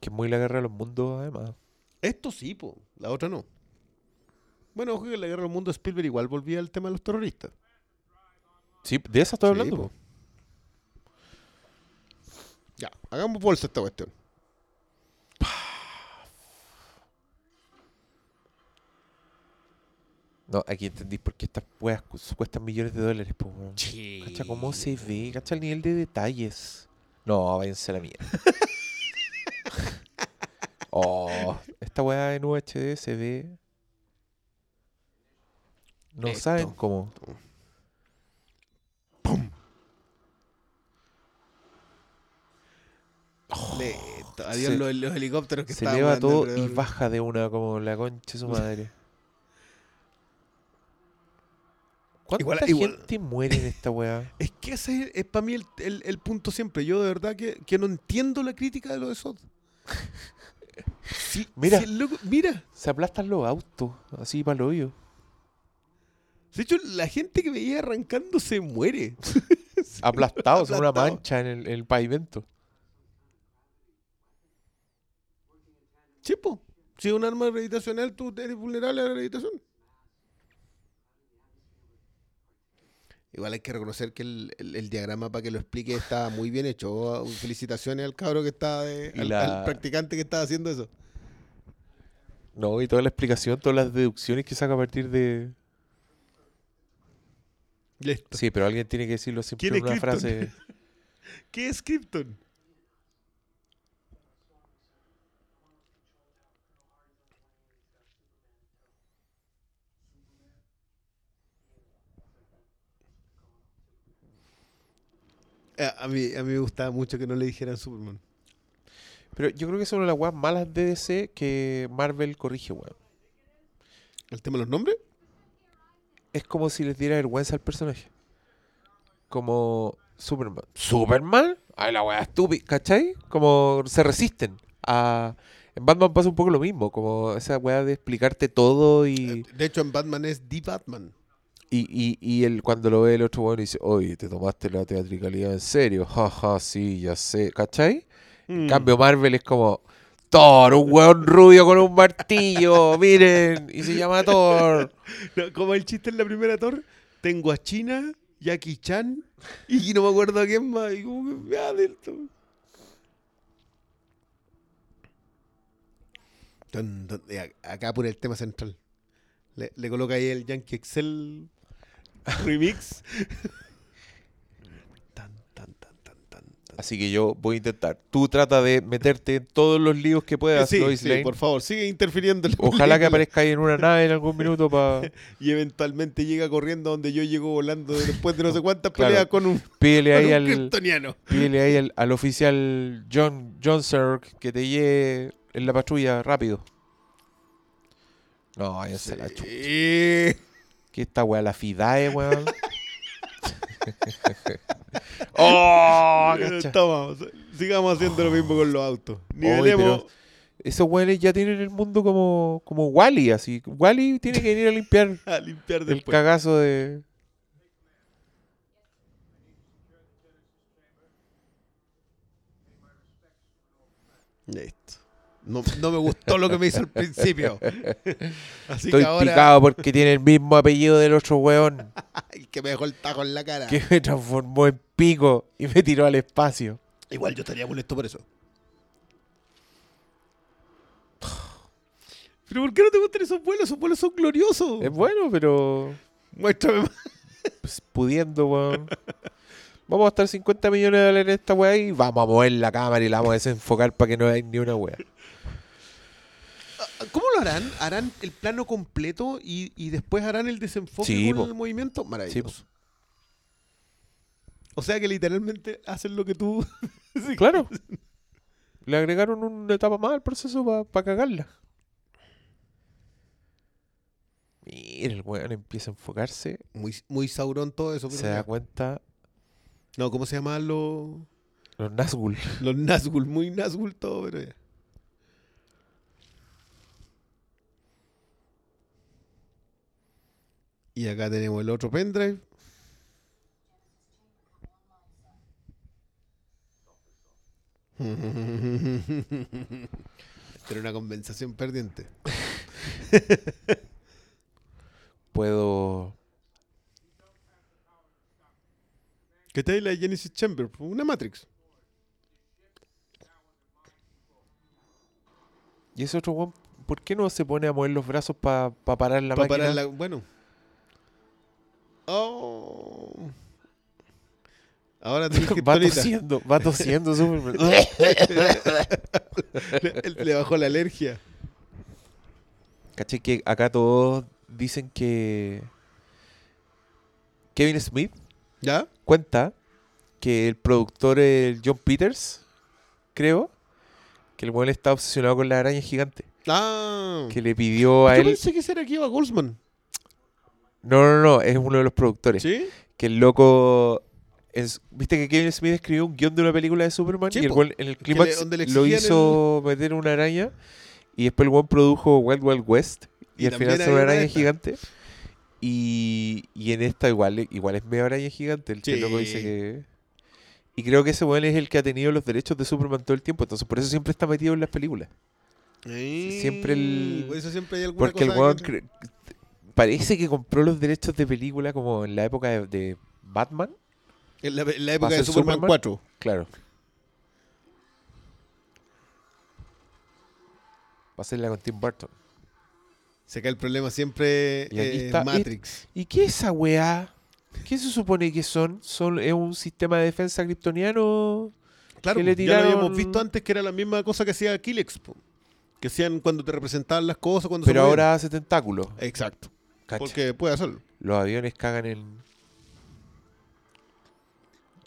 Que es muy la guerra de los mundos, además. Esto sí, po, la otra no. Bueno, ojo que en la guerra del mundo Spielberg igual volvía al tema de los terroristas. Sí, de esa estoy hablando, po. Ya, hagamos bolsa esta cuestión. No, aquí entendí por qué estas weas cu- cuestan millones de dólares, po, weón. Sí. Cacha cómo se ve, cacha el nivel de detalles. No, váyanse a la mierda. oh, esta weá en UHD se ve. No Esto. saben cómo. Lento. Adiós se- los, los helicópteros que Se volando todo y baja de una como la concha de su madre. ¿Cuánta Igual- igual- gente muere en esta weá? Es que ese es, para mí el, el- el punto siempre. Yo de verdad que, que no entiendo la crítica de lo de Sod. Sí, Mira. loco, mira. Se aplastan los autos, así para el hoyo. De hecho, la gente que veía arrancando se muere. Aplastados, en una Aplastado. mancha en el, en el pavimento. Chipo. Si es un arma gravitacional, tú eres vulnerable a la gravitación. Igual hay que reconocer que el, el- el diagrama para que lo explique está muy bien hecho. Felicitaciones al cabro que está de, al, la- al practicante que está haciendo eso. No, y toda la explicación, todas las deducciones que saca a partir de. Listo. Sí, pero alguien tiene que decirlo siempre ¿Quién en una Krypton? frase. ¿Qué es Krypton? Eh, A mí, a mí me gustaba mucho que no le dijeran Superman. Pero yo creo que es una de las weas malas de DC que Marvel corrige, weón. ¿El tema de los nombres? Es como si les diera vergüenza al personaje. Como Superman. ¿Superman? Ay, la wea estúpida, ¿cachai? Como se resisten a... En Batman pasa un poco lo mismo, como esa weá de explicarte todo y, De hecho, en Batman es The Batman. y, y, y él cuando lo ve el otro weón dice, oye, te tomaste la teatricalidad en serio, jaja, sí, ya sé, ¿cachai? En Mm. cambio Marvel es como, Thor, un weón rubio con un martillo, miren, y se llama Thor. Como el chiste en la primera torre, tengo a China, Jackie Chan y no me acuerdo a quién más. Y como que, ya, listo. Dun, dun, y a- acá por el tema central. Le coloca ahí el Yankee Excel remix. tan, tan, tan, tan, tan, tan. Así que yo voy a intentar. Tú trata de meterte en todos los líos que puedas, Sí, Lois sí, Lane. por favor, sigue interfiriendo. en Ojalá que aparezca ahí en una nave en algún minuto para... Y eventualmente llega corriendo donde yo llego volando después de no sé cuántas Claro. peleas con un, Pídele con ahí un al... kryptoniano. Pídele ahí al, al oficial John Johnson que te lleve en la patrulla rápido. No, váyanse a la chucha. Sí. ¿Qué esta weá? La FIDAE, weón. ¡Oh! Toma, sigamos haciendo lo mismo con los autos. Nivelemos. pero esos weones ya tienen el mundo como, como Wally, así. Wally tiene que venir a limpiar a limpiar el cagazo de. Listo. No, no me gustó lo que me hizo al principio. Así Estoy que ahora picado porque tiene el mismo apellido del otro weón el que me dejó el tajo en la cara. que me transformó en pico y me tiró al espacio. Igual yo estaría molesto por eso. Pero ¿por qué no te gustan esos vuelos? Esos vuelos son gloriosos. Es bueno, pero Muéstrame más. pues, pudiendo, weón. Vamos a gastar 50 millones de dólares en esta weá y vamos a mover la cámara y la vamos a desenfocar para que no haya ni una weá. ¿Cómo lo harán? ¿Harán el plano completo y, y después harán el desenfoque Sí, con po. el movimiento? Maravilloso. Sí, O sea que literalmente hacen lo que tú... Sí. Claro. Le agregaron una etapa más al proceso para cagarla. Mira, el weón empieza a enfocarse, Muy, muy Sauron todo eso. pero se da cuenta No, ¿cómo se llaman los, los Nazgûl. los Nazgûl? Muy Nazgûl todo, pero ya. Y acá tenemos el otro pendrive. Pero una compensación perdiente. Puedo. ¿Qué tal la Genesis Chamber? Una Matrix. ¿Y ese otro weón, por qué no se pone a mover los brazos para parar la Pa' máquina? parar la- Bueno. Oh. Ahora tenés Va tosiendo, va tosiendo Superman. le, le bajó la alergia. ¿Cachai? Que acá todos dicen que Kevin Smith ¿Ya? cuenta que el productor, el John Peters, creo, que el weón está obsesionado con la araña gigante. Ah. Que le pidió a Yo él. pensé que ese era Kiva Goldsman. No, no, no, es uno de los productores. ¿Sí? Que el loco. es- ¿Viste que Kevin Smith escribió un guion de una película de Superman? Sí, y el weón en el clímax lo hizo meter una araña. Y después el weón produjo Wild Wild West. Y, Y al final es una araña gigante. Y, y en esta igual, igual es medio araña gigante. El Sí. loco dice que. Y creo que ese weón es el que ha tenido los derechos de Superman todo el tiempo. Entonces por eso siempre está metido en las películas. Siempre el- Por eso siempre hay alguna Porque el weón que- parece que compró los derechos de película como en la época de, de Batman. En la, en la ¿Va época de Superman, Superman? 4. Claro. Va a ser la con Tim Burton. Se cae el problema siempre Y eh, está- Matrix. ¿Y qué es esa weá? ¿Qué se supone que son? ¿Son ¿Es un sistema de defensa kryptoniano? Claro, que le ya lo habíamos tiraron- visto antes que era la misma cosa que hacía po. Que hacían cuando te representaban las cosas, cuando Pero se movían. ahora hace tentáculos. Exacto. Cacha. Porque puede hacerlo. Los aviones cagan en...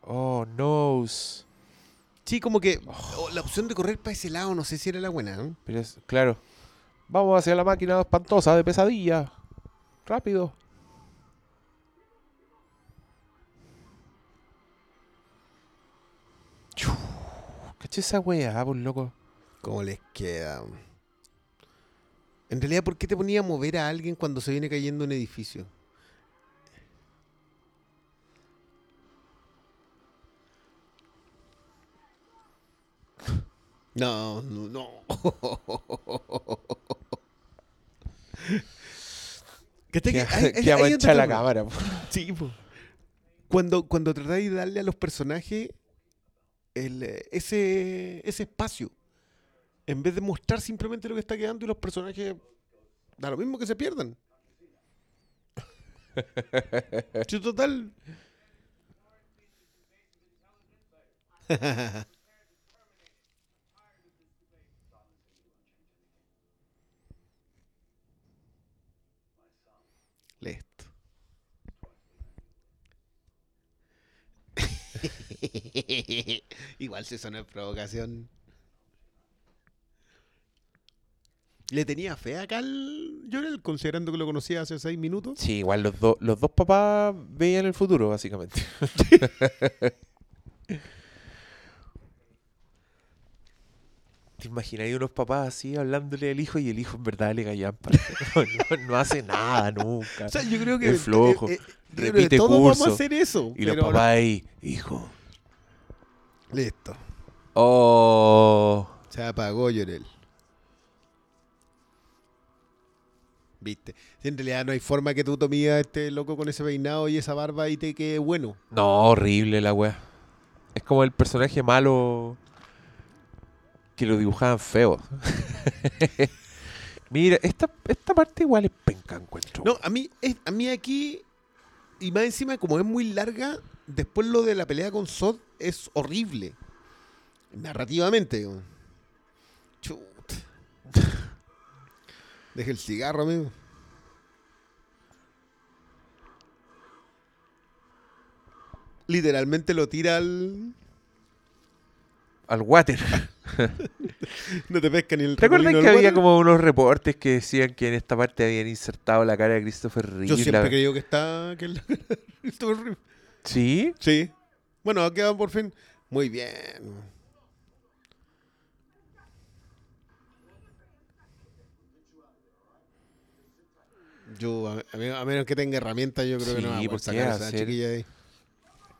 Oh, no. Sí, como que oh, la opción de correr para ese lado, no sé si era la buena. ¿eh? Pero es, claro. Vamos hacia la máquina espantosa de pesadilla. Rápido. ¿Caché esa weá, por loco? ¿Cómo les queda? En realidad, ¿por qué te ponía a mover a alguien cuando se viene cayendo un edificio? No, no, no. ¿Cachai que Que, hay- hay- que hay la cámara. po. Sí, po. Cuando, cuando tratáis de darle a los personajes el, eh, ese, ese espacio, en vez de mostrar simplemente lo que está quedando y los personajes, da lo mismo que se pierdan. Sí, total. Listo. Igual si eso no es provocación. ¿Le tenía fe acá al Llorel, considerando que lo conocía hace seis minutos? Sí, igual los, dos los dos papás veían el futuro, básicamente. ¿Te imaginas unos papás así hablándole al hijo y el hijo en verdad le gallampa? No, no, no hace nada nunca. O sea, yo creo que. Es flojo, yo creo que repite todos vamos curso. a hacer eso. y los papás ahí, hijo. Listo. Oh. Se apagó Llorel. Viste. En realidad no hay forma que tú tomes a este loco con ese peinado y esa barba y te quede bueno. No, horrible la wea. Es como el personaje malo que lo dibujaban feo. Mira, esta, esta parte igual es penca, encuentro. No, a mí, es- a mí aquí, y más encima, como es muy larga, después lo de la pelea con Sod es horrible. Narrativamente. digo. Deja el cigarro, amigo. Literalmente lo tira al. Al water. No te pesca ni el ¿Te acuerdas que había water? como unos reportes que decían que en esta parte habían insertado la cara de Christopher Reeve? Yo siempre la- he creído que está. Que Christopher Reeve. ¿Sí? Sí. Bueno, quedan por fin. Muy bien. Yo, a, menos- a menos que tenga herramientas, yo creo que no va a poder ¿por qué sacar a esa chiquilla ahí.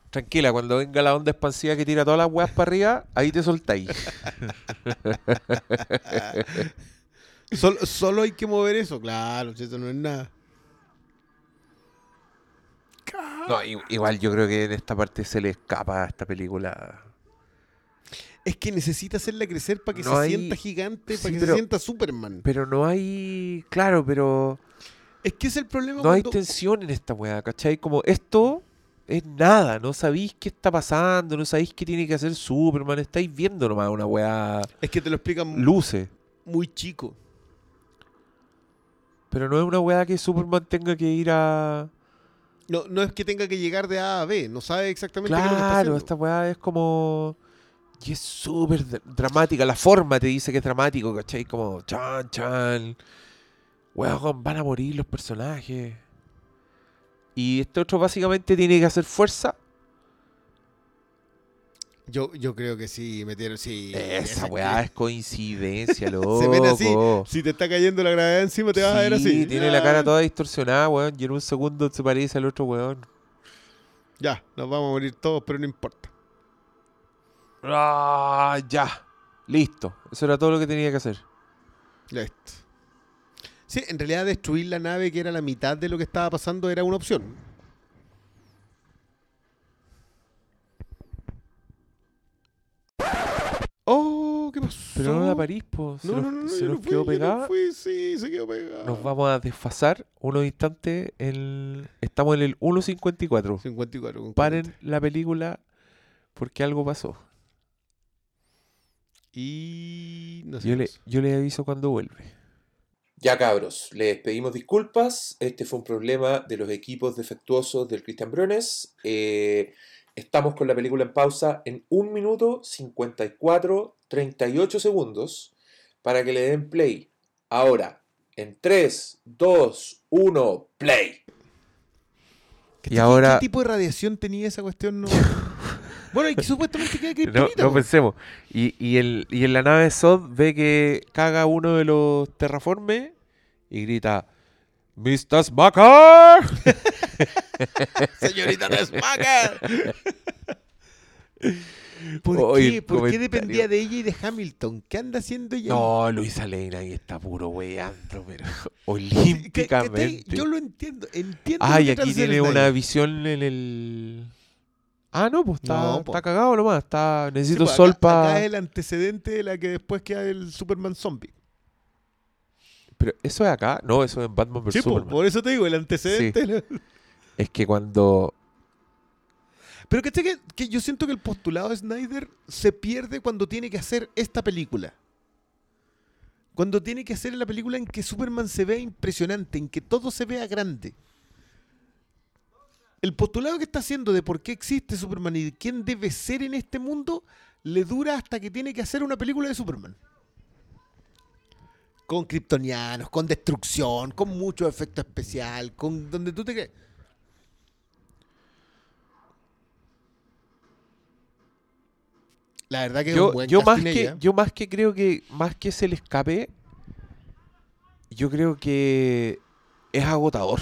Tranquila, cuando venga la onda expansiva que tira todas las weas para arriba, ahí te soltáis. Sol- solo hay que mover eso, claro, si eso no es nada. No, igual yo creo que en esta parte se le escapa a esta película. Es que necesita hacerla crecer para que No se hay- sienta gigante, para que pero- se sienta Superman. Pero no hay. Claro, pero. Es que es el problema No hay tensión en esta weá, ¿cachai? Como esto es nada, no sabéis qué está pasando, no sabéis qué tiene que hacer Superman, estáis viendo nomás una weá Es que te lo explican luce. muy chico. Pero no es una weá que Superman tenga que ir a. No, no es que tenga que llegar de A a B, no sabe exactamente qué es lo que está Claro, haciendo. esta weá es como. Y es súper dra- dramática. La forma te dice que es dramático, ¿cachai? Como chan, chan. Weón, van a morir los personajes. Y este otro básicamente tiene que hacer fuerza. Yo, yo creo que sí, metieron, sí. Esa weá es coincidencia, loco. Se ven así. Si te está cayendo la gravedad encima, te vas a ver Sí, así. tiene la cara toda distorsionada, weón. Y en un segundo se parece al otro weón. Ya, nos vamos a morir todos, pero no importa. Ah, ya. Listo. Eso era todo lo que tenía que hacer. Listo. Sí, en realidad destruir la nave, que era la mitad de lo que estaba pasando, era una opción. Oh, ¿qué pasó? Pero no la París. Se No, nos, no, se fui, quedó pegada. fui, sí, se quedó pegada. Nos vamos a desfasar unos instantes. En... Estamos en el 1.54. 54. con Paren la película porque algo pasó. 40. Y no sé. Le, yo le aviso cuando vuelve. Ya cabros, les pedimos disculpas. Este fue un problema de los equipos defectuosos del Christian Briones. Eh, estamos con la película en pausa en 1 minuto 54, 38 segundos para que le den play. Ahora, en 3, 2, 1, play. ¿Qué, y qué- ahora- ¿Qué tipo de radiación tenía esa cuestión? No... bueno, y que supuestamente queda No, kriptonita. no po. pensemos. Y, y, el, y en la nave Sod ve que caga uno de los terraformes y grita: ¡Mr. Smacker! Señorita Desmacker. ¿Por qué? ¿Por qué dependía de ella y de Hamilton? ¿Qué anda haciendo ella? No, Luisa Lane ahí está puro weyando, pero Sí, que- que olímpicamente. te- Yo lo entiendo. Entiendo Ay, que aquí tiene una visión en el. Ah, no, pues está, No, está cagado nomás. Está, Sí, necesito pues, sol para. acá es el antecedente de la que después queda el Superman zombie. Pero eso es acá. No, eso es en Batman vs Sí, po, Superman. por eso te digo, el antecedente. la- Es que cuando. Pero que, que, que yo siento que el postulado de Snyder se pierde cuando tiene que hacer esta película. Cuando tiene que hacer la película en que Superman se vea impresionante, en que todo se vea grande. El postulado que está haciendo de por qué existe Superman y de quién debe ser en este mundo le dura hasta que tiene que hacer una película de Superman. Con kryptonianos, con destrucción, con mucho efecto especial, con donde tú te crees. La verdad que es un yo, buen yo más que yo más que creo que más que se le escape yo creo que es agotador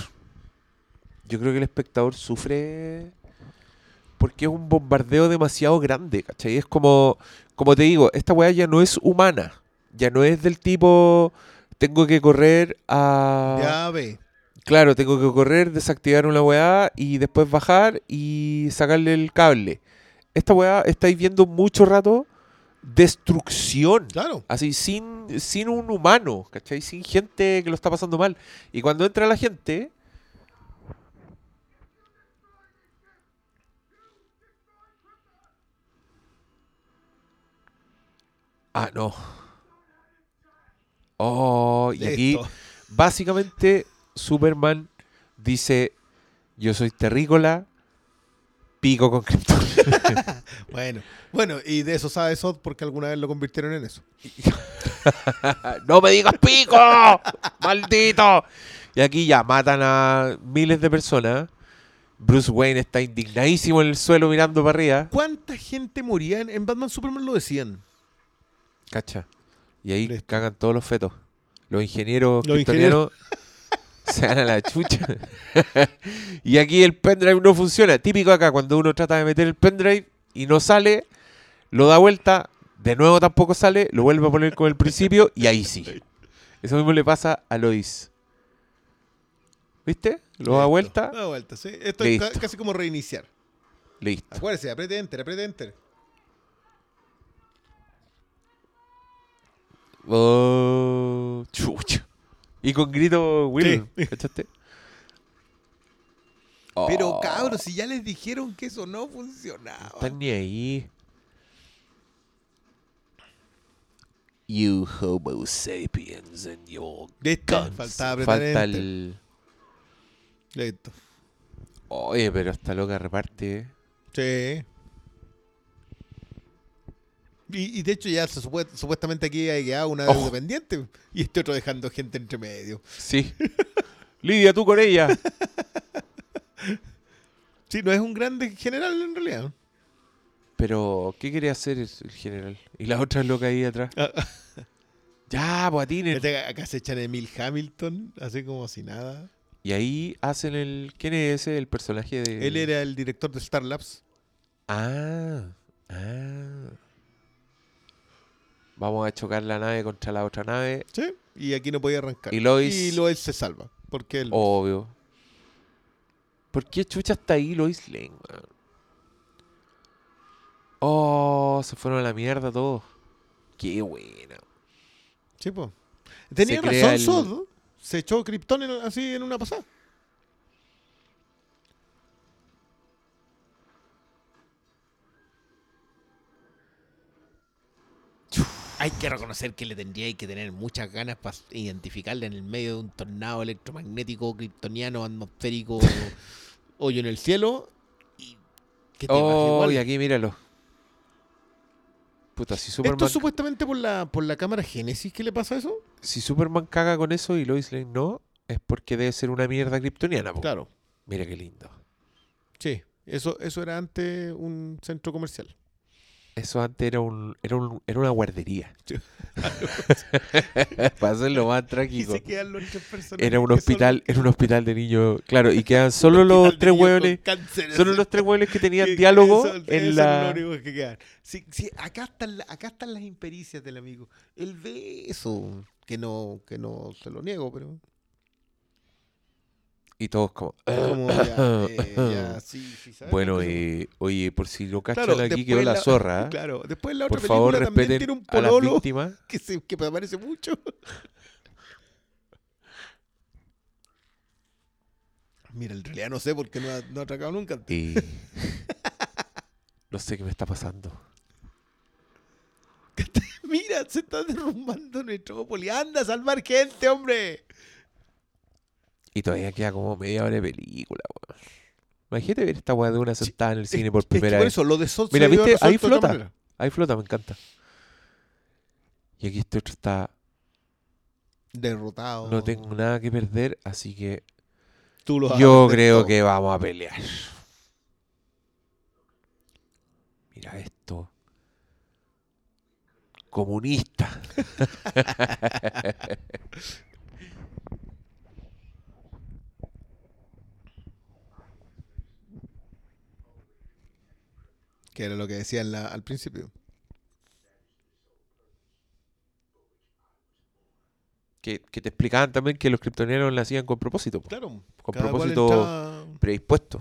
yo creo que el espectador sufre porque es un bombardeo demasiado grande ¿cachai? es como como te digo esta weá ya no es humana ya no es del tipo tengo que correr a Ya ve. Claro, tengo que correr, desactivar una weá y después bajar y sacarle el cable. Esta weá estáis viendo mucho rato destrucción. Claro. Así, sin, sin un humano, ¿cachai? Sin gente que lo está pasando mal. Y cuando entra la gente... Ah, no. Oh, y aquí... Listo. Básicamente, Superman dice: Yo soy terrícola, pico con Krypton. Bueno, bueno, y de eso sabe Sod porque alguna vez lo convirtieron en eso. ¡No me digas pico! ¡Maldito! Y aquí ya matan a miles de personas. Bruce Wayne está indignadísimo en el suelo mirando para arriba. ¿Cuánta gente moría en, en Batman Superman? Lo decían. Cacha. Y ahí Listo. cagan todos los fetos. Los ingenieros Los se dan a la chucha. y aquí el pendrive no funciona. Típico acá, cuando uno trata de meter el pendrive y no sale, lo da vuelta, de nuevo tampoco sale, lo vuelve a poner como el principio y ahí sí. Eso mismo le pasa a Lois. ¿Viste? Lo da vuelta, Da vuelta, sí. Esto es casi como reiniciar. listo. Acuérdese, apriete enter, apriete enter. Oh, chucha. Y con grito Will, ¿cachaste? Pero Oh, cabros, si ya les dijeron que eso no funcionaba. No están ni ahí. You Homo sapiens and your Listo, guns. faltaba apretar Falta enter. el. Listo. Oye, pero esta loca reparte. Sí. Y, y de hecho ya se supuestamente aquí hay quedado una deuda pendiente. Y este otro dejando gente entre medio. Sí. Lidia, tú con ella. Sí, no es un grande general en realidad. Pero, ¿qué quería hacer el general? Y la otra loca ahí atrás. Ya, pues atinen. Este, acá se echan Emil Hamilton, así como si nada. Y ahí hacen el. ¿Quién es ese? El personaje de. Él era el director de Star Labs. Ah. Ah. Vamos a chocar la nave contra la otra nave. Sí. Y aquí no podía arrancar. Y Lois- Y Lois se salva. Porque él. Obvio. ¿Por qué chucha está ahí Lois Lane, weón? Oh, se fueron a la mierda todos. Qué buena. Sí, po. Tenía Se razón el- Sod. Se echó Krypton en- así en una pasada. Hay que reconocer que le tendría que tener muchas ganas para identificarle en el medio de un tornado electromagnético, kryptoniano, atmosférico, hoyo en el cielo. Y que te Oh, igual. y aquí míralo. Puta, si Superman, ¿Esto es supuestamente por la, por la cámara Génesis que le pasa eso? si Superman caga con eso y Lois Lane no, es porque debe ser una mierda kryptoniana. po. Claro. Mira qué lindo. Sí, eso, eso era antes un centro comercial. Eso antes era un, era un, era una guardería. Para hacerlo más Y trágico. se quedan los tres personajes Era un que son- hospital, era un hospital de niños, claro, y quedan solo los tres hueones, solo los tres hueones que tenían Que- diálogo eso- eso en es la... lo único que quedan. Sí, sí, acá, están, acá están las impericias del amigo. Él ve eso, que no, que no se lo niego, pero Y todos como... como ya, eh, ya, sí, sí, ¿sabes? Bueno, Porque eh, oye, por si lo cachan Claro, aquí quedó la, la- zorra. ¿eh? Claro, después la otra Por favor, película también tiene un pololo que se, que me parece mucho. Mira, en realidad no sé por qué no ha, no ha atracado nunca. Y... no sé qué me está pasando. Mira, se está derrumbando Metrópoli. Anda a salvar gente, hombre. Y todavía queda como media hora de película, weón. Imagínate ver esta weá de una sentada en el cine Es- por es que primera por vez. eso, lo de Sot Mira, ¿viste? Ahí flota. Ahí flota, me encanta. Y aquí este otro está... Derrotado. No tengo nada que perder, así que Tú lo yo creo todo. que vamos a pelear. Mira esto. Comunista. Que era lo que decía en la- al principio. Que, que te explicaban también que los kryptonianos lo hacían con propósito. po. Claro. Con propósito entraba- predispuesto.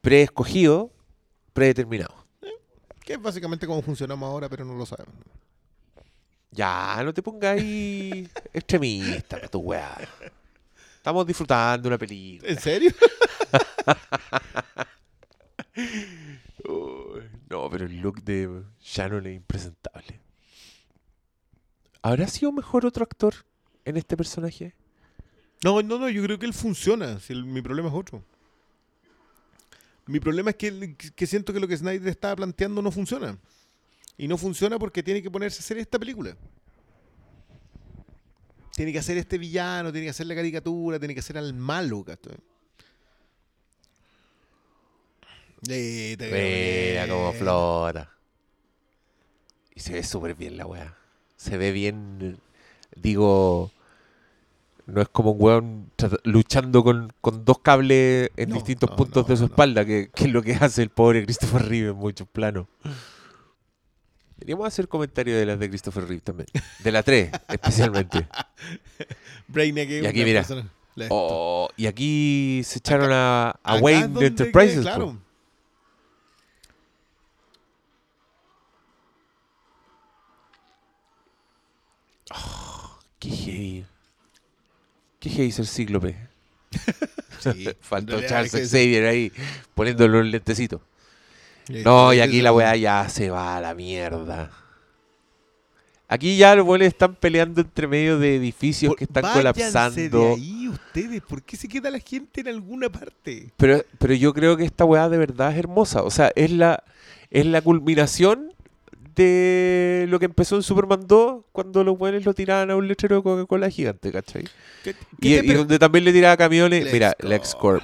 Preescogido, predeterminado. Que es básicamente como funcionamos ahora, pero no lo sabemos. Ya, no te pongas ahí extremista, tu weá. Estamos disfrutando una película. ¿En serio? No, pero el look de Shannon es impresentable. ¿Habrá sido mejor otro actor en este personaje? No, no, no, yo creo que él funciona. Si el- mi problema es otro. Mi problema es que, que siento que lo que Snyder estaba planteando no funciona. Y no funciona porque tiene que ponerse a hacer esta película. Tiene que hacer este villano, tiene que hacer la caricatura, tiene que hacer al malo, ¿cachai? Eh, te veo Mira cómo flota. Y se ve súper bien la weá. Se ve bien. Digo. No es como un weón luchando con, con dos cables en No, distintos no, puntos no, de su no. espalda, que, que es lo que hace el pobre Christopher Reeve en muchos planos. Deberíamos hacer comentarios de las de Christopher Reeve también. De la 3, especialmente. Brainiac es Y aquí una mira. persona- la- Oh, y aquí se echaron a, a Acá es Wayne donde Enterprises. po. claro. Qué heavy. Qué heavy ser cíclope. Sí, Faltó Charles Xavier ahí poniéndole un lentecito. No, y aquí la weá ya se va a la mierda. Aquí ya los buenos están peleando entre medio de edificios Por- que están colapsando. de ahí ustedes, ¿por qué se queda la gente en alguna parte? Pero, pero yo creo que esta weá de verdad es hermosa. O sea, es la, es la culminación de lo que empezó en Superman 2 cuando los buenos lo tiraban a un letrero de Coca-Cola gigante, ¿cachai? ¿Qué- Y, qué donde también le tiraba camiones, mira. Lex Corp.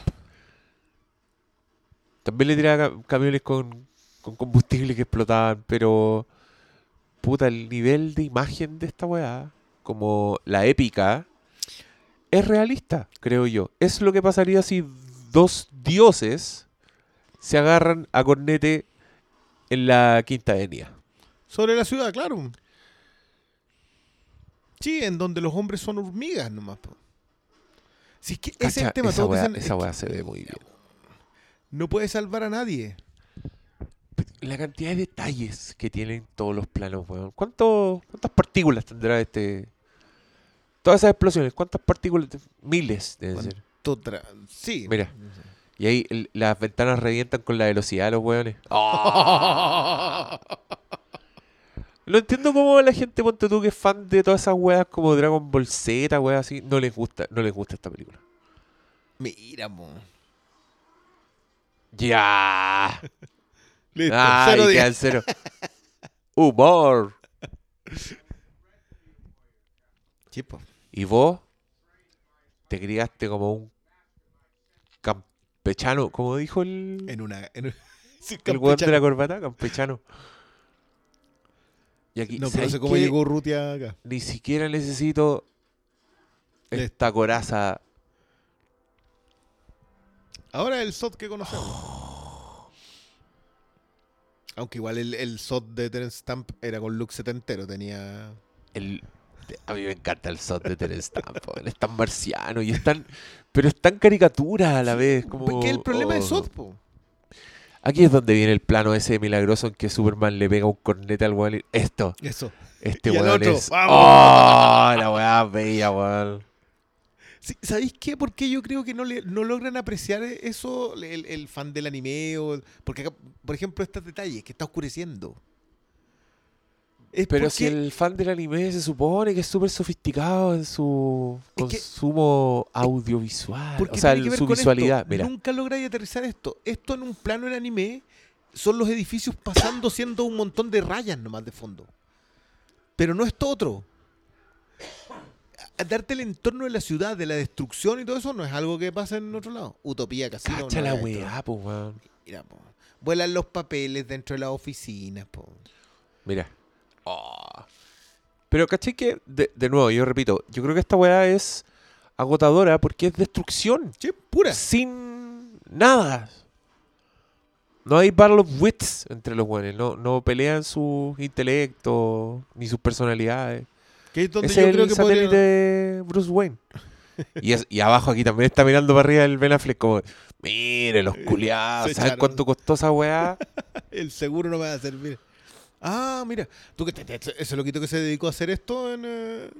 También le tiraba ca- camiones con, con combustible que explotaban, pero puta, el nivel de imagen de esta weá, como la épica, es realista, creo yo. Es lo que pasaría si dos dioses se agarran a cornete en la quinta avenida. Sobre la ciudad, claro. Sí, en donde los hombres son hormigas nomás. po. Si es que ese es el tema. esa weá, esa weá se ve muy bien. No puede salvar a nadie. La cantidad de detalles que tienen todos los planos, weón. ¿Cuánto, ¿Cuántas partículas tendrá este? Todas esas explosiones, ¿cuántas partículas? Miles, deben ser. Sí. Mira. Y ahí el- las ventanas revientan con la velocidad de los weones. No entiendo cómo la gente, ponte tú, que es fan de todas esas weas como Dragon Ball Z, weas así, no les gusta, no les gusta esta película. Mira, mo. Ya. Listo. Ay, cero queda días. en cero. Humor. Sí, po. Y vos te criaste como un campechano, como dijo el, En una. En un- Sí, el weón de la corbata, campechano. Y aquí, No, pero no ¿sabes sé cómo qué? llegó Rutia acá. Ni siquiera necesito esta coraza. Ahora el SOT que conocemos. Aunque igual el, el SOT de Terence Stamp era con look setentero, tenía... El, a mí me encanta el shot de Terence Stamp, weón. Es tan marciano y es tan... Pero es tan caricatura a la vez. Como, Porque el problema es oh. SOT, po. Aquí es donde viene el plano ese milagroso en que Superman le pega un cornete al weón. y- Esto, Eso. este weón es... ¡vamos! ¡Oh! La weá bella, weón. Sí, ¿Sabéis qué? Porque yo creo que no, le, no logran apreciar eso el, el fan del anime. O, porque, acá, por ejemplo, estos detalles que está oscureciendo. Es Pero porque si el fan del anime se supone que es súper sofisticado en su Es que- consumo audiovisual, porque o sea, ver su visualidad. Mira, Nunca lográis aterrizar esto. Esto en un plano en anime son los edificios pasando siendo un montón de rayas nomás de fondo. Pero no esto otro. A- Darte el entorno de la ciudad, de la destrucción y todo eso, no es algo que pasa en otro lado. Utopía, cacha no la es weá, po, weón. Mira, po. Vuelan los papeles dentro de las oficinas, po. Mira. Oh. Pero caché que, de, de nuevo, yo repito, yo creo que esta weá es agotadora porque es destrucción. Sí, pura. Sin nada. No hay battle of wits entre los buenos. No, no pelean su intelecto ni sus personalidades. Que es donde yo es creo el que satélite podría... de Bruce Wayne. Y, es- y abajo aquí también está mirando para arriba el Ben Affleck como, mire los culiados, Se ¿sabes echaron. cuánto costó esa weá? El seguro no me va a servir. Ah, mira. Tú que te- te- ese loquito que se dedicó a hacer esto en... eh,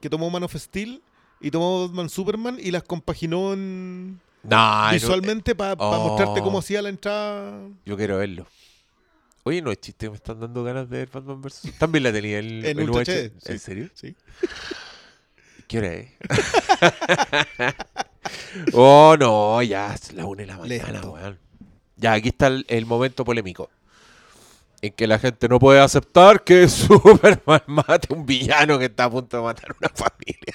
que tomó Man of Steel y tomó Batman Superman y las compaginó en... No, visualmente para Oh. mostrarte cómo hacía la entrada. yo quiero verlo. Oye, no es chiste, me están dando ganas de ver Batman vs. También la tenía el, En el UH. HD, ¿En sí. serio? Sí. ¿Qué hora es? oh, no, ya es la una de la mañana, weón. Ya, aquí está el, el momento polémico. En que la gente no puede aceptar que Superman mate a un villano que está a punto de matar a una familia.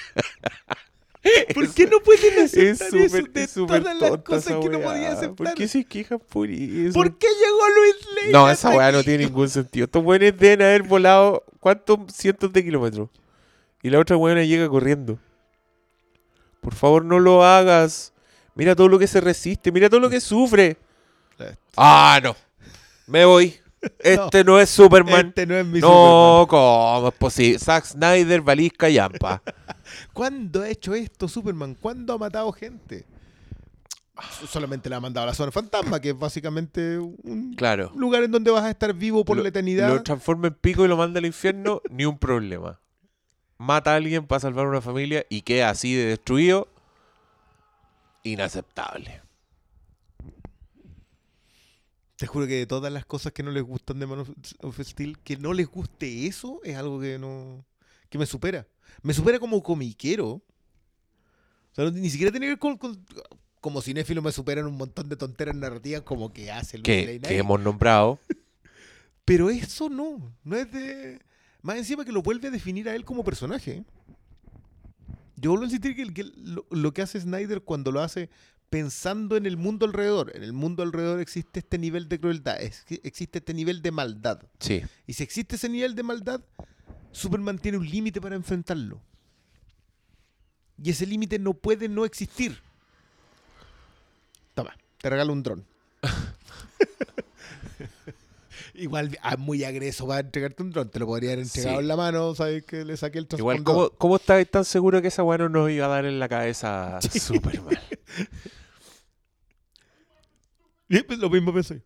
¿Por qué no pueden Es aceptar eso de es todas las cosas que no podía aceptar? ¿Por qué se quejan por eso? ¿Por qué llegó Luis Lane? No, esa weá no tiene ningún sentido. Estos weones deben haber volado cuántos cientos de kilómetros. Y la otra weona llega corriendo. Por favor, no lo hagas. Mira todo lo que se resiste, mira todo lo que sufre. Ah, no. Me voy. Este no, es Superman. Este no es mi no, ¿cómo es posible? Zack Snyder, Valisca y Ampa. Superman. ¿Cuándo ha hecho esto Superman? ¿Cuándo ha matado gente? Solamente le ha mandado a la zona fantasma, que es básicamente un Claro. lugar en donde vas a estar vivo por Lo- la eternidad. Lo transforma en pico y lo manda al infierno, ni un problema. Mata a alguien para salvar una familia y queda así de destruido. inaceptable. Te juro que de todas las cosas que no les gustan de Man of- Steel, que no les guste eso es algo que no. que me supera. Me supera como comiquero. O sea, ni siquiera tiene que ver con. con- como cinéfilo me superan un montón de tonteras narrativas como que hace el Que, que hemos nombrado. Pero eso no. No es de. Más encima que lo vuelve a definir a él como personaje. Yo vuelvo a insistir que, que lo, lo que hace Snyder cuando lo hace pensando en el mundo alrededor. En el mundo alrededor existe este nivel de crueldad, existe este nivel de maldad. Sí. Y si existe ese nivel de maldad, Superman tiene un límite para enfrentarlo. Y ese límite no puede no existir. Toma, te regalo un dron. Igual ah, muy agreso va a entregarte un dron. Te lo podría haber entregado Sí. en la mano, sabes que le saqué el Igual. ¿cómo, cómo estabas tan seguro que esa weá no nos iba a dar en la cabeza Superman? Y, pues, lo mismo pensé.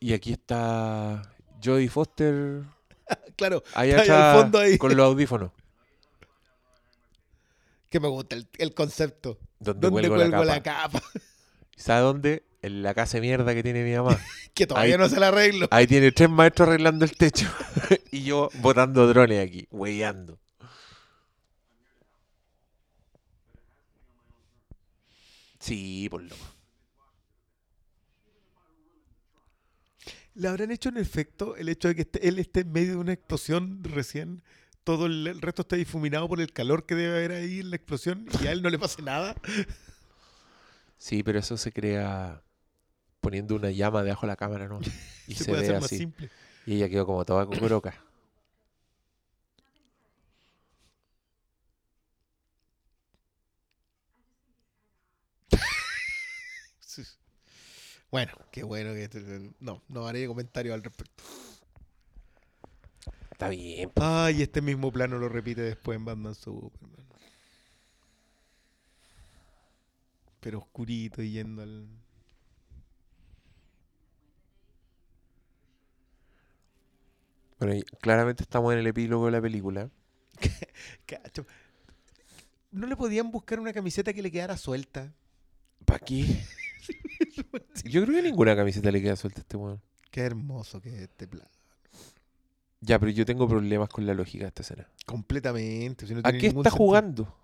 Y aquí está Jodie Foster Claro, ahí Está al fondo ahí. con los audífonos. que me gusta el, el concepto. Donde ¿Dónde cuelgo, cuelgo la capa. la capa? ¿Sabe dónde? En la casa de mierda que tiene mi mamá. que todavía Ahí- no se la arreglo. Ahí tiene tres maestros arreglando el techo. y yo botando drones aquí, weyando. Sí, por loco. ¿Le habrán hecho en efecto el hecho de que esté- él esté en medio de una explosión recién? Todo el, el resto está difuminado por el calor que debe haber ahí en la explosión y a él no le pase nada. Sí, pero eso se crea poniendo una llama debajo de la cámara, ¿no? Y se, se, puede ve hacer más así. simple. Y ella quedó como toda cucoroca. Sí. Bueno, qué bueno que... No, no haré comentario al respecto. Está bien. Ay, este mismo plano lo repite después en Batman Superman. Pero oscurito y yendo al... Bueno, claramente estamos en el epílogo de la película. Cacho. ¿No le podían buscar una camiseta que le quedara suelta? ¿Para qué? Yo creo que ninguna camiseta le queda suelta a este weón. Qué hermoso que es este plan. Ya, pero yo tengo problemas con la lógica de esta escena. Completamente. si no ¿A tiene qué ningún está sentido. jugando?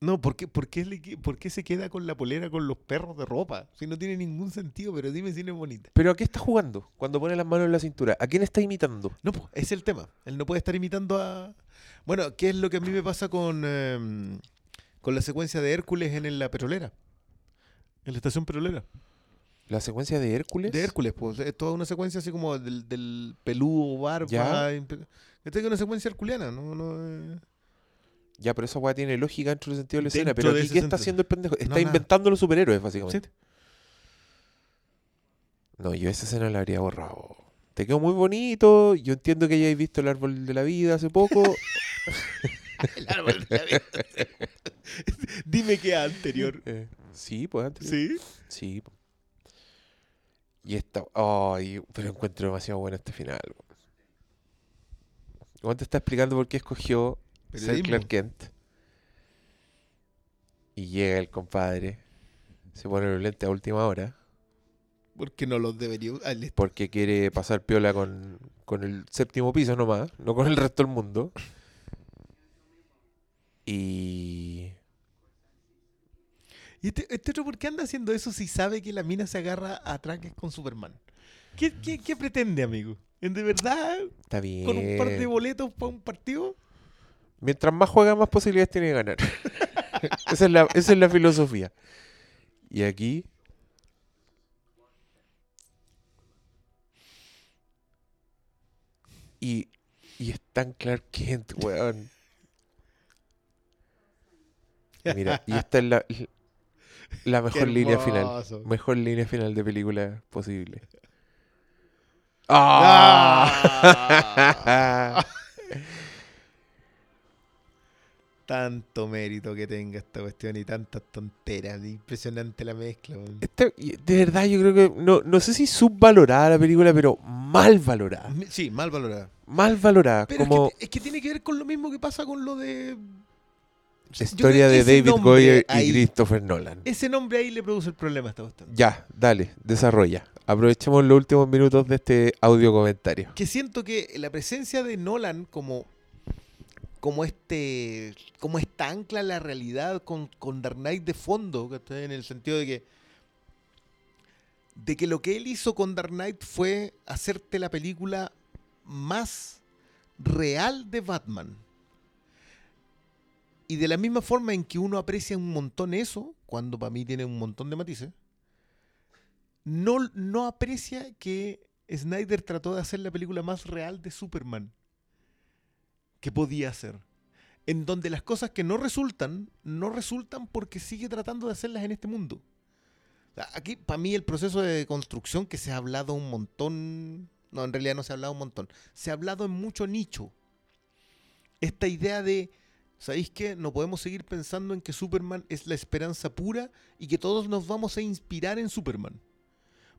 No, ¿por qué, por, qué le que- por qué se queda con la polera con los perros de ropa? Si no tiene ningún sentido, pero dime si no es bonita. ¿Pero a qué está jugando cuando pone las manos en la cintura? ¿A quién está imitando? No, pues, es el tema. Él no puede estar imitando a. Bueno, ¿qué es lo que a mí me pasa con, em, con la secuencia de Hércules en, el- la petrolera? En la estación petrolera. ¿La secuencia de Hércules? De Hércules, pues. Es toda una secuencia así como del, del peludo, barba. Esta es una secuencia herculeana, ¿no? no eh. Ya, pero esa weá tiene lógica dentro del sentido de la Dentro escena. Pero aquí, ¿qué está haciendo el pendejo? Está inventando los superhéroes, básicamente. Sí. No, yo esa escena la habría borrado. Te quedó muy bonito. Yo entiendo que hayáis visto el árbol de la vida hace poco. El árbol de la vida. Dime que anterior. Sí, pues antes. ¿Sí? Sí. po. Y esta. Ay, pero encuentro demasiado bueno este final. Juan te está explicando por qué escogió ser. Clark Kent. Y llega el compadre. Se pone los lentes a última hora. Porque no los debería. le- Porque quiere pasar piola con, con el séptimo piso nomás. No con el resto del mundo. Y. ¿Y este, este otro por qué anda haciendo eso si sabe que la mina se agarra a traques con Superman? ¿Qué, qué, qué pretende, amigo? ¿En de verdad? Está bien. ¿Con un par de boletos para un partido? Mientras más juega, más posibilidades tiene de ganar. esa, es la, esa es la filosofía. Y aquí. Y, y es tan Clark Kent, weón. Mira, y esta es la, la mejor línea final. Mejor línea final de película posible. ¡Ah! Tanto mérito que tenga esta cuestión y tantas tonteras. Impresionante la mezcla. Este- de verdad, yo creo que no, no sé si subvalorada la película, pero mal valorada. Sí, mal valorada. Mal valorada. Pero como es, que, es que tiene que ver con lo mismo que pasa con lo de Historia de David nombre Goyer y ahí- Christopher Nolan. Ese nombre ahí le produce el problema esta cuestión. Ya, dale, desarrolla. Aprovechemos los últimos minutos de este audio comentario. que siento que la presencia de Nolan como como este como esta ancla a la realidad con, con Dark Knight de fondo ¿cachai? en el sentido de que de que lo que él hizo con Dark Knight fue hacerte la película más real de Batman y de la misma forma en que uno aprecia un montón eso cuando para mí tiene un montón de matices no, no aprecia que Snyder trató de hacer la película más real de Superman que podía hacer. En donde las cosas que no resultan, no resultan porque sigue tratando de hacerlas en este mundo. Aquí, para mí, el proceso de construcción que se ha hablado un montón. No, en realidad no se ha hablado un montón. Se ha hablado en mucho nicho. Esta idea de. ¿Sabéis qué? No podemos seguir pensando en que Superman es la esperanza pura y que todos nos vamos a inspirar en Superman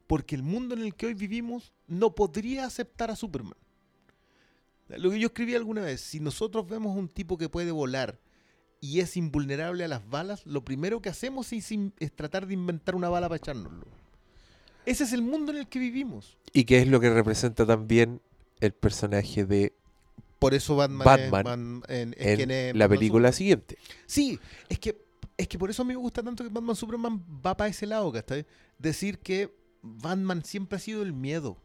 porque el mundo en el que hoy vivimos no podría aceptar a Superman. Lo que yo escribí alguna vez, si nosotros vemos un tipo que puede volar y es invulnerable a las balas, lo primero que hacemos es, tratar de inventar una bala para echárnoslo. Ese es el mundo en el que vivimos. ¿Y qué es lo que representa también el personaje de Por eso Batman, Batman es, Batman- en, es en quien es la Batman película siguiente? Sí, es que, es que por eso a mí me gusta tanto que Batman Superman va para ese lado, ¿cachai? Decir que Batman siempre ha sido el miedo.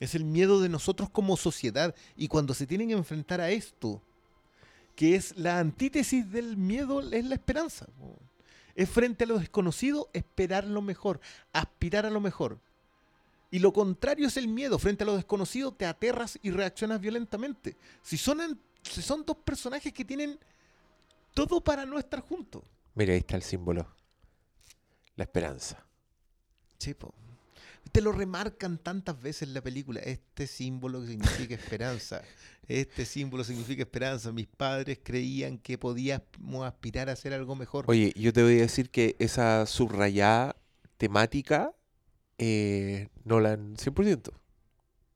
Es el miedo de nosotros como sociedad. Y cuando se tienen que enfrentar a esto, que es la antítesis del miedo, es la esperanza. Es frente a lo desconocido, esperar lo mejor, aspirar a lo mejor. Y lo contrario es el miedo. Frente a lo desconocido, te aterras y reaccionas violentamente. Si son, an- si son dos personajes que tienen todo para no estar juntos. Mira, ahí está el símbolo. La esperanza. Sí, po. Te lo remarcan tantas veces en la película. Este símbolo significa esperanza. Este símbolo significa esperanza. Mis padres creían que podíamos aspirar a hacer algo mejor. Oye, yo te voy a decir que esa subrayada temática, eh, Nolan 100%.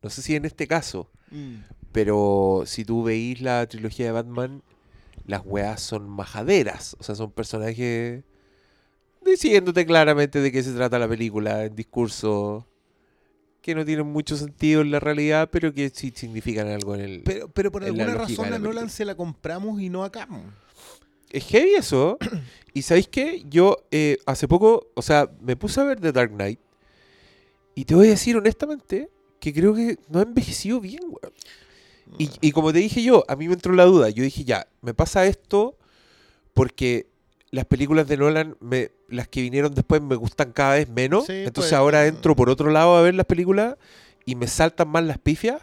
No sé si en este caso, Mm. pero si tú veís la trilogía de Batman, las weas son majaderas. O sea, son personajes diciéndote claramente de qué se trata la película en discurso que no tienen mucho sentido en la realidad, pero que sí significan algo en el... Pero, pero por la alguna razón la a Nolan se la compramos y no acá. Es heavy eso. y sabéis qué? Yo eh, hace poco, o sea, me puse a ver The Dark Knight. Y te voy a decir honestamente que creo que no ha envejecido bien, weón. Y, y como te dije yo, a mí me entró la duda. Yo dije, ya, me pasa esto porque las películas de Nolan, me, las que vinieron después, me gustan cada vez menos. Sí, Entonces pues, ahora mm. entro por otro lado a ver las películas y me saltan más las pifias.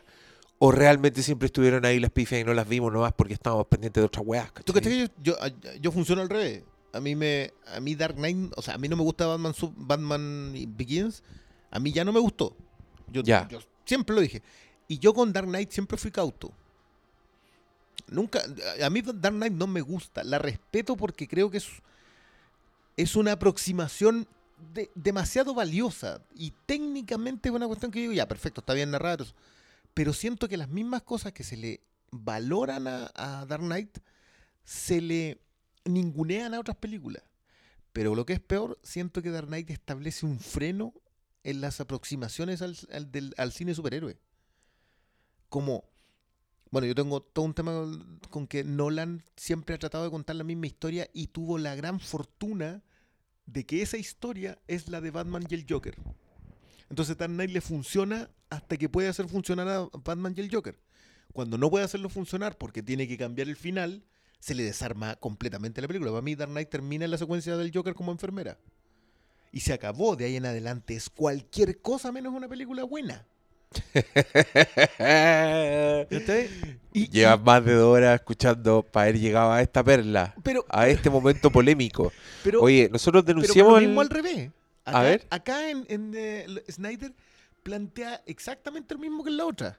O realmente siempre estuvieron ahí las pifias y no las vimos nomás porque estábamos pendientes de otras weas. ¿Tú que yo, yo, yo funciono al revés? A mí me a mí Dark Knight, o sea, a mí no me gusta Batman Batman Begins, a mí ya no me gustó. Yo, Ya. yo siempre lo dije. Y yo con Dark Knight siempre fui cauto. Nunca a mí Dark Knight no me gusta, la respeto porque creo que es es una aproximación de- demasiado valiosa y técnicamente es una cuestión que yo digo, ya, perfecto, está bien narrado, eso. pero siento que las mismas cosas que se le valoran a, a Dark Knight se le ningunean a otras películas. Pero lo que es peor, siento que Dark Knight establece un freno en las aproximaciones al, al del- al cine superhéroe. Como, bueno, yo tengo todo un tema con- que Nolan siempre ha tratado de contar la misma historia y tuvo la gran fortuna de que esa historia es la de Batman y el Joker. Entonces Dark Knight le funciona hasta que puede hacer funcionar a Batman y el Joker. Cuando no puede hacerlo funcionar porque tiene que cambiar el final, se le desarma completamente la película. Para mí Dark Knight termina en la secuencia del Joker como enfermera. Y se acabó de ahí en adelante. Es cualquier cosa menos una película buena. Y- Llevas más de dos horas escuchando para haber llegado a esta perla, Pero, a este momento polémico. pero, Oye, nosotros pero denunciamos. por lo mismo el- al revés. A Acá, ver. acá en, en, eh, Snyder plantea exactamente lo mismo que en la otra.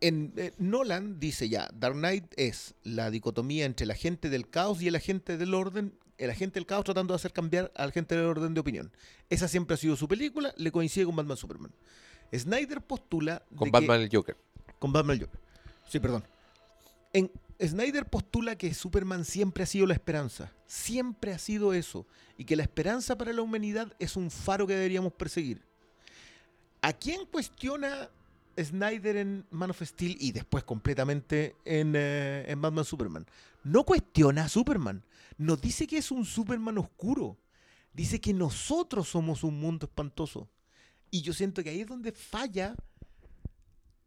En eh, Nolan dice ya, Dark Knight es la dicotomía entre el agente del caos y el agente del orden, el agente del caos tratando de hacer cambiar al agente del orden de opinión. Esa siempre ha sido su película, le coincide con Batman Superman. Snyder postula de con que- Batman el Joker. con Batman Joker. Sí, perdón. En, Snyder postula que Superman siempre ha sido la esperanza. Siempre ha sido eso. Y que la esperanza para la humanidad es un faro que deberíamos perseguir. ¿A quién cuestiona Snyder en Man of Steel y después completamente en, eh, en Batman Superman? No cuestiona a Superman. Nos dice que es un Superman oscuro. Dice que nosotros somos un mundo espantoso. Y yo siento que ahí es donde falla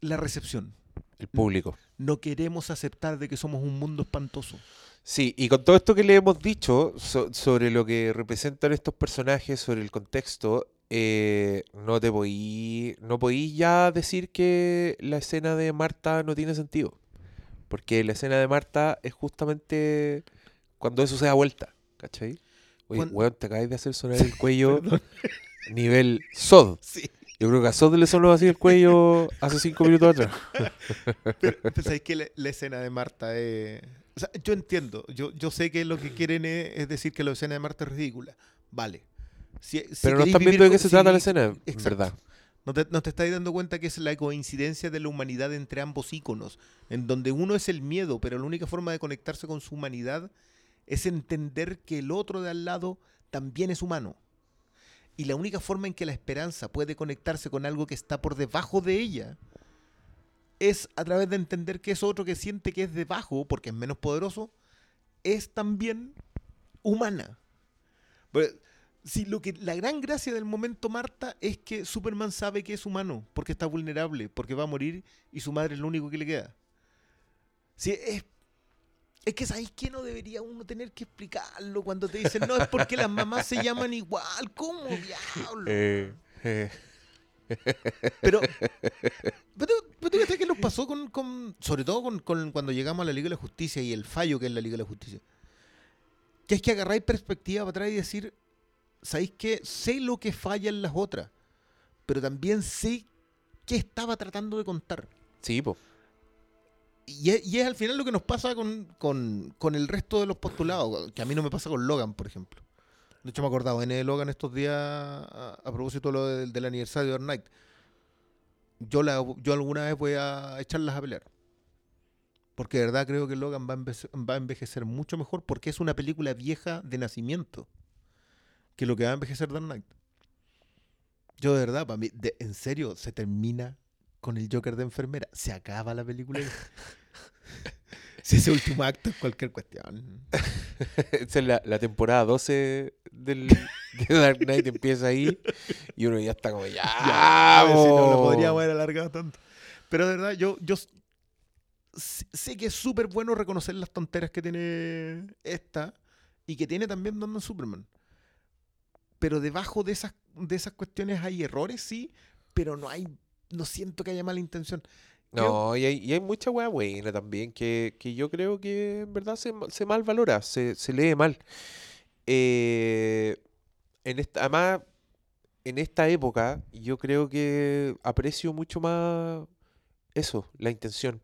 la recepción. El público. No queremos aceptar de que somos un mundo espantoso. Sí, y con todo esto que le hemos dicho so- sobre lo que representan estos personajes, sobre el contexto, eh, no te podí, no podí ya decir que la escena de Marta no tiene sentido. Porque la escena de Marta es justamente cuando eso se da vuelta, ¿cachai? Oye, Cuan- weón, te acabas de hacer sonar el cuello nivel Sod. Sí. Yo creo que a Sod le sonó así el cuello hace cinco minutos atrás. Pero, pero ¿sabes qué? La, la escena de Marta es... O sea, yo entiendo. Yo, yo sé que lo que quieren es, es decir que la escena de Marta es ridícula. Vale. Si- si Pero no están viendo de qué se si trata la escena, en Exacto. verdad. ¿No te, no te estáis dando cuenta que es la coincidencia de la humanidad entre ambos íconos? En donde uno es el miedo, pero la única forma de conectarse con su humanidad es entender que el otro de al lado también es humano. Y la única forma en que la esperanza puede conectarse con algo que está por debajo de ella es a través de entender que eso otro que siente que es debajo, porque es menos poderoso, es también humana. Pero, si lo que la gran gracia del momento Marta es que Superman sabe que es humano, porque está vulnerable, porque va a morir y su madre es lo único que le queda. Sí, es, es que sabéis que no debería uno tener que explicarlo cuando te dicen, no, es porque las mamás se llaman igual, ¿cómo diablo? Eh, eh. Pero, pero, pero que nos pasó con, con- sobre todo con, con cuando llegamos a la Liga de la Justicia y el fallo que es la Liga de la Justicia. Que es que agarráis perspectiva para atrás y decir, ¿sabéis qué? Sé lo que falla en las otras, pero también sé qué estaba tratando de contar. Sí, po. Y es, al final lo que nos pasa con, con- con el resto de los postulados, que a mí no me pasa con Logan, por ejemplo. De hecho, me he acordado, en Logan estos días, a, propósito de lo del, del aniversario de Dark Knight, yo, la, yo alguna vez voy a echarlas a pelear. Porque de verdad creo que Logan va a, envece- va a envejecer mucho mejor porque es una película vieja de nacimiento que lo que va a envejecer Dark Knight. Yo de verdad, para mí, de- en serio, se termina con el Joker de enfermera. Se acaba la película. si ese último acto es cualquier cuestión. Esa es la, la temporada 12 del, de Dark Knight empieza ahí y uno ya está como ya. Si no lo po". podríamos haber alargado tanto. Pero de verdad, yo, yo sé que es súper bueno reconocer las tonteras que tiene esta y que tiene también Batman Superman. Pero debajo de esas, de esas cuestiones hay errores, sí, pero no hay, no siento que haya mala intención. No, y hay, y hay mucha weá buena también que, que yo creo que en verdad se, se mal valora, se, se lee mal. Eh, en esta, además, en esta época, yo creo que aprecio mucho más eso, la intención.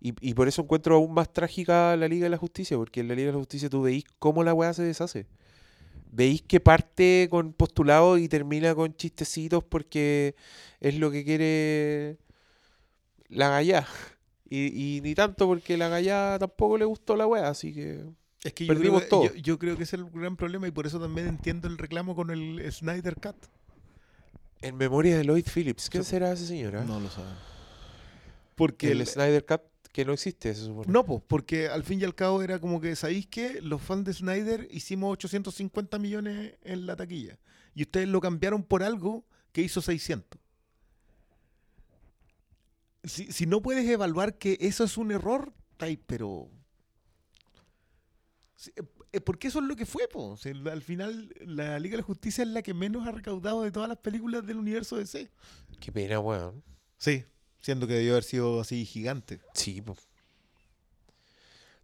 Y, y por eso encuentro aún más trágica la Liga de la Justicia, porque en la Liga de la Justicia tú veis cómo la weá se deshace. Veis que parte con postulados y termina con chistecitos porque es lo que quiere la gallá. Y, y ni tanto porque la gallá tampoco le gustó la weá, así que... Es que yo creo Perdimos que, todo. yo, yo creo que ese es el gran problema y por eso también entiendo el reclamo con el Snyder Cut. En memoria de Lloyd Phillips, ¿quién será esa señora? No lo saben. Porque el el- Snyder Cut que no existe, se supone. No, pues, porque al fin y al cabo era como que, ¿sabéis qué? Los fans de Snyder hicimos 850 millones en la taquilla. Y ustedes lo cambiaron por algo que hizo 600. Si, si no puedes evaluar que eso es un error, ay, pero... Eh, eh, Porque eso es lo que fue, po. O sea, al final, la Liga de la Justicia es la que menos ha recaudado de todas las películas del universo DC. Qué pena, weón. Sí, siendo que debió haber sido así gigante. Sí, po.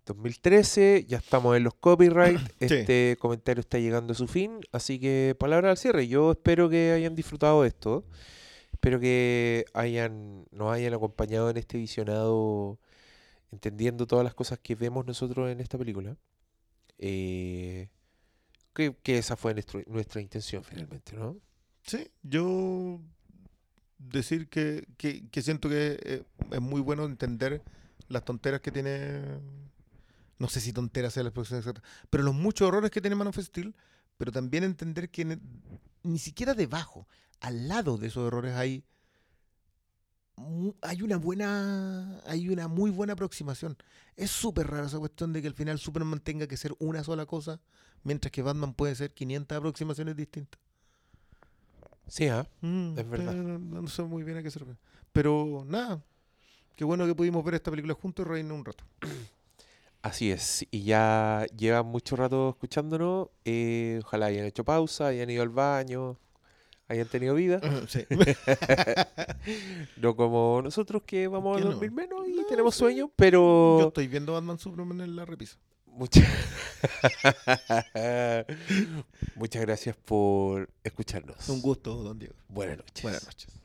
2013, ya estamos en los copyright. Este comentario está llegando a su fin, así que palabra al cierre. Yo espero que hayan disfrutado de esto. Espero que hayan, nos hayan acompañado en este visionado, entendiendo todas las cosas que vemos nosotros en esta película. Eh, que, que esa fue nuestro- nuestra intención finalmente, ¿no? Sí, yo decir que, que- que siento que eh, es muy bueno entender las tonteras que tiene No sé si tontera sea la expresión exacta. Pero los muchos errores que tiene Man of Steel, pero también entender que ni siquiera debajo, al lado de esos errores hay hay una buena hay una muy buena aproximación. Es súper raro esa cuestión de que al final Superman tenga que ser una sola cosa, mientras que Batman puede ser 500 aproximaciones distintas. Sí. Mm, Es verdad. No, no sé muy bien a qué se refiere. Pero nada, qué bueno que pudimos ver esta película juntos y reírnos un rato. Así es. Y ya llevan mucho rato escuchándonos. eh, ojalá hayan hecho pausa, hayan ido al baño, hayan tenido vida. Sí. No como nosotros que vamos a no. dormir menos y No, tenemos sí. sueño, pero... Yo estoy viendo Batman Superman en la repisa. Muchas... Muchas gracias por escucharnos. Un gusto, don Diego. Buenas noches. Buenas noches.